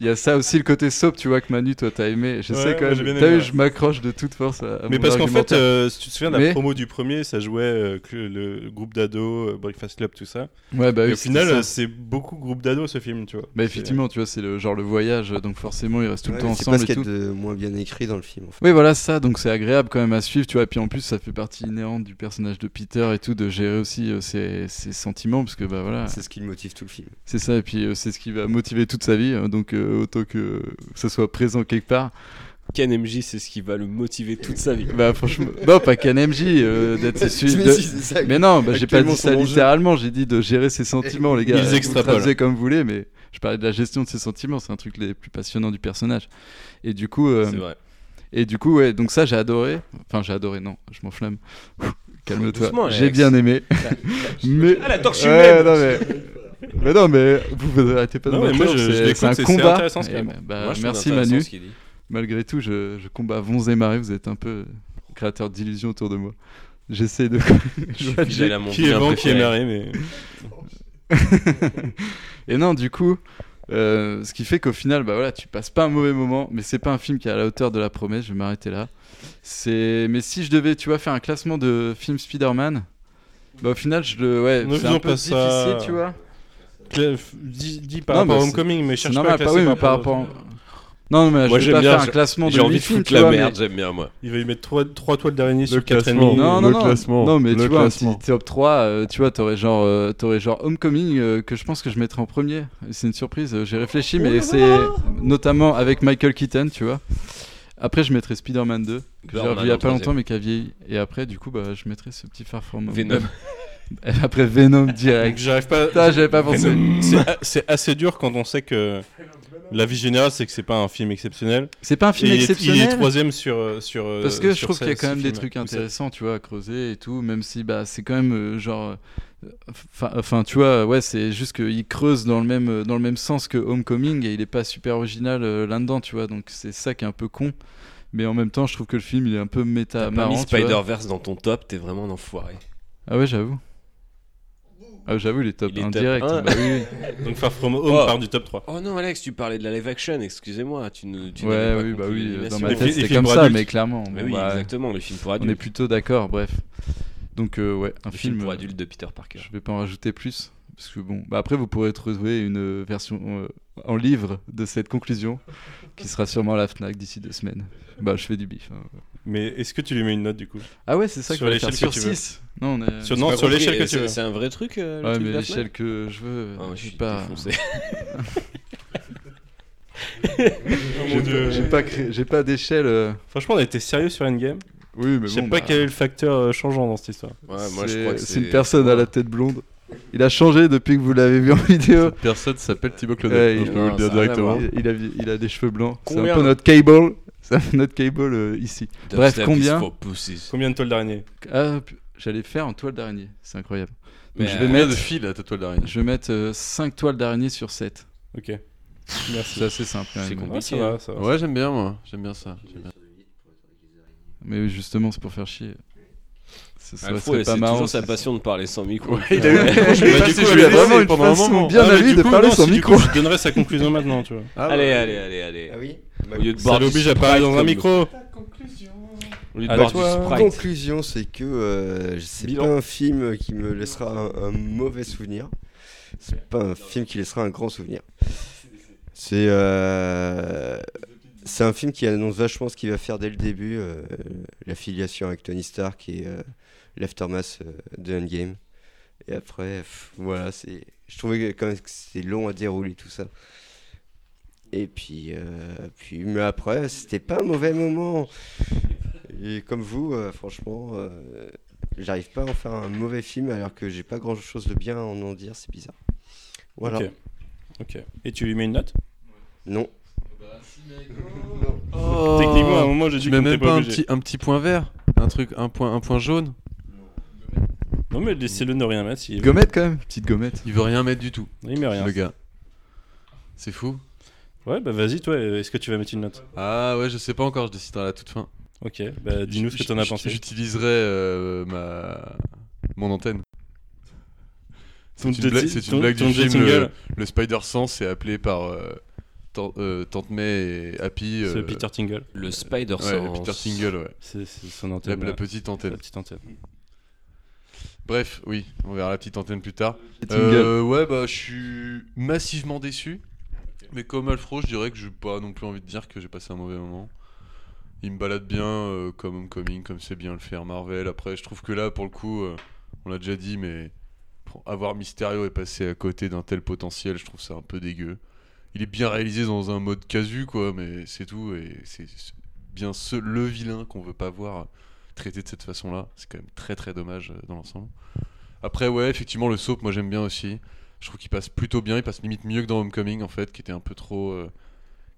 il y a ça aussi le côté soap, tu vois que Manu, toi, t'as aimé. Je Ouais, sais quand moi, même. T'as vu, je m'accroche de toute force à, à Mais mon parce qu'en fait, euh, si tu te souviens de la Mais- promo du premier, ça jouait euh, le groupe d'ados, euh, Breakfast Club, tout ça. Ouais, bah Et oui, au final, ça. euh, c'est beaucoup groupe d'ados ce film, tu vois. Bah effectivement, tu vois, c'est le genre le voyage, donc forcément ils restent tout Ouais, le temps mais c'est ensemble pas ce et qu'il y tout. a de moins bien écrit dans le film. En fait. Oui, voilà ça, donc c'est agréable quand même à suivre, tu vois. Et puis en plus, ça fait partie inhérente du personnage de Peter et tout, de gérer aussi euh, ses, ses sentiments, parce que bah voilà. C'est ce qui le motive tout le film. C'est ça, et puis euh, c'est ce qui va motiver toute sa vie, hein, donc euh, autant que ça soit présent quelque part. Ken MJ, c'est ce qui va le motiver toute sa vie. Bah franchement, non pas qu'un MJ euh, d'être celui Mais de- si, c'est ça, Mais non, bah, j'ai pas dit ça littéralement, j'ai dit de gérer ses sentiments, les gars. Ils extrapolent. comme vous voulez, mais je parlais de la gestion de ses sentiments, c'est un truc les plus passionnants du personnage. Et du coup, euh, C'est vrai. et du coup, ouais, donc ça j'ai adoré. Enfin, j'ai adoré, non, je m'enflamme. Calme-toi. J'ai bien aimé. [laughs] mais Ah, la torche Ouais, humaine. non mais. [laughs] Mais non, mais vous vous arrêtez pas de Non, mais moi, c'est- un combat. ce Et dit. bah, Moi, merci Manu. Malgré tout, je, je combats vents et marées, vous êtes un peu créateur d'illusions autour de moi. J'essaie de. [laughs] Je suis à mon Qui est vent, qui est marée, mais. Et non, du coup, euh, ce qui fait qu'au final, bah voilà, tu passes pas un mauvais moment, mais c'est pas un film qui est à la hauteur de la promesse. Je vais m'arrêter là. C'est, mais si je devais, tu vois, faire un classement de films Spider-Man, bah au final, je le, ouais, c'est un peu pas difficile, ça. tu vois. Dis, dis par Non, rapport à Homecoming, mais cherche normal, pas à pas- classer oui, mais par par rapport. Non, non, mais Moi, je vais j'aime pas bien, faire un j'ai- classement de J'ai envie de foutre la vois, merde, mais- j'aime bien moi. Il va y mettre 3, trois toiles d'araignée sur Le 4 classement. ennemis. Non, non, Le non. classement. Non, mais Le tu vois, petit top 3, euh, tu vois, t'aurais genre, euh, t'aurais genre Homecoming euh, que je pense que je mettrais en premier. C'est une surprise, euh, j'ai réfléchi, mais c'est notamment avec Michael Keaton, tu vois. Après, je mettrais Spider-Man 2, que j'ai revu il y a pas longtemps, mais qui a vieilli. Et après, du coup, bah, je mettrais ce petit Far From Home. Venom. [laughs] [laughs] après Venom direct. J'arrive pas. Putain, j'avais pas pensé. C'est assez dur quand on sait que la vie générale, c'est que c'est pas un film exceptionnel. C'est pas un film Et exceptionnel. Il est troisième sur. euh, sur euh, Parce que je trouve qu'il y a quand même des trucs intéressants, tu vois, à creuser et tout, même si bah c'est quand même euh, genre, enfin, enfin, tu vois, ouais, c'est juste qu'il creuse dans le même dans le même sens que Homecoming et il est pas super original euh, là-dedans, tu vois, donc c'est ça qui est un peu con. Mais en même temps, je trouve que le film il est un peu méta T'as pas marrant. mis tu vois. Spider-Verse dans ton top, t'es vraiment un enfoiré. Ah ouais, j'avoue. Ah j'avoue, il est top Il est 1 top direct. un. bah oui. [laughs] Donc Far From Home Oh. part du top 3. Oh non, Alex, tu parlais de la live action, excusez-moi. Tu ne, tu ouais, oui, bah oui, dans ma tête c'était comme ça, adultes. mais clairement. Mais bon, oui, bah, exactement, les films pour On adultes. est plutôt d'accord, bref. Donc euh, ouais, un Les films film. pour euh, adultes de Peter Parker. Je vais pas en rajouter plus. Parce que bon, bah après vous pourrez trouver une euh, version euh, en livre de cette conclusion qui sera sûrement à la Fnac d'ici deux semaines. Bah je fais du bif. hein. Mais est-ce que tu lui mets une note du coup Ah ouais c'est ça Sur qu'il fallait l'échelle que sur tu veux. 6 Non, on est... Sur- non, sur l'échelle que tu veux. C'est un vrai truc euh, le Ouais truc mais l'échelle que je veux, Ah, ouais, je suis pas... défoncé. [laughs] j'ai pas, j'ai pas, j'ai pas d'échelle... euh. Franchement, on a été sérieux sur Endgame. Oui mais Je sais bon, pas bah, quel est le facteur euh, changeant dans cette histoire. Ouais, moi je c'est- crois que c'est une personne à la tête blonde. Il a changé depuis que vous l'avez vu en [laughs] vidéo. Cette personne s'appelle Thibaut Ouais, Claudel. il- je peux vous le dire ça a rien à directement. voir. Il, il a, il a des cheveux blancs. C'est un Combien peu notre cable. [laughs] C'est notre cable euh, ici. Bref, combien Combien de toiles d'araignée Ah, j'allais faire en toile d'araignée, c'est incroyable. Donc Mais, je vais euh, Combien mettre, de fils à ta toile d'araignée je vais mettre 5 toiles d'araignée sur 7. Ok. Merci. C'est assez simple. C'est compliqué. Ouais, ça va, ça va. Ouais, j'aime bien moi. J'aime bien ça. Bien. Mais justement, c'est pour faire chier. Ce serait pas c'est marrant. toujours sa si- passion de parler sans micro. il a eu- je vraiment une pendant un façon moment. bien Ah, à mais lui du de coup, parler non, sans si, du micro. coup, je donnerai sa conclusion maintenant, tu vois. Allez, allez, allez, allez. Ah oui Au lieu de Ça boire du l'oblige à Sprite parler dans un comme- micro. Au lieu de À boire toi. du Sprite. conclusion, c'est que euh, c'est Bilan. pas un film qui me laissera un, un mauvais souvenir. C'est pas un film qui laissera un grand souvenir. C'est euh, c'est un film qui annonce vachement ce qu'il va faire dès le début, euh, la filiation avec Tony Stark et euh, l'aftermath euh, de Endgame. Et après, pff, voilà, c'est. Je trouvais quand même que c'était long à dérouler tout ça. Et puis, euh, puis mais après, c'était pas un mauvais moment. Et comme vous, euh, franchement, j'arrive pas à en faire un mauvais film alors que j'ai pas grand chose de bien à en dire, c'est bizarre. Voilà. Ok. Ok. Et tu lui mets une note? Non. Oh, Techniquement, à un moment, j'ai dit qu'on même était pas pas un obligé. petit, un petit point vert Un truc, un point, un point jaune Non, mais laissez-le ne rien mettre. s'il veut. Gommette quand même, petite gommette. Il veut rien mettre du tout. Il met rien. Le gars. C'est fou. Ouais, bah vas-y, toi, est-ce que tu vas mettre une note? Ah ouais, je sais pas encore, je déciderai à la toute fin. Ok, bah dis-nous ce que t'en as J- pensé. J'utiliserai euh, ma... mon antenne. Ton C'est une blague, jet- c'est une ton- blague ton du jet film. Le, single. le Spider Sense est appelé par euh, euh, Tante May et Happy. C'est euh, Peter Tingle. Le Spider Ouais, Sense. Peter Tingle, ouais. C'est c'est son La, antenne. la petite antenne. La petite antenne. Bref, oui, on verra la petite antenne plus tard. Euh, ouais, bah je suis massivement déçu. Mais comme Alfro, je dirais que j'ai pas non plus envie de dire que j'ai passé un mauvais moment. Il me balade bien euh, comme Homecoming, comme c'est bien le faire Marvel. Après, je trouve que là, pour le coup, euh, on l'a déjà dit, mais avoir Mysterio et passer à côté d'un tel potentiel, je trouve ça un peu dégueu. Il est bien réalisé dans un mode casu, quoi, mais c'est tout. Et c'est bien ce, le vilain qu'on veut pas voir traité de cette façon-là. C'est quand même très très dommage euh, dans l'ensemble. Après, ouais, effectivement, le soap, moi j'aime bien aussi. Je trouve qu'il passe plutôt bien. Il passe limite mieux que dans Homecoming, en fait, qui était un peu trop. euh,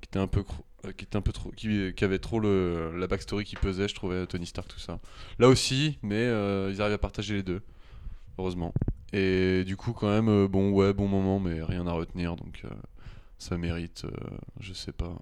qui était un peu. euh, qui était un peu trop. Qui, avait trop la backstory qui pesait, je trouvais, Tony Stark, tout ça. Là aussi, mais ils arrivent à partager les deux. Heureusement. Et du coup, quand même, bon, ouais, bon moment, mais rien à retenir. Donc, ça mérite, euh, je sais pas.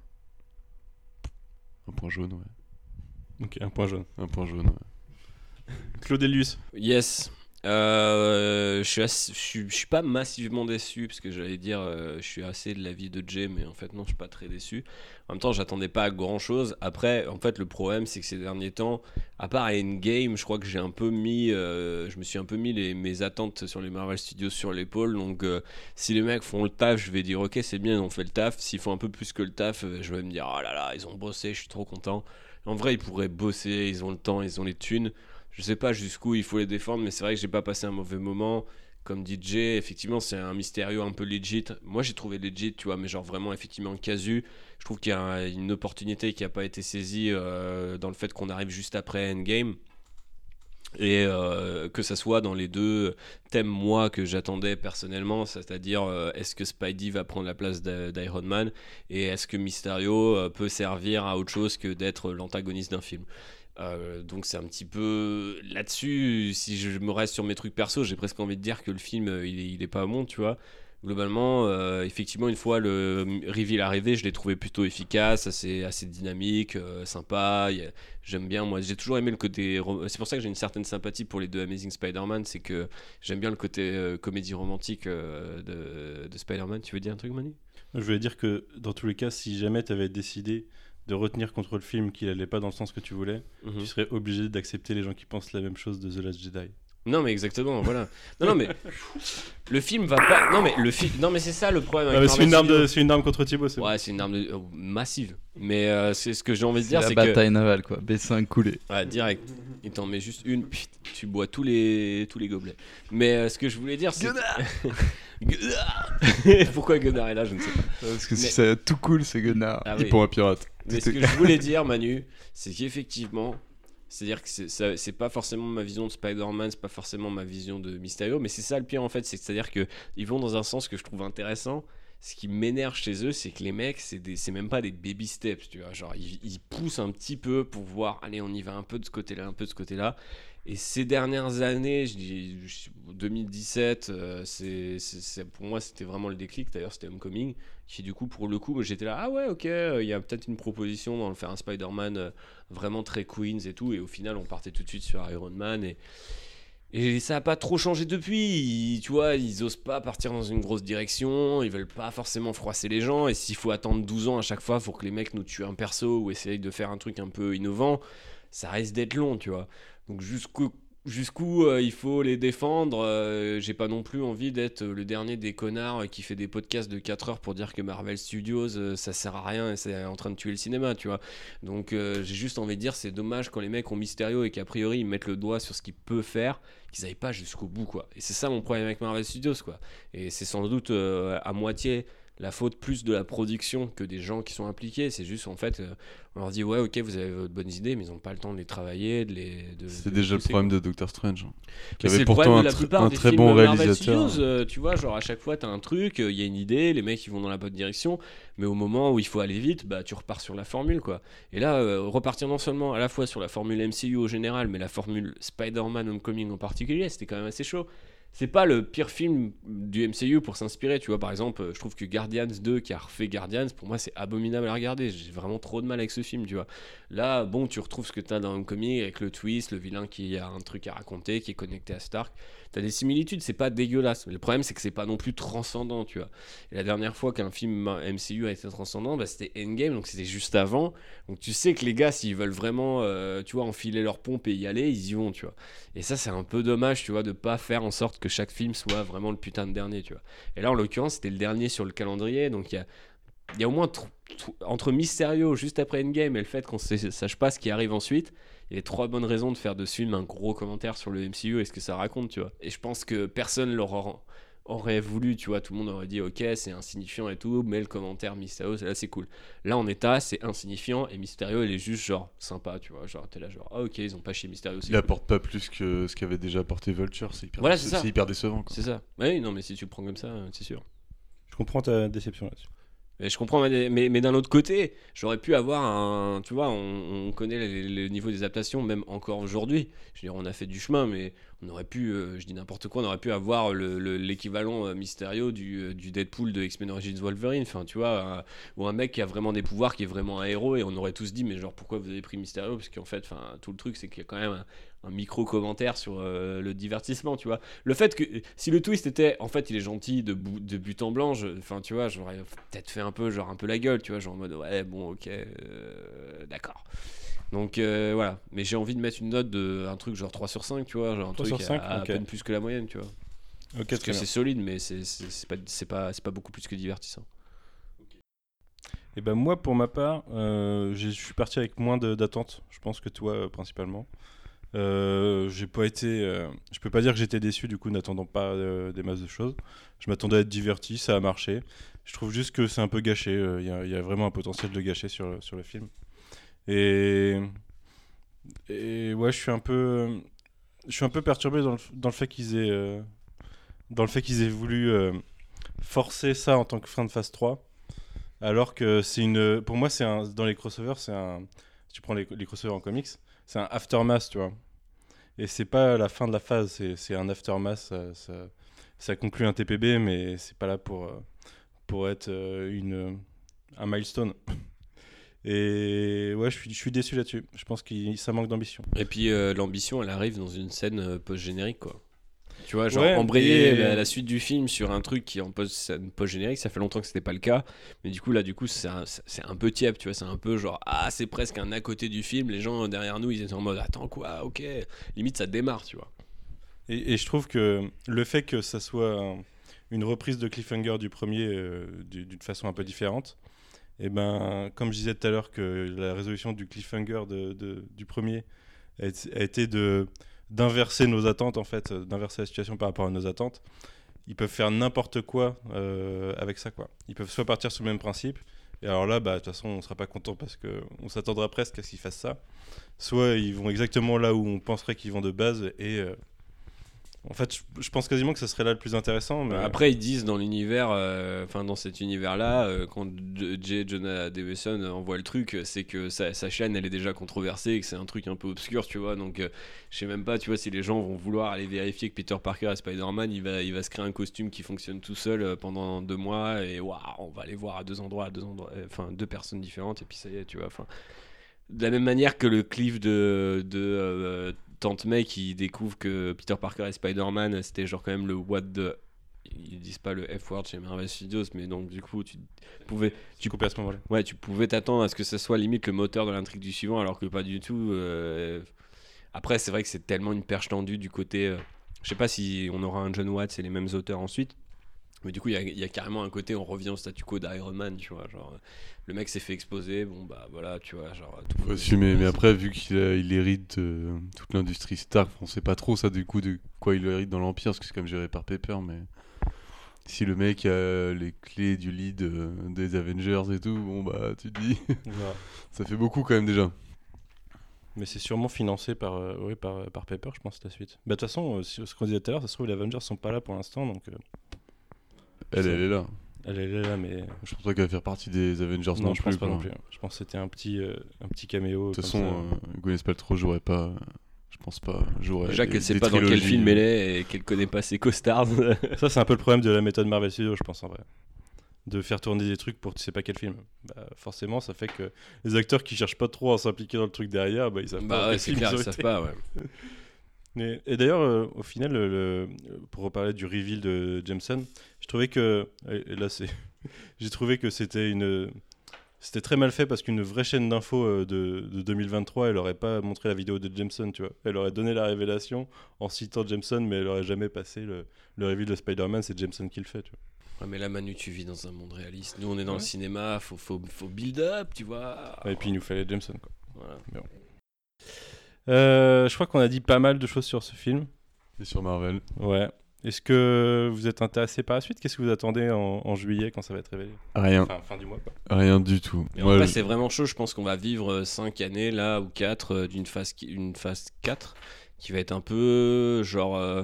Un point jaune, ouais. Ok, un point jaune. Un point jaune, ouais. Claudelius. Yes. Euh, je, suis pas massivement déçu parce que j'allais dire euh, je suis assez de l'avis de Jay mais en fait non je suis pas très déçu. En même temps j'attendais pas à grand chose après en fait le problème c'est que ces derniers temps à part Endgame je crois que j'ai un peu mis euh, je me suis un peu mis les, mes attentes sur les Marvel Studios sur l'épaule. Donc euh, si les mecs font le taf je vais dire ok c'est bien ils ont fait le taf. S'ils font un peu plus que le taf je vais me dire oh là là ils ont bossé je suis trop content. En vrai ils pourraient bosser ils ont le temps ils ont les thunes je sais pas jusqu'où il faut les défendre, mais c'est vrai que j'ai pas passé un mauvais moment. Comme DJ, effectivement, c'est un mystérieux un peu legit. Moi, j'ai trouvé legit, tu vois, mais genre vraiment, effectivement, casu. Je trouve qu'il y a un- une opportunité qui a pas été saisie euh, dans le fait qu'on arrive juste après Endgame. Et euh, que ça soit dans les deux thèmes, moi, que j'attendais personnellement, c'est-à-dire euh, est-ce que Spidey va prendre la place d'I- d'Iron Man et est-ce que Mysterio peut servir à autre chose que d'être l'antagoniste d'un film? Euh, donc c'est un petit peu là-dessus. Si je me reste sur mes trucs perso, j'ai presque envie de dire que le film euh, il est, il est pas bon, tu vois. Globalement, euh, effectivement, une fois le reveal arrivé, je l'ai trouvé plutôt efficace, assez, dynamique, sympa. J'aime bien, moi, j'ai toujours aimé le côté. C'est pour ça que j'ai une certaine sympathie pour les deux Amazing Spider-Man, c'est que j'aime bien le côté comédie romantique de, de Spider-Man. Tu veux dire un truc, Manu? Je voulais dire que dans tous les cas, si jamais tu avais décidé de retenir contre le film qu'il allait pas dans le sens que tu voulais, Mhm. tu serais obligé d'accepter les gens qui pensent la même chose de The Last Jedi. Non, mais exactement, voilà. Non, non, mais le film va pas. Non, mais le film. Non, mais c'est ça le problème. Ah, c'est une, arme de- c'est une arme contre Thibaut, c'est. Ouais, c'est une arme de- euh, massive. Mais euh, c'est ce que j'ai envie de C'est dire, la c'est que. bataille navale quoi. B5 coulé. Ouais, direct. Il t'en met juste une, pfft, tu bois tous les, tous les gobelets. Mais euh, ce que je voulais dire, c'est. Gunnar [laughs] [laughs] Pourquoi Gunnar est là, je ne sais pas. Parce que Mais- si c'est tout cool, c'est Gunnar. Ah Il oui. pour un pirate. Mais ce que je [laughs] voulais dire, Manu, c'est qu'effectivement, c'est-à-dire que c'est- pas forcément ma vision de Spider-Man, c'est pas forcément ma vision de Mysterio, mais c'est ça le pire en fait, c'est c'est-à-dire que ils vont dans un sens que je trouve intéressant. Ce qui m'énerve chez eux, c'est que les mecs, c'est même pas des baby steps, tu vois. Genre, ils, ils poussent un petit peu pour voir, allez, on y va un peu de ce côté-là, un peu de ce côté-là. Et ces dernières années, je dis je- 2017, euh, pour moi c'était vraiment le déclic. D'ailleurs, c'était Homecoming qui du coup pour le coup j'étais là ah ouais ok euh, il y a peut-être une proposition dans le faire un Spider-Man euh, vraiment très Queens et tout. Et au final on partait tout de suite sur Iron Man et ça a pas trop changé depuis. Tu vois ils osent pas partir dans une grosse direction. Ils veulent pas forcément froisser les gens. Et s'il faut attendre 12 ans à chaque fois pour que les mecs nous tuent un perso ou essayent de faire un truc un peu innovant ça risque d'être long tu vois donc jusqu'où euh, il faut les défendre. euh, J'ai pas non plus envie d'être le dernier des connards qui fait des podcasts de 4 heures pour dire que Marvel Studios euh, ça sert à rien et c'est en train de tuer le cinéma, tu vois. Donc j'ai juste envie de dire c'est dommage quand les mecs ont Mysterio et qu'a priori ils mettent le doigt sur ce qu'il peut faire, qu'ils aillent pas jusqu'au bout quoi. Et c'est ça mon problème avec Marvel Studios quoi. Et c'est sans doute à moitié la faute plus de la production que des gens qui sont impliqués. C'est juste en fait, euh, on leur dit ouais, ok, vous avez de bonnes idées, mais ils n'ont pas le temps de les travailler, de les. C'est déjà le problème quoi. de Doctor Strange. hein, Qui Mais avait pourtant un, de la tr- plupart un des très bon réalisateur. Studios, euh, tu vois, genre à chaque fois, tu as un truc, il y a une idée, les mecs ils vont dans la bonne direction, mais au moment où il faut aller vite, bah tu repars sur la formule quoi. Et là, euh, repartir non seulement à la fois sur la formule MCU au général, mais la formule Spider-Man Homecoming en particulier, c'était quand même assez chaud. C'est pas le pire film du MCU pour s'inspirer, tu vois. Par exemple, euh, je trouve que Guardians 2, qui a refait Guardians, pour moi c'est abominable à regarder. J'ai vraiment trop de mal avec ce film, tu vois. Là, bon, tu retrouves ce que t'as dans Homecoming avec le twist, le vilain qui a un truc à raconter, qui est connecté à Stark. T'as des similitudes, c'est pas dégueulasse. Le problème, c'est que c'est pas non plus transcendant, tu vois. La dernière fois qu'un film MCU a été transcendant, bah, c'était Endgame, donc c'était juste avant. Donc tu sais que les gars, s'ils veulent vraiment, euh, tu vois, enfiler leur pompe et y aller, ils y vont, tu vois. Et ça, c'est un peu dommage, tu vois, de pas faire en sorte que chaque film soit vraiment le putain de dernier, tu vois. Et là, en l'occurrence, c'était le dernier sur le calendrier, donc il y a, il y a au moins tr- tr- entre Mysterio juste après Endgame et le fait qu'on ne sache pas ce qui arrive ensuite, il y a trois bonnes raisons de faire de ce film un gros commentaire sur le MCU et ce que ça raconte, tu vois. Et je pense que personne l'aura aurait voulu, tu vois, tout le monde aurait dit ok c'est insignifiant et tout, mais le commentaire Mysterio là c'est cool. Là en état c'est insignifiant et Mysterio il est juste genre sympa, tu vois, genre t'es là genre ah ok ils ont pas chié Mysterio. c'est Il cool. apporte pas plus que ce qu'avait déjà apporté Vulture. C'est hyper, Voilà c'est ça. c'est hyper décevant. C'est ça. Oui non mais si tu le prends comme ça c'est sûr. Je comprends ta déception là-dessus. Mais je comprends, mais, mais, d'un autre côté, j'aurais pu avoir un. Tu vois, on, on connaît le, niveau des adaptations, même encore aujourd'hui. Je veux dire, on a fait du chemin, mais on aurait pu, euh, je dis n'importe quoi, on aurait pu avoir le- le- l'équivalent euh, Mysterio du, euh, du Deadpool de X-Men Origins Wolverine. Enfin, tu vois, un- ou un mec qui a vraiment des pouvoirs, qui est vraiment un héros, et on aurait tous dit, mais genre, pourquoi vous avez pris Mysterio Parce qu'en fait, tout le truc, c'est qu'il y a quand même un micro-commentaire sur euh, le divertissement, tu vois. Le fait que, si le twist était, en fait, il est gentil de, but en blanc, enfin, tu vois, j'aurais peut-être fait un peu, genre, un peu la gueule, tu vois, genre en mode, ouais, bon, ok, euh, d'accord. Donc euh, voilà, mais j'ai envie de mettre une note de un truc genre 3 sur 5, tu vois, genre un 3 truc sur 5, à, peine plus que la moyenne, tu vois. Parce que c'est solide, mais c'est pas, c'est pas, c'est pas beaucoup plus que divertissant. Et ben moi, pour ma part, euh, je suis parti avec moins d'attentes, je pense que toi euh, principalement. Euh, j'ai pas été, euh, je peux pas dire que j'étais déçu du coup, n'attendant pas euh, des masses de choses. Je m'attendais à être diverti, ça a marché. Je trouve juste que c'est un peu gâché. euh, Il y, a- vraiment un potentiel de gâcher sur, sur le film. Et, et ouais, je suis un peu, je suis un peu perturbé dans le, dans le fait qu'ils aient, dans le fait qu'ils aient voulu forcer ça en tant que fin de phase 3. Alors que c'est une. Pour moi, c'est. Dans les crossovers, c'est. Si tu prends les crossovers en comics, c'est un aftermath, tu vois. Et c'est pas la fin de la phase, c'est un aftermath. Ça, ça, conclut un TPB, mais c'est pas là pour, euh, pour être euh, une, un milestone. Et ouais, je suis, je suis déçu là-dessus. Je pense que ça manque d'ambition. Et puis euh, l'ambition, elle arrive dans une scène euh, post-générique, quoi. Tu vois, genre Ouais, embrayer et- la, la suite du film sur un truc qui est en post- post-générique, ça fait longtemps que c'était pas le cas. Mais du coup, là, du coup, c'est un, un peu tiep, tu vois. C'est un peu genre, ah, c'est presque un à côté du film. Les gens derrière nous, ils étaient en mode, attends, quoi, ok. Limite, ça démarre, tu vois. Et, et je trouve que le fait que ça soit un- une reprise de Cliffhanger du premier euh, du- d'une façon un peu différente, et ben, comme je disais tout à l'heure que la résolution du Cliffhanger de, de- du premier a été de d'inverser nos attentes en fait, euh, d'inverser la situation par rapport à nos attentes. Ils peuvent faire n'importe quoi euh, avec ça quoi. Ils peuvent soit partir sur le même principe. Et alors là, bah, de toute façon, on sera pas content parce que on s'attendra presque à ce qu'ils fassent ça. Soit ils vont exactement là où on penserait qu'ils vont de base et euh, en fait, je, pense quasiment que ce serait là le plus intéressant. Après, ils disent dans l'univers, euh, enfin dans cet univers-là, euh, quand J. Jonah Jameson envoie le truc, c'est que sa, chaîne, elle est déjà controversée que c'est un truc un peu obscur, tu vois. Donc, euh, je sais même pas, tu vois, si les gens vont vouloir aller vérifier que Peter Parker est Spider-Man, il va, il va se créer un costume qui fonctionne tout seul euh, pendant deux mois et waouh, on va aller voir à deux endroits, à deux endroits, enfin deux personnes différentes et puis ça y est, tu vois. De la même manière que le cliff de, de Tante May qui découvre que Peter Parker est Spider-Man, c'était genre quand même le what the. Ils disent pas le F-word chez Marvel Studios, mais donc du coup, tu pouvais. Tu coupais à ce moment-là. Ouais, tu pouvais t'attendre à ce que ça soit limite le moteur de l'intrigue du suivant, alors que pas du tout. euh, Après, c'est vrai que c'est tellement une perche tendue du côté. euh, Je sais pas si on aura un John Watts et les mêmes auteurs ensuite. Mais du coup, il y a- il y, a carrément un côté, on revient au statu quo d'Iron Man, tu vois. Genre, le mec s'est fait exposer, bon bah voilà, tu vois. Genre, tout Faut assumer, mais après, vu qu'il il hérite de toute l'industrie Stark, on sait pas trop ça du coup de quoi il hérite dans l'Empire, parce que c'est comme géré par Pepper, mais. Si le mec a les clés du lead euh, des Avengers et tout, bon bah tu te dis, [laughs] ça fait beaucoup quand même déjà. Mais c'est sûrement financé par, euh, oui, par, par Pepper, je pense, la suite. Bah, de toute façon, euh, ce qu'on disait tout à l'heure, ça se trouve, les Avengers sont pas là pour l'instant, donc. Euh, Elle, est là. Elle, elle est là, mais. Je pense pas qu'elle va faire partie des Avengers non, non, je plus. pense pas non plus. Je pense que c'était un petit, euh, un petit caméo. De toute façon, euh, Gwyneth Paltrow jouerait pas. Je pense pas. Jouerait Déjà qu'elle sait pas dans quel film elle est et qu'elle connaît pas ses costards. [laughs] Ça, c'est un peu le problème de la méthode Marvel Studios, je pense, en vrai. De faire tourner des trucs pour tu sais pas quel film. Bah, forcément, ça fait que les acteurs qui cherchent pas trop à s'impliquer dans le truc derrière, bah, ils savent pas. bah dans ouais, c'est clair, ils savent pas, ouais. Mais- et d'ailleurs, euh, au final, le- le- pour reparler du reveal de Jameson, je trouvais que. Et, là, c'est. [laughs] J'ai trouvé que c'était une. C'était très mal fait parce qu'une vraie chaîne d'infos euh, de, de 2023, elle aurait pas montré la vidéo de Jameson, tu vois. Elle aurait donné la révélation en citant Jameson, mais elle aurait jamais passé le, le reveal de Spider-Man, c'est Jameson qui le fait, tu vois. Ouais, mais là, Manu, tu vis dans un monde réaliste. Nous, on est dans Ouais. le cinéma, faut, faut, faut build up, tu vois. Et puis il nous fallait Jameson, quoi. Voilà. Mais bon. Euh, je crois qu'on a dit pas mal de choses sur ce film. Et sur Marvel. Ouais. Est-ce que vous êtes intéressé par la suite? Qu'est-ce que vous attendez en, en juillet quand ça va être révélé? Rien. Enfin, fin du mois, quoi. Rien du tout. En je- c'est vraiment chaud. Je pense qu'on va vivre 5 années là ou 4 d'une phase, une phase 4 qui va être un peu genre. euh,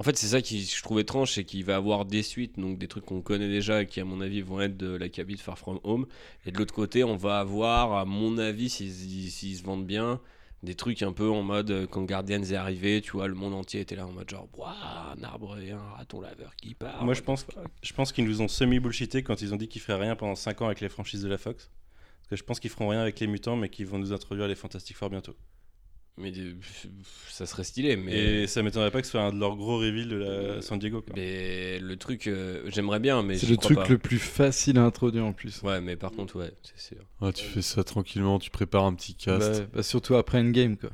En fait, c'est ça qui je trouve étrange, c'est qu'il va avoir des suites, donc des trucs qu'on connaît déjà et qui, à mon avis, vont être de la cabine Far From Home. Et de l'autre côté, on va avoir, à mon avis, s'ils s'ils se vendent bien, des trucs un peu en mode euh, quand Guardians est arrivé, tu vois, le monde entier était là en mode genre, un arbre et un raton laveur qui part. Moi, je pense, je pense qu'ils nous ont semi-bullshité quand ils ont dit qu'ils feraient rien pendant 5 ans avec les franchises de la Fox. Parce que je pense qu'ils feront rien avec les mutants, mais qu'ils vont nous introduire les Fantastic Four bientôt. Mais de- ça serait stylé, mais. Et ça m'étonnerait pas que ce soit un de leurs gros reveals de la San Diego. Quoi. Mais le truc, euh, j'aimerais bien, mais C'est le crois truc pas. le plus facile à introduire en plus. Ouais, mais par contre, ouais, c'est sûr. Ouais, tu fais ça tranquillement, tu prépares un petit cast. Bah, bah, surtout après Endgame, quoi.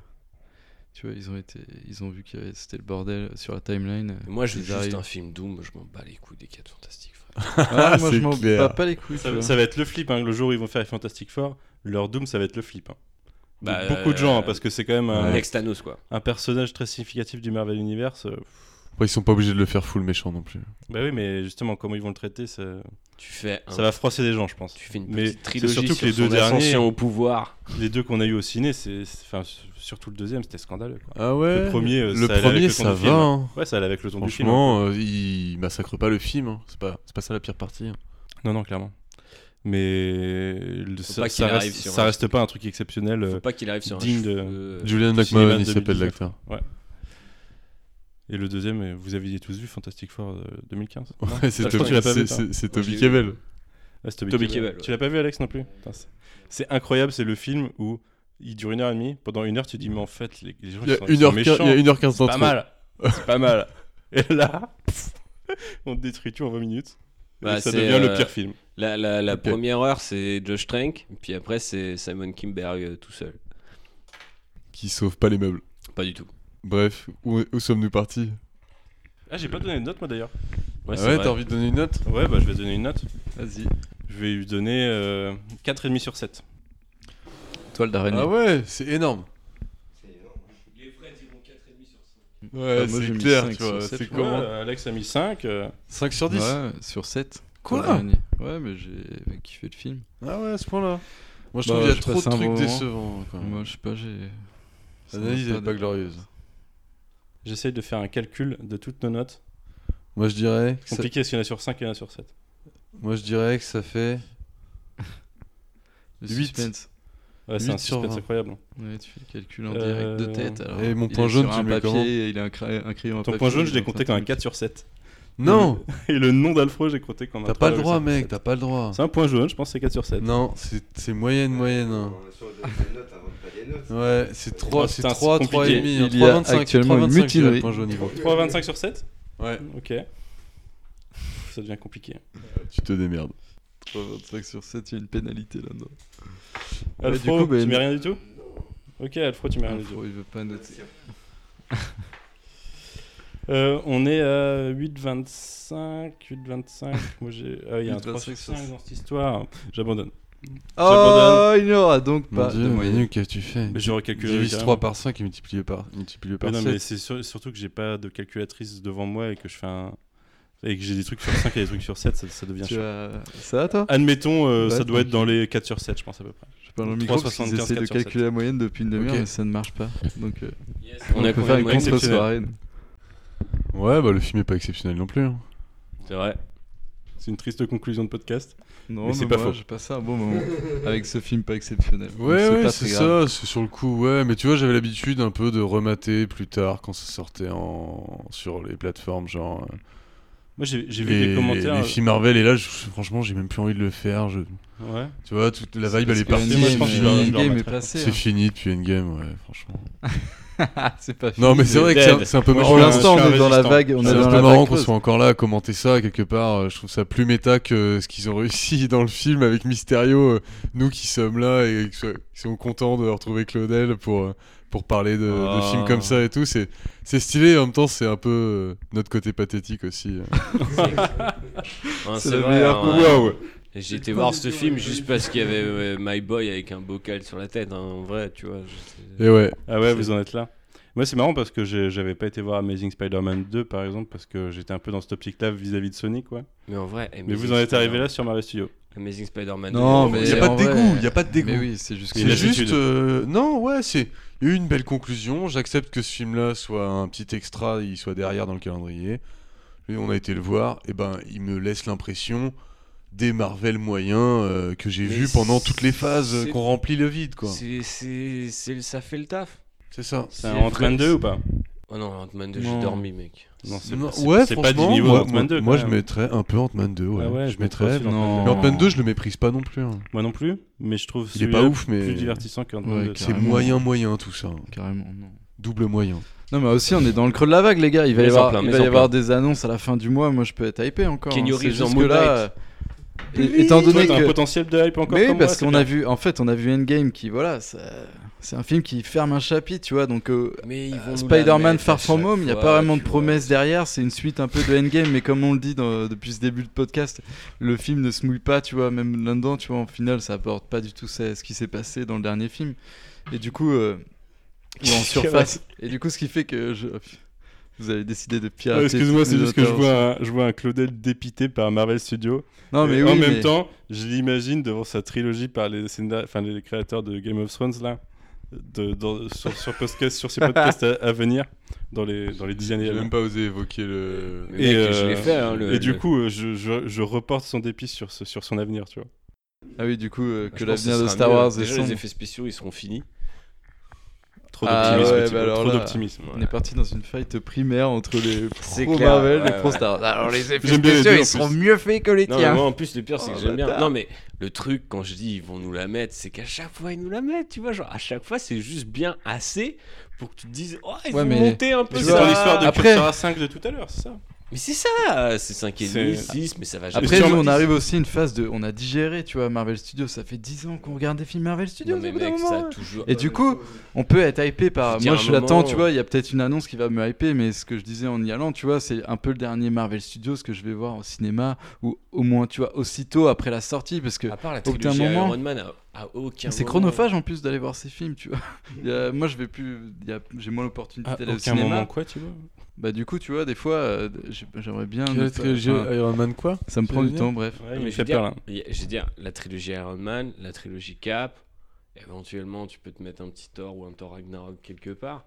Tu vois, ils ont, été, ils ont vu que c'était le bordel sur la timeline. Moi, je veux juste un film Doom, je m'en bats les couilles des 4 fantastiques. Ah, moi, [laughs] je m'en bats pas les couilles. Ça va être le flip, hein, le jour où ils vont faire les Fantastic Four, leur Doom, ça va être le flip. hein. Bah, beaucoup de gens, hein, parce que c'est quand même un, Next Thanos, quoi. un personnage très significatif du Marvel Universe. euh, Après, ils sont pas obligés de le faire full méchant non plus. Bah oui, mais justement, comment ils vont le traiter, ça, Tu fais un- ça va froisser des gens, je pense. Tu fais une mais trilogie surtout que sur les deux derniers, ascension au pouvoir. les deux qu'on a eu au ciné, c'est, enfin, surtout le deuxième, c'était scandaleux. quoi. Ah ouais Le premier, euh, Le ça premier, ça va. hein. Ouais, ça allait avec le ton du film. Franchement, euh, il massacre pas le film. hein. C'est pas, c'est pas ça la pire partie. hein. Non, non, clairement. Mais le- ça, reste, sur ça un reste pas un truc exceptionnel. Faut euh, pas qu'il arrive sur un de- cheveu, euh, Julian McMahon, de il s'appelle 2019, l'acteur. Ouais. Et le deuxième, euh, vous aviez tous vu Fantastic Four euh, 2015 non Ouais, c'est Ah, Toby- vu, c'est- Toby Kebbell. Ah, Toby, Kebbell. Tu l'as pas vu, Alex, non plus c'est- incroyable, c'est le film où il dure une heure et demie. Pendant une heure, tu dis, mais en fait, les, gens Il y a ils sont, une heure quin- il y a méchants. une heure quinze C'est pas mal. C'est pas mal. Et là, [laughs] on te détruit tout en 20 minutes. Et Bah, ça devient le pire film. La, la, première heure, c'est Josh Trank, puis après, c'est Simon Kimberg euh, tout seul. Qui sauve pas les meubles. Pas du tout. Bref, où, où sommes-nous partis? Ah, j'ai pas donné de note, moi d'ailleurs. Ouais, Ah ouais, t'as envie de donner une note? Ouais, bah je vais donner une note. Vas-y. Je vais lui donner euh, 4,5 sur 7. Toile d'araignée. Ah ouais, c'est énorme. Les vrais diront 4,5 sur 5. Ouais, Ah, moi, j'ai c'est mis clair, cinq tu vois. C'est comment Ouais, Alex a mis 5. euh, 5 sur 10 Ouais, sur 7. Quoi. Ouais, mais j'ai kiffé le film. Ah ouais, à ce point-là. Moi, je Bah, trouve qu'il y a trop de un trucs décevants. quand même. Moi, je sais pas, j'ai. L'analyse pas est pas de- glorieuse. J'essaye de faire un calcul de toutes nos notes. Moi, je dirais. que ça- Compliqué parce qu'il y en a sur 5 et il y en a sur 7. Moi, je dirais que ça fait. [laughs] Le Huit. suspense. Ouais, c'est un 8 sur suspense 20. incroyable. Ouais, tu fais le calcul en Euh, direct de tête. Alors, et mon point jaune, sur tu un le mets papier, comment Il a un, cra- un crayon en Ton papier, point jaune, je l'ai compté comme un de- 4 sur 7. Non [laughs] Et le nom d'Alfro, j'ai comme un T'as pas le 3,5 droit, mec, 7. t'as pas le droit. C'est un point jaune, je pense que c'est 4 sur 7. Non, c'est moyenne, moyenne. hein. Ouais. C'est 3, Oh, c'est putain, 3, c'est 3 et demi. Il hein, y a 3,25, actuellement une 3,25, je dirais, mutinerie. le point jaune niveau. 3,25 sur 7 Ouais, Ok. Ça devient compliqué. tu te démerdes. 3,25 sur 7, il y a une pénalité là-dedans. Ouais, Alfro, du coup, bah, tu mets rien du tout Ok, Alfro, tu mets rien du tout. Alfro, il veut pas noter. [laughs] Euh, on est à 8,25. 8,25. [laughs] Moi j'ai. Ah, il y a un 3 sur 8,25 sur 5 dans cette histoire. J'abandonne. Oh, il n'y aura donc Mon pas dieu, de moyenne. Qu'est-ce que tu fais? Mais j'aurais calculé. Divise carrément. 3 par 5 et multiplie par, multiplie Mais par non, 7. mais c'est sur- surtout que j'ai pas de calculatrice devant moi et que je fais un. et que j'ai des trucs sur 5 et des trucs sur 7, ça, ça devient Tu chiant. as- Ça va toi? Admettons, euh, Ouais, ça doit être dans les 4 sur 7, je pense à peu près. Je parle au micro parce qu'ils 3,75, essaient de 4 sur 7. calculer la moyenne depuis une demi-heure, Ok. mais ça ne marche pas. Donc, euh, On on, a peut faire une contre-soirée. Ouais, bah le film est pas exceptionnel non plus. hein. C'est vrai. C'est une triste conclusion de podcast. Non, Mais mais c'est pas moi, faux. J'ai passé un bon moment avec ce film pas exceptionnel. Donc Ouais, ouais, pas c'est très grave. ça, c'est sur le coup, ouais. Mais tu vois, j'avais l'habitude un peu de remater plus tard quand ça sortait en... sur les plateformes, genre. euh, Moi, j'ai j'ai vu des commentaires. Les euh, films Marvel, et là, je- franchement, j'ai même plus envie de le faire. Je... Ouais. Tu vois, toute la vibe, elle parce est que partie. Endgame, Moi, je pense que je le- je le Endgame est remettrai. passé. C'est hein. fini depuis Endgame, ouais, franchement. [laughs] [laughs] c'est pas fini. Non, mais c'est vrai que c'est un- peu marrant. Pour l'instant, on est dans la vague. On est C'est un peu marrant qu'on soit encore là à commenter ça quelque part. euh, Je trouve ça plus méta que ce qu'ils ont réussi [laughs] dans le film avec Mysterio. euh, Nous qui sommes là et qui so- qui sommes contents de retrouver Claudel pour, euh, pour parler de, de Ah. films comme ça et tout. C'est c'est stylé. En même temps, c'est un peu notre côté pathétique aussi. [laughs] Hein, C'est c'est la vrai. meilleure ouais. J'ai été voir ce film juste parce qu'il y avait euh, My Boy avec un bocal sur la tête. hein, En vrai, tu vois. Et ouais. Ah ouais, vous en êtes là. Moi, c'est marrant parce que j'avais pas été voir Amazing Spider-Man 2 par exemple parce que j'étais un peu dans cette optique-là vis-à-vis de Sonic, quoi. Mais en vrai, Mais vous en êtes arrivé là sur Marvel Studios. Amazing Spider-Man. Non, 2, mais Il y a pas de dégoût. Il y a pas de dégoût. Mais oui, c'est juste C'est juste. euh, Non, ouais, c'est. Il y a eu une belle conclusion. J'accepte que ce film-là soit un petit extra, il soit derrière dans le calendrier. Et on a été le voir. Et ben, il me laisse l'impression des Marvel moyens euh, que j'ai vus pendant toutes les c'est- phases euh, qu'on remplit le vide, quoi. C'est, c'est, c'est- ça fait le taf. C'est ça. C'est un Ant-Man 2 ou pas? Oh non, Ant-Man 2, j'ai dormi, mec. Non, c'est c'est- ouais, c'est pas du niveau moi, d'Ant-Man 2. moi, je mettrais un peu Ant-Man 2, ouais. Ah ouais, je je mettrais Ant-Man Non. Mais Ant-Man 2, je le méprise pas non plus. hein. Moi non plus, mais je trouve Il est celui-là pas ouf, mais plus divertissant que Ant-Man Ouais, 2. c'est moyen, moyen tout ça. Carrément, non. Double moyen. Non, mais aussi, on est dans le creux de la vague, les gars. Il va y avoir, plein, il va mets-en y avoir plein. des annonces à la fin du mois. Moi, je peux être hypé encore. Keanu hein. C'est Reeves en que là, et- étant Toi, donné un que. potentiel de hype encore Mais oui, parce qu'on a vu, en fait, on a vu Endgame qui, voilà, ça- c'est un film qui ferme un chapitre, tu vois. Donc, euh, la Spider-Man Far From Home, il n'y a pas vraiment de promesse derrière. C'est une suite un peu de Endgame, mais comme on le dit dans- depuis ce début de podcast, le film ne se mouille pas, tu vois. Même là-dedans, tu vois, en final, ça apporte pas du tout ça- ce qui s'est passé dans le dernier film. Et du coup, euh, ou en [laughs] surface. Et du coup, ce qui fait que je... vous avez décidé de pirater. Excuse-moi, c'est juste que je vois, un, je vois un Claudel dépité par Marvel Studios. Non, mais Et oui, en même mais- temps, je l'imagine devant sa trilogie par les, scénar- enfin, les créateurs de Game of Thrones là, de, dans- sur, sur, podcast, sur ces [laughs] podcasts à, à venir dans les, dans les dix années à J'ai venir. même pas osé évoquer le. Je fait, hein, le- et du coup, euh, je, je, je reporte son dépit sur, ce- sur son avenir, tu vois. Ah oui, du coup, euh, que l'avenir de Star mieux. Wars est Déjà, les effets spéciaux, ils seront finis. Trop Ah d'optimisme. ouais, tu bah vois, alors trop là, d'optimisme. On est parti dans une fight primaire entre les C'est pro clair, Marvel et ouais, les pro. Star. Alors les effets spéciaux, ils seront mieux faits que les Non, tiens. moi en plus le pire c'est que Oh, j'aime bien. Non mais le truc quand je dis ils vont nous la mettre, c'est qu'à chaque fois ils nous la mettent, tu vois, genre à chaque fois c'est juste bien assez pour que tu te dises oh ils Ouais, vont mais- monter un peu C'est Tu ça. ton vois, histoire de après- Cursor 5 de tout à l'heure, c'est ça Mais c'est ça, c'est 5 et demi, C'est- 6, mais ça va jamais. Après, nous, on arrive aussi à une phase de. On a digéré, tu vois, Marvel Studios. Ça fait 10 ans qu'on regarde des films Marvel Studios. non mais mec, ça a toujours Et du coup, on peut être hypé par. Je Moi, je l'attends, moment- tu vois. Il y a peut-être une annonce qui va me hyper, mais ce que je disais en y allant, tu vois, c'est un peu le dernier Marvel Studios que je vais voir au cinéma, ou au moins, tu vois, aussitôt après la sortie, parce que. à part la aucun trilogie moment- Iron Man, à, à aucun C'est chronophage en plus d'aller voir ces films, tu vois. [laughs] A- moi, je vais plus. a- J'ai moins l'opportunité d'aller au aucun cinéma. moment quoi, tu vois Bah, du coup, tu vois, des fois, euh, j'ai- j'aimerais bien. Quelle trilogie enfin, Iron Man quoi ça me prend du temps, bref. Ouais, mais je fait veux dire, peur là. il y a- je veux dire, la trilogie Iron Man, la trilogie Cap, éventuellement tu peux te mettre un petit Thor ou un Thor Ragnarok quelque part.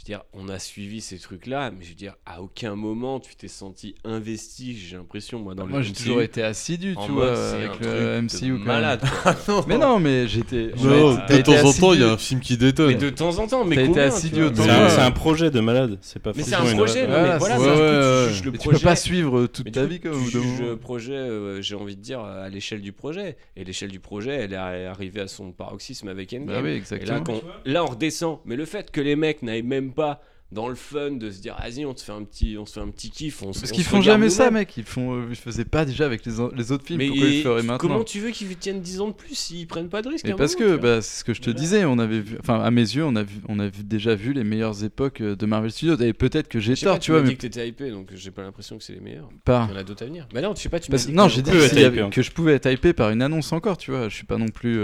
Je veux dire, on a suivi ces trucs-là, mais je veux dire, à aucun moment tu t'es senti investi, j'ai l'impression, moi, dans le Moi, j'ai toujours été assidu, tu vois, avec le de MCU. malade. quoi. [laughs] Mais non, mais j'étais. Non, t'as de été temps en temps, il y a un film qui détonne. mais de temps en temps, mais T'as été combien, assidu vois autant C'est un, projet de malade, c'est pas Mais c'est un projet, non, mais Voilà, ouais, tu le Mais peux pas suivre toute Mais ta vie, comme tu au juges le projet, euh, j'ai envie de dire, à l'échelle du projet. Et l'échelle du projet, elle est arrivée à son paroxysme avec Endgame. Bah oui, Et là, exactement. quand- là, on redescend. Mais le fait que les mecs n'aillent même pas dans le fun de se dire, vas-y, on te fait un petit, on se fait un petit kiff. On, se- Parce qu'ils se font jamais ça, mec. Ils font, euh, ils faisaient pas déjà avec les, les autres films. Mais Pourquoi ils et- le feraient maintenant comment tu veux qu'ils tiennent 10 ans de plus s'ils prennent pas de risque à Mais un parce moment, que tu bah, c'est ce que je te disais, on avait vu, enfin à mes yeux, on a vu, on a vu- déjà vu les meilleures époques euh, de Marvel Studios. Et peut-être que j'ai sais pas, tort, tu vois, mais que t'étais hypé, donc j'ai pas l'impression que c'est les meilleurs. pas. Il y en a d'autres à venir. Mais non, tu sais pas, tu Parce- non, j'ai dit que, je pouvais être hypé par une annonce encore, tu vois. Je suis pas non plus.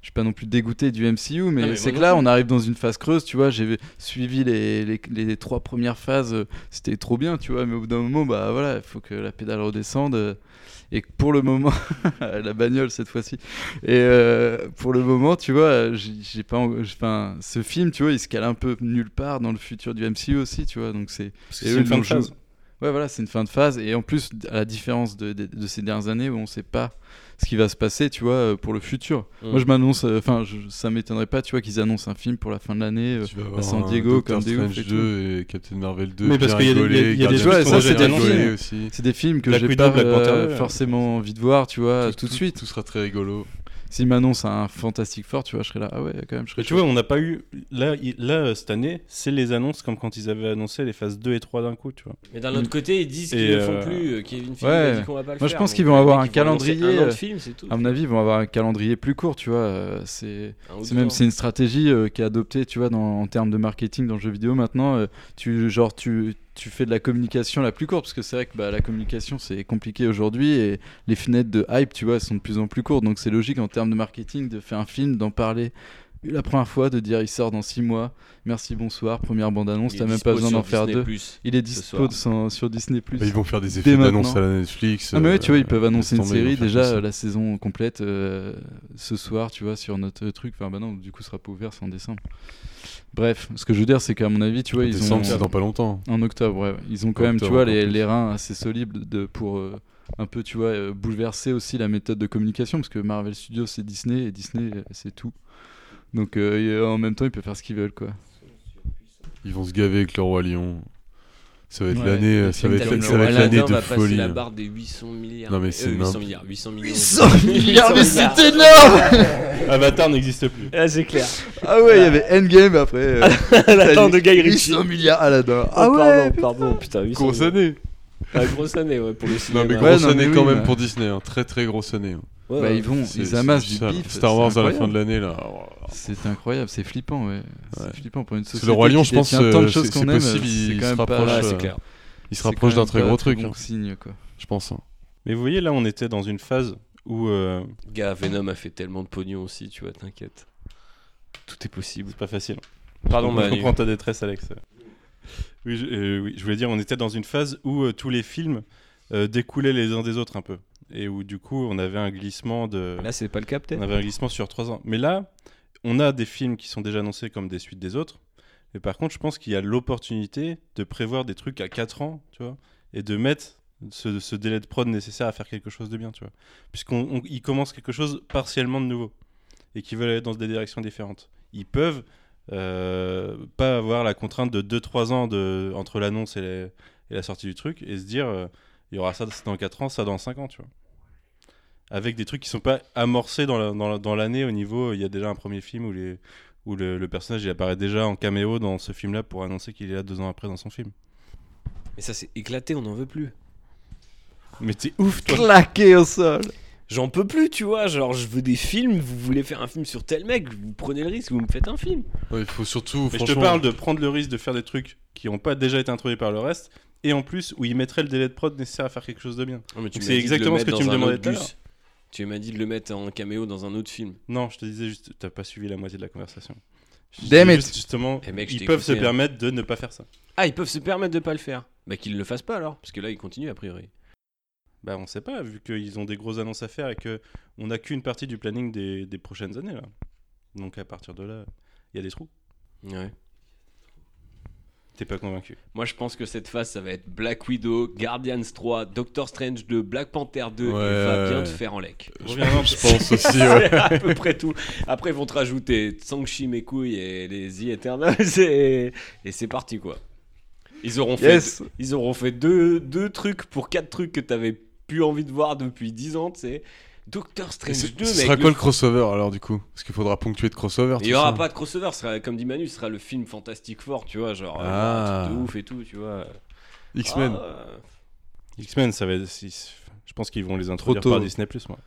Je suis pas non plus dégoûté du MCU, mais, c'est que là, on arrive dans une phase creuse, tu vois. J'ai suivi les, les, les trois premières phases, euh, c'était trop bien, tu vois. Mais au bout d'un moment, bah voilà, il faut que la pédale redescende. euh, et pour le moment, [laughs] la bagnole cette fois-ci. Et euh, pour le moment, tu vois, j'ai pas, en- enfin, ce film, tu vois, il se cale un peu nulle part dans le futur du MCU aussi, tu vois. Donc c'est une fin de phase. Ouais, voilà, c'est une fin de phase. Et en plus, à la différence de, de- de ces dernières années où on sait pas ce qui va se passer, tu vois, euh, pour le futur. Mm. Moi, je m'annonce, euh, enfin, je- ça m'étonnerait pas, tu vois, qu'ils annoncent un film pour la fin de l'année euh, à San Diego comme des ouf Strange et tout. 2 et Captain Marvel 2. Mais parce qu'il y a des- rigolé, il y a des déjà c'est des films. aussi. C'est des films que j'ai pas euh, forcément envie de voir, tu vois, tout, de suite. Tout sera très rigolo. S'ils m'annoncent un Fantastic Four, tu vois, je serais là, ah ouais, quand même, je serais Mais tu chaud. vois, on n'a pas eu. Là, il- là, euh, cette année, c'est les annonces comme quand ils avaient annoncé les phases 2 et 3 d'un coup, tu vois. Mais d'un autre côté, ils disent qu'ils ne le font euh, plus. euh, Kevin Feige Ouais. a dit qu'on va pas le Moi, je faire. pense qu'ils vont avoir un calendrier, Un film, c'est tout. À mon avis, ils vont avoir un calendrier plus court, tu vois. c'est même c'est une stratégie euh, qui est adoptée, tu vois, dans, en termes de marketing dans le jeu vidéo. Maintenant, euh, tu genre tu tu fais de la communication la plus courte parce que c'est vrai que bah, la communication c'est compliqué aujourd'hui et les fenêtres de hype, tu vois, sont de plus en plus courtes. Donc c'est logique en termes de marketing de faire un film, d'en parler la première fois, de dire il sort dans 6 mois. Merci, bonsoir, première bande annonce. Il est T'as même pas dispo besoin d'en faire Disney+, deux. Il est dispo sur, sur Disney+. Bah, ils vont faire des effets d'annonce à la Netflix. Ah mais ouais, tu vois, ils euh, peuvent annoncer une série déjà la saison complète euh, ce soir, tu vois, sur notre truc. Enfin bah non, du coup, ce sera pas ouvert, c'est en décembre. Bref, ce que je veux dire, c'est qu'à mon avis, tu vois, En ils décembre, ont c'est dans pas longtemps. En octobre, ouais. Ils ont quand même, tu vois, les, plus. les reins assez solides de, pour euh, un peu, tu vois, euh, bouleverser aussi la méthode de communication, parce que Marvel Studios c'est Disney et Disney euh, c'est tout. Donc euh, euh, en même temps, ils peuvent faire ce qu'ils veulent, quoi. Ils vont se gaver avec le roi lion. Ça va être Ouais, l'année, euh, ça va être, ça va être l'année de va folie. la hein. barre des 800 milliards. Non mais c'est Euh, 800 n'importe- milliards, 800 millions. 800 [laughs] milliards, mais c'est énorme [laughs] Avatar n'existe plus. Ah, c'est clair. Ah ouais, il y avait Endgame après. euh, [laughs] de Guy Ritchie. 800 milliards Aladdin. Ah Ah ouais, pardon, pardon, putain, 800 Grosse année. Ah, grosse année, ouais, pour le Non cinéma. Ouais, grosse non, mais année oui, quand même pour Disney, hein. très très grosse année. Ouais, Bah ils vont, C'est- ils c'est amassent du bif. Star c'est Wars à la fin incroyable. de l'année là. C'est incroyable, c'est flippant, ouais. C'est flippant pour une Parce que société. le Roi Lion, je pense, détient tant de euh, choses c'est- c'est possible, c'est il se rapproche, Ouais, euh, c'est clair. Il se c'est rapproche d'un très gros truc, signe, quoi. je pense. hein. Mais vous voyez, là, on était dans une phase où. euh, Gars, Venom a fait tellement de pognon aussi, tu vois, t'inquiète. Tout est possible. C'est pas facile. Pardon, je comprends ta détresse, Alex. Oui, je, euh, oui, je voulais dire, on était dans une phase où euh, tous les films euh, découlaient les uns des autres un peu. Et où, du coup, on avait un glissement de. Là, c'est pas le cas, On peut-être avait un glissement sur trois ans. Mais là, on a des films qui sont déjà annoncés comme des suites des autres. Et par contre, je pense qu'il y a l'opportunité de prévoir des trucs à 4 ans, tu vois, et de mettre ce, ce délai de prod nécessaire à faire quelque chose de bien, tu vois. Puisqu'ils commencent quelque chose partiellement de nouveau et qui veulent aller dans des directions différentes. Ils peuvent euh, pas avoir la contrainte de 2-3 ans de, entre l'annonce et la sortie du truc et se dire euh, il y aura ça dans 4 ans, ça dans 5 ans, tu vois avec des trucs qui sont pas amorcés dans la- dans la- dans l'année au niveau il y a déjà un premier film où les où le, le personnage il apparaît déjà en caméo dans ce film là pour annoncer qu'il est là deux ans après dans son film Mais ça, c'est éclaté, on n'en veut plus. mais t'es ouf toi Claqué au sol. J'en peux plus, tu vois. Genre, je veux des films, vous voulez faire un film sur tel mec, vous prenez le risque, vous me faites un film. Ouais, il faut surtout, mais je te franchement, parle de prendre le risque de faire des trucs qui ont pas déjà été introduits par le reste et en plus où ils mettraient le délai de prod nécessaire à faire quelque chose de bien m'as c'est exactement ce que tu me demandais tout à l'heure bus. Tu m'as dit de le mettre en caméo dans un autre film. non je te disais juste t'as pas suivi la moitié de la conversation Damn it. juste, justement Eh mec, ils peuvent se hein. permettre de ne pas faire ça Ah, ils peuvent se permettre de pas le faire. Bah, qu'ils le fassent pas alors, parce que là, ils continuent a priori. Bah on sait pas, vu qu'ils ont des grosses annonces à faire et que on n'a qu'une partie du planning des, des prochaines années là. Donc à partir de là, il y a des trous. Ouais. T'es pas convaincu Moi, je pense que cette phase, ça va être Black Widow, Guardians 3, Doctor Strange 2, Black Panther 2 Ouais, et va bien ouais. te faire en lec. Je, je pense aussi, ouais. [laughs] À peu près tout. Après, ils vont te rajouter Shang-Chi, mes couilles et les The Eternals [laughs] et, et c'est parti quoi. Ils auront fait, Yes. ils auront fait deux, deux trucs pour quatre trucs que t'avais plus envie de voir depuis 10 ans, tu sais. Doctor Strange c'est- 2, Ce mec. sera quoi le crossover alors du coup? Parce qu'il faudra ponctuer de crossover. il tout y aura ça. pas de crossover, ce sera, comme dit Manu, ce sera le film Fantastic Four, tu vois, genre Ah. un truc de ouf et tout, tu vois. X-Men. Ah, euh, X-Men, ça va être- Je pense qu'ils vont les introduire par Disney Plus moi.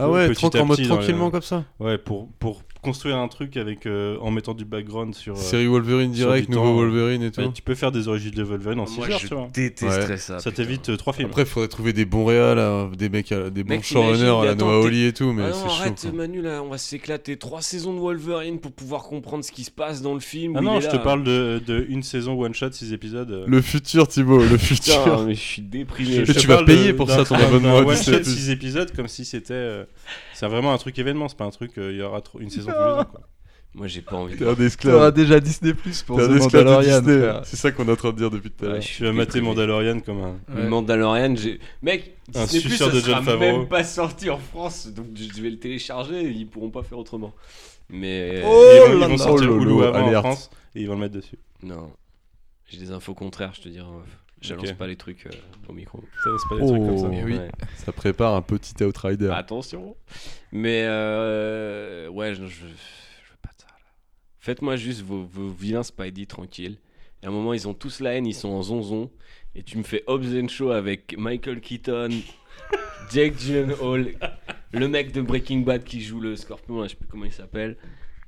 Ah ouais, en mode tranquillement comme ça. Ouais, pour, pour construire un truc avec euh, en mettant du background sur. euh, Série Wolverine sur direct, du nouveau temps. Wolverine et tout. tu peux faire des origines de Wolverine en 6 Moi, heures, je tu vois. détesterais Ouais. ça. Ça putain. t'évite 3 films. Après, il faudrait trouver des bons réals, là, des mecs, à- des bons Mec, showrunners à la Noah Oli et tout, mais Ah c'est non, chaud. arrête quoi. Manu là, on va s'éclater. Trois saisons de Wolverine pour pouvoir comprendre ce qui se passe dans le film. Ah où il non, est je là. te parle de, de une saison one shot, 6 épisodes. euh. Le futur, Thibaut, le futur. Putain, mais je suis déprimé. Et Je tu vas parle payer pour d'un- ça, ton d'un- abonnement à one Disney+. shot 6 épisodes comme si c'était. euh, C'est vraiment un truc événement, c'est pas un truc, euh, il y aura trop- une saison Moi j'ai pas envie de. T'es un T'auras esclave. déjà Disney Plus pour T'es The un esclave de Mandalorian. Disney. frère. C'est ça qu'on est en train de dire depuis tout à Ouais, l'heure. je suis vas mater. Mandalorian comme un. Mandalorian, j'ai. Mec, Un Disney Plus, ça de sera Favreau. même pas sorti en France, donc je vais le télécharger. Ils pourront pas faire autrement. Mais. ils Oh vont, ils vont sortir Oh Hulu lolo, avant en. France et ils vont le mettre dessus. Non, j'ai des infos contraires, je te dis. J'annonce Ok. pas les trucs euh, au micro. Ça, c'est pas des trucs comme ça. Oh, Mais oui. ouais. Ça prépare un petit Outrider. Attention. Mais euh, ouais, je, je, je veux pas de ça. Faites-moi juste vos, vos vilains Spidey tranquilles. Et à un moment, ils ont tous la haine, ils sont en zonzon. Et tu me fais Hobbs and Show avec Michael Keaton, [laughs] Jake Gyllenhaal, le mec de Breaking Bad qui joue le scorpion, là, je sais plus comment il s'appelle.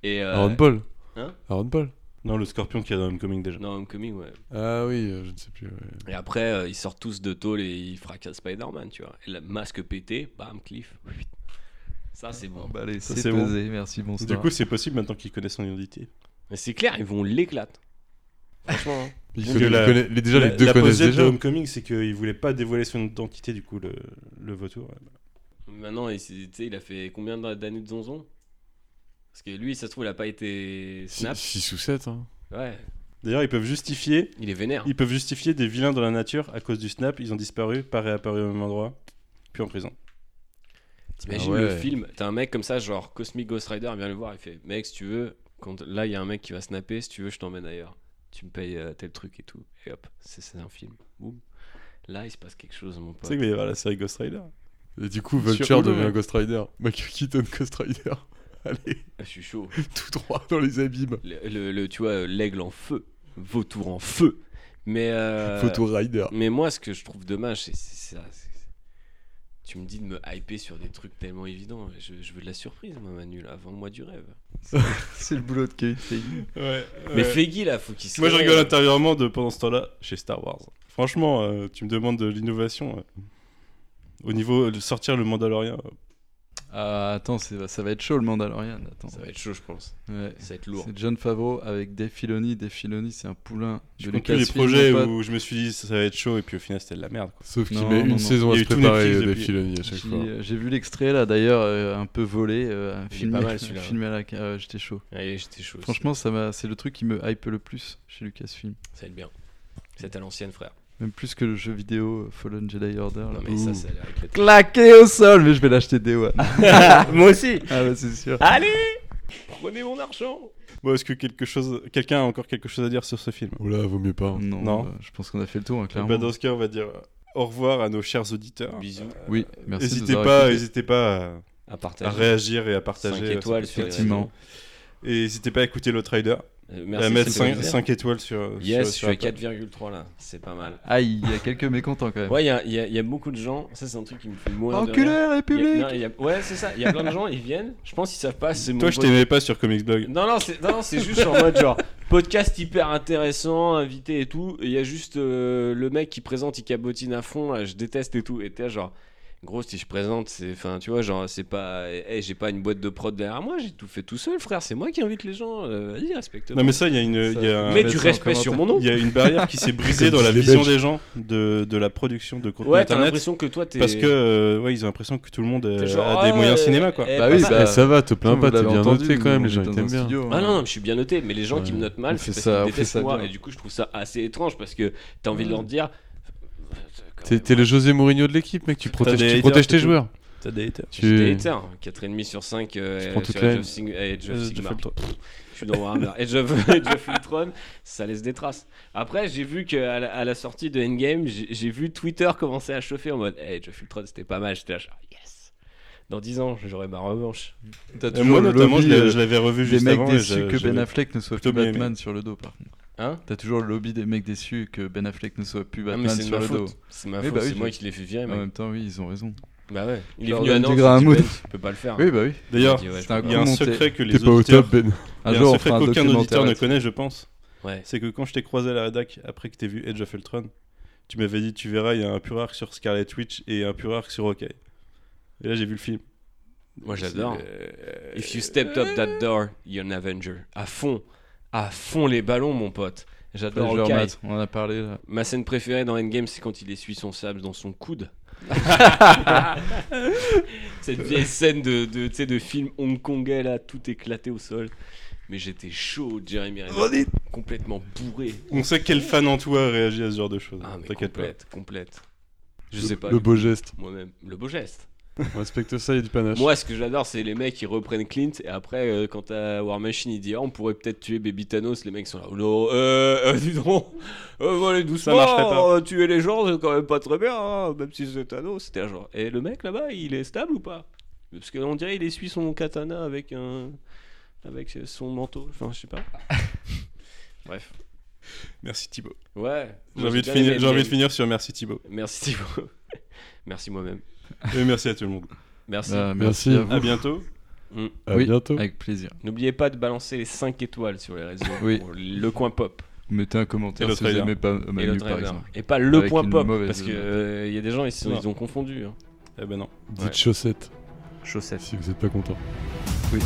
Et euh, Aaron Paul. Hein? Aaron Paul. Non, le scorpion qui est dans Homecoming déjà. Non, Homecoming, ouais. Ah oui, euh, je ne sais plus. ouais. Et après, euh, ils sortent tous de tôle et ils fracassent Spider-Man, tu vois. Et le masque pété, bam, cliff. Ça, c'est bon. Bah, allez, Ça, c'est bon. Merci, bonsoir. Du coup, c'est possible maintenant qu'il connaît son identité. Mais c'est clair, ils vont l'éclater. Franchement. hein. [laughs] Il Donc, connaît- la- il connaît- les- déjà, la, les deux la connaissent déjà. de Homecoming, c'est qu'il voulait pas dévoiler son identité, du coup, le, le vautour. Maintenant, il, il a fait combien d'années de zonzon? Parce que lui, ça se trouve, il a pas été snap. 6 ou 7. Hein. Ouais, D'ailleurs, ils peuvent justifier. il est vénère. Ils peuvent justifier des vilains dans la nature à cause du snap. Ils ont disparu, pas réapparu au même endroit, puis en prison. T'imagines Ah ouais. le film, t'as un mec comme ça, genre Cosmic Ghost Rider, il vient le voir, il fait Mec, si tu veux, quand là il y a un mec qui va snapper, si tu veux, je t'emmène ailleurs. Tu me payes euh, tel truc et tout. Et hop, c'est c'est un film. Boum. Là, il se passe quelque chose, mon Tu pote. sais qu'il va y avoir la série Ghost Rider. Et du coup, Vulture devient. Ghost Rider. Michael Keaton Ghost Rider. [laughs] Allez, Ah, je suis chaud. [laughs] tout droit dans les abîmes. Le, le- le- tu vois, euh, l'aigle en feu, vautour en feu. Mais. euh, Photo Rider. Mais moi, ce que je trouve dommage, c'est ça. c'est- Tu me dis de me hyper sur des trucs tellement évidents. Je, je veux de la surprise, moi, Manu, là. Vends-moi du rêve. [laughs] C'est le boulot de Kevin Feige. Ouais. Mais Feige, là, faut qu'il se. Moi, je rigole intérieurement de pendant ce temps-là chez Star Wars. Franchement, euh, tu me demandes de l'innovation. euh, au niveau de sortir le Mandalorian. Euh, Ah, attends, c'est- ça va être chaud le Mandalorian. Attends. Ça va être chaud, je pense. Ouais. Ça va être lourd. C'est John Favreau avec Dave Filoni. Dave Filoni, c'est un poulain. Je compte plus les projets où je me suis dit ça va être chaud et puis au final c'était de la merde. quoi. Sauf qu'il Non, met non, une non. saison à se préparer depuis. Filoni à chaque J'ai fois. euh, j'ai vu l'extrait là d'ailleurs, euh, un peu volé, euh, filmé, pas [laughs] mal, celui-là. filmé à la euh, J'étais chaud. J'étais. Franchement, ça m'a, c'est le truc qui me hype le plus chez Lucasfilm. ça va être bien. C'est à l'ancienne, frère. Même plus que le jeu vidéo euh, Fallen Jedi Order. là. Non, mais ça, Ouh. ça a l'air Claqué au sol, mais je vais l'acheter Day One. [laughs] [laughs] Moi aussi ah ouais, c'est sûr. Allez Prenez mon argent Bon, est-ce que quelque chose, quelqu'un a encore quelque chose à dire sur ce film? Oula, vaut mieux pas. Non, Non? bah, je pense qu'on a fait le tour, hein, clairement. Dans ce cas, on va dire euh, au revoir à nos chers auditeurs. Bisous. Oui, merci. de N'hésitez avoir pas, écoutés. pas à, À à partager. réagir et à partager. 5 euh, étoiles sur les Effectivement. réseaux. Et n'hésitez pas à écouter l'Outrider. Euh, Et Merci, à mettre ça fait 5, plaisir. étoiles sur. Yes, sur, je suis à Apple. 4,3 là. C'est pas mal. Aïe, il y a quelques mécontents quand même. Ouais, il y a, il y a- il y a beaucoup de gens. Ça, c'est un truc qui me fait mourir. y a- République non, y a- Ouais, c'est ça. Il y a plein de gens, ils viennent. Je pense qu'ils savent pas. Mon Toi, je t'aimais pas sur Comics Blog. Non, non, c'est non, non, c'est juste en mode genre podcast hyper intéressant, invité et tout. Il y a juste euh, le mec qui présente, il cabotine à fond. Là, je déteste et tout. Et t'es genre, gros, si je présente, c'est. Enfin, tu vois, genre, c'est pas. Hey, j'ai pas une boîte de prod derrière moi, j'ai tout fait tout seul, frère. C'est moi qui invite les gens. Euh, Vas-y, respecte Non, mais ça, il y a une. il y a un- Mets mettre du respect sur mon nom. Il y a une barrière qui s'est brisée [laughs] dans la vision des gens de, de la production de contenu Ouais, t'as internet. l'impression que toi, t'es. Parce que, euh, ouais, ils ont l'impression que tout le monde euh, genre, a des ouais, moyens euh, cinéma, quoi. eh, Bah oui, bah, Eh, ça va, te plains pas, t'es bien noté quand même, les gens t'aiment bien. Ah non, non, je suis bien noté, mais les gens qui me notent mal, c'est parce qu'ils détestent moi. Et du coup, je trouve ça assez étrange parce que t'as envie de leur dire. T'es le José Mourinho de l'équipe, mec, tu protèges, des tu tes joueurs. T'as des haters. Tu- des haters, 4,5 sur 5 euh, prends sur toute la Age haine. of, Sig- Age of Sigmar. je fais le tour. Je suis dans Warhammer. Age of, Age of Ultron, ça laisse des traces. Après, j'ai vu qu'à la, à la sortie de Endgame, j'ai vu Twitter commencer à chauffer en mode hey, Age of Ultron, c'était pas mal. J'étais là, genre, yes. Dans 10 ans, j'aurai ma revanche. Toujours Moi, notamment, je lobby, euh, je l'avais revu des juste mecs avant. et déçus je- que Ben Affleck ne soit plus. Batman sur le dos, par contre. Hein T'as toujours le lobby des mecs déçus que Ben Affleck ne soit plus Ah, mais Batman sur ma le dos. faute. C'est ma faute, bah oui, c'est moi qui l'ai fait virer. En même temps, oui, ils ont raison. Bah ouais, il est venu à Nantes. Ben, tu peux pas le faire. Oui, bah oui. D'ailleurs, Il il y a un monté. secret que les T'es pas au auditeurs... top, Ben. Un jour, secret qu'aucun auditeur ne connaît, je pense. Ouais. C'est que quand je t'ai croisé à la rédac, après que t'aies vu Edge of Ultron, tu m'avais dit, tu verras, il y a un pur arc sur Scarlet Witch et un pur arc sur Hawkeye. Et là, j'ai vu le film. Moi j'adore. Euh, If you stepped up that door, you're an Avenger. À fond, à fond les ballons, mon pote. J'adore Hawkeye. Matt, on en a parlé là. Ma scène préférée dans Endgame, c'est quand il essuie son sable dans son coude. [laughs] Cette vieille scène de, de, tu sais, de film hongkongais là, tout éclaté au sol. Mais j'étais chaud, Jeremy Renner. Complètement bourré. On sait quel fan en toi réagit à ce genre de choses. Ah, T'inquiète pas. complète, complète. Je Le- sais pas. Le beau geste. Moi-même. Le beau geste. On respecte ça, il y a du panache. Moi, ce que j'adore, c'est les mecs qui reprennent Clint et après, euh, quand t'as War Machine, il dit Ah, on pourrait peut-être tuer Baby Thanos. Les mecs sont là Oh non, euh, euh, dis donc, euh, allez, doucement, marcherait pas. euh, tuer les gens, c'est quand même pas très bien, hein, même si c'est Thanos. C'était un genre. Et le mec là-bas, il est stable ou pas? Parce qu'on dirait il essuie son katana avec un. avec son manteau, enfin, je sais pas. [laughs] Bref. Merci Thibaut. Ouais. J'ai moi, envie, de finir, j'ai envie de finir sur merci Thibaut. Merci Thibaut. [laughs] merci moi-même. [laughs] Et merci à tout le monde. Merci. Bah, Merci. merci à vous. À bientôt. Mm. À oui, bientôt. avec plaisir. N'oubliez pas de balancer les 5 étoiles sur les réseaux. Oui. pour le coin pop. Mettez un Et commentaire si vous aimez pas et Manu le par trailer. exemple. Et pas le Avec point pop, parce que note. il y a des gens ils, sont- ils ont confondu. hein. Eh ben non. Dites Ouais. chaussettes Chaussettes. si vous êtes pas content. Oui.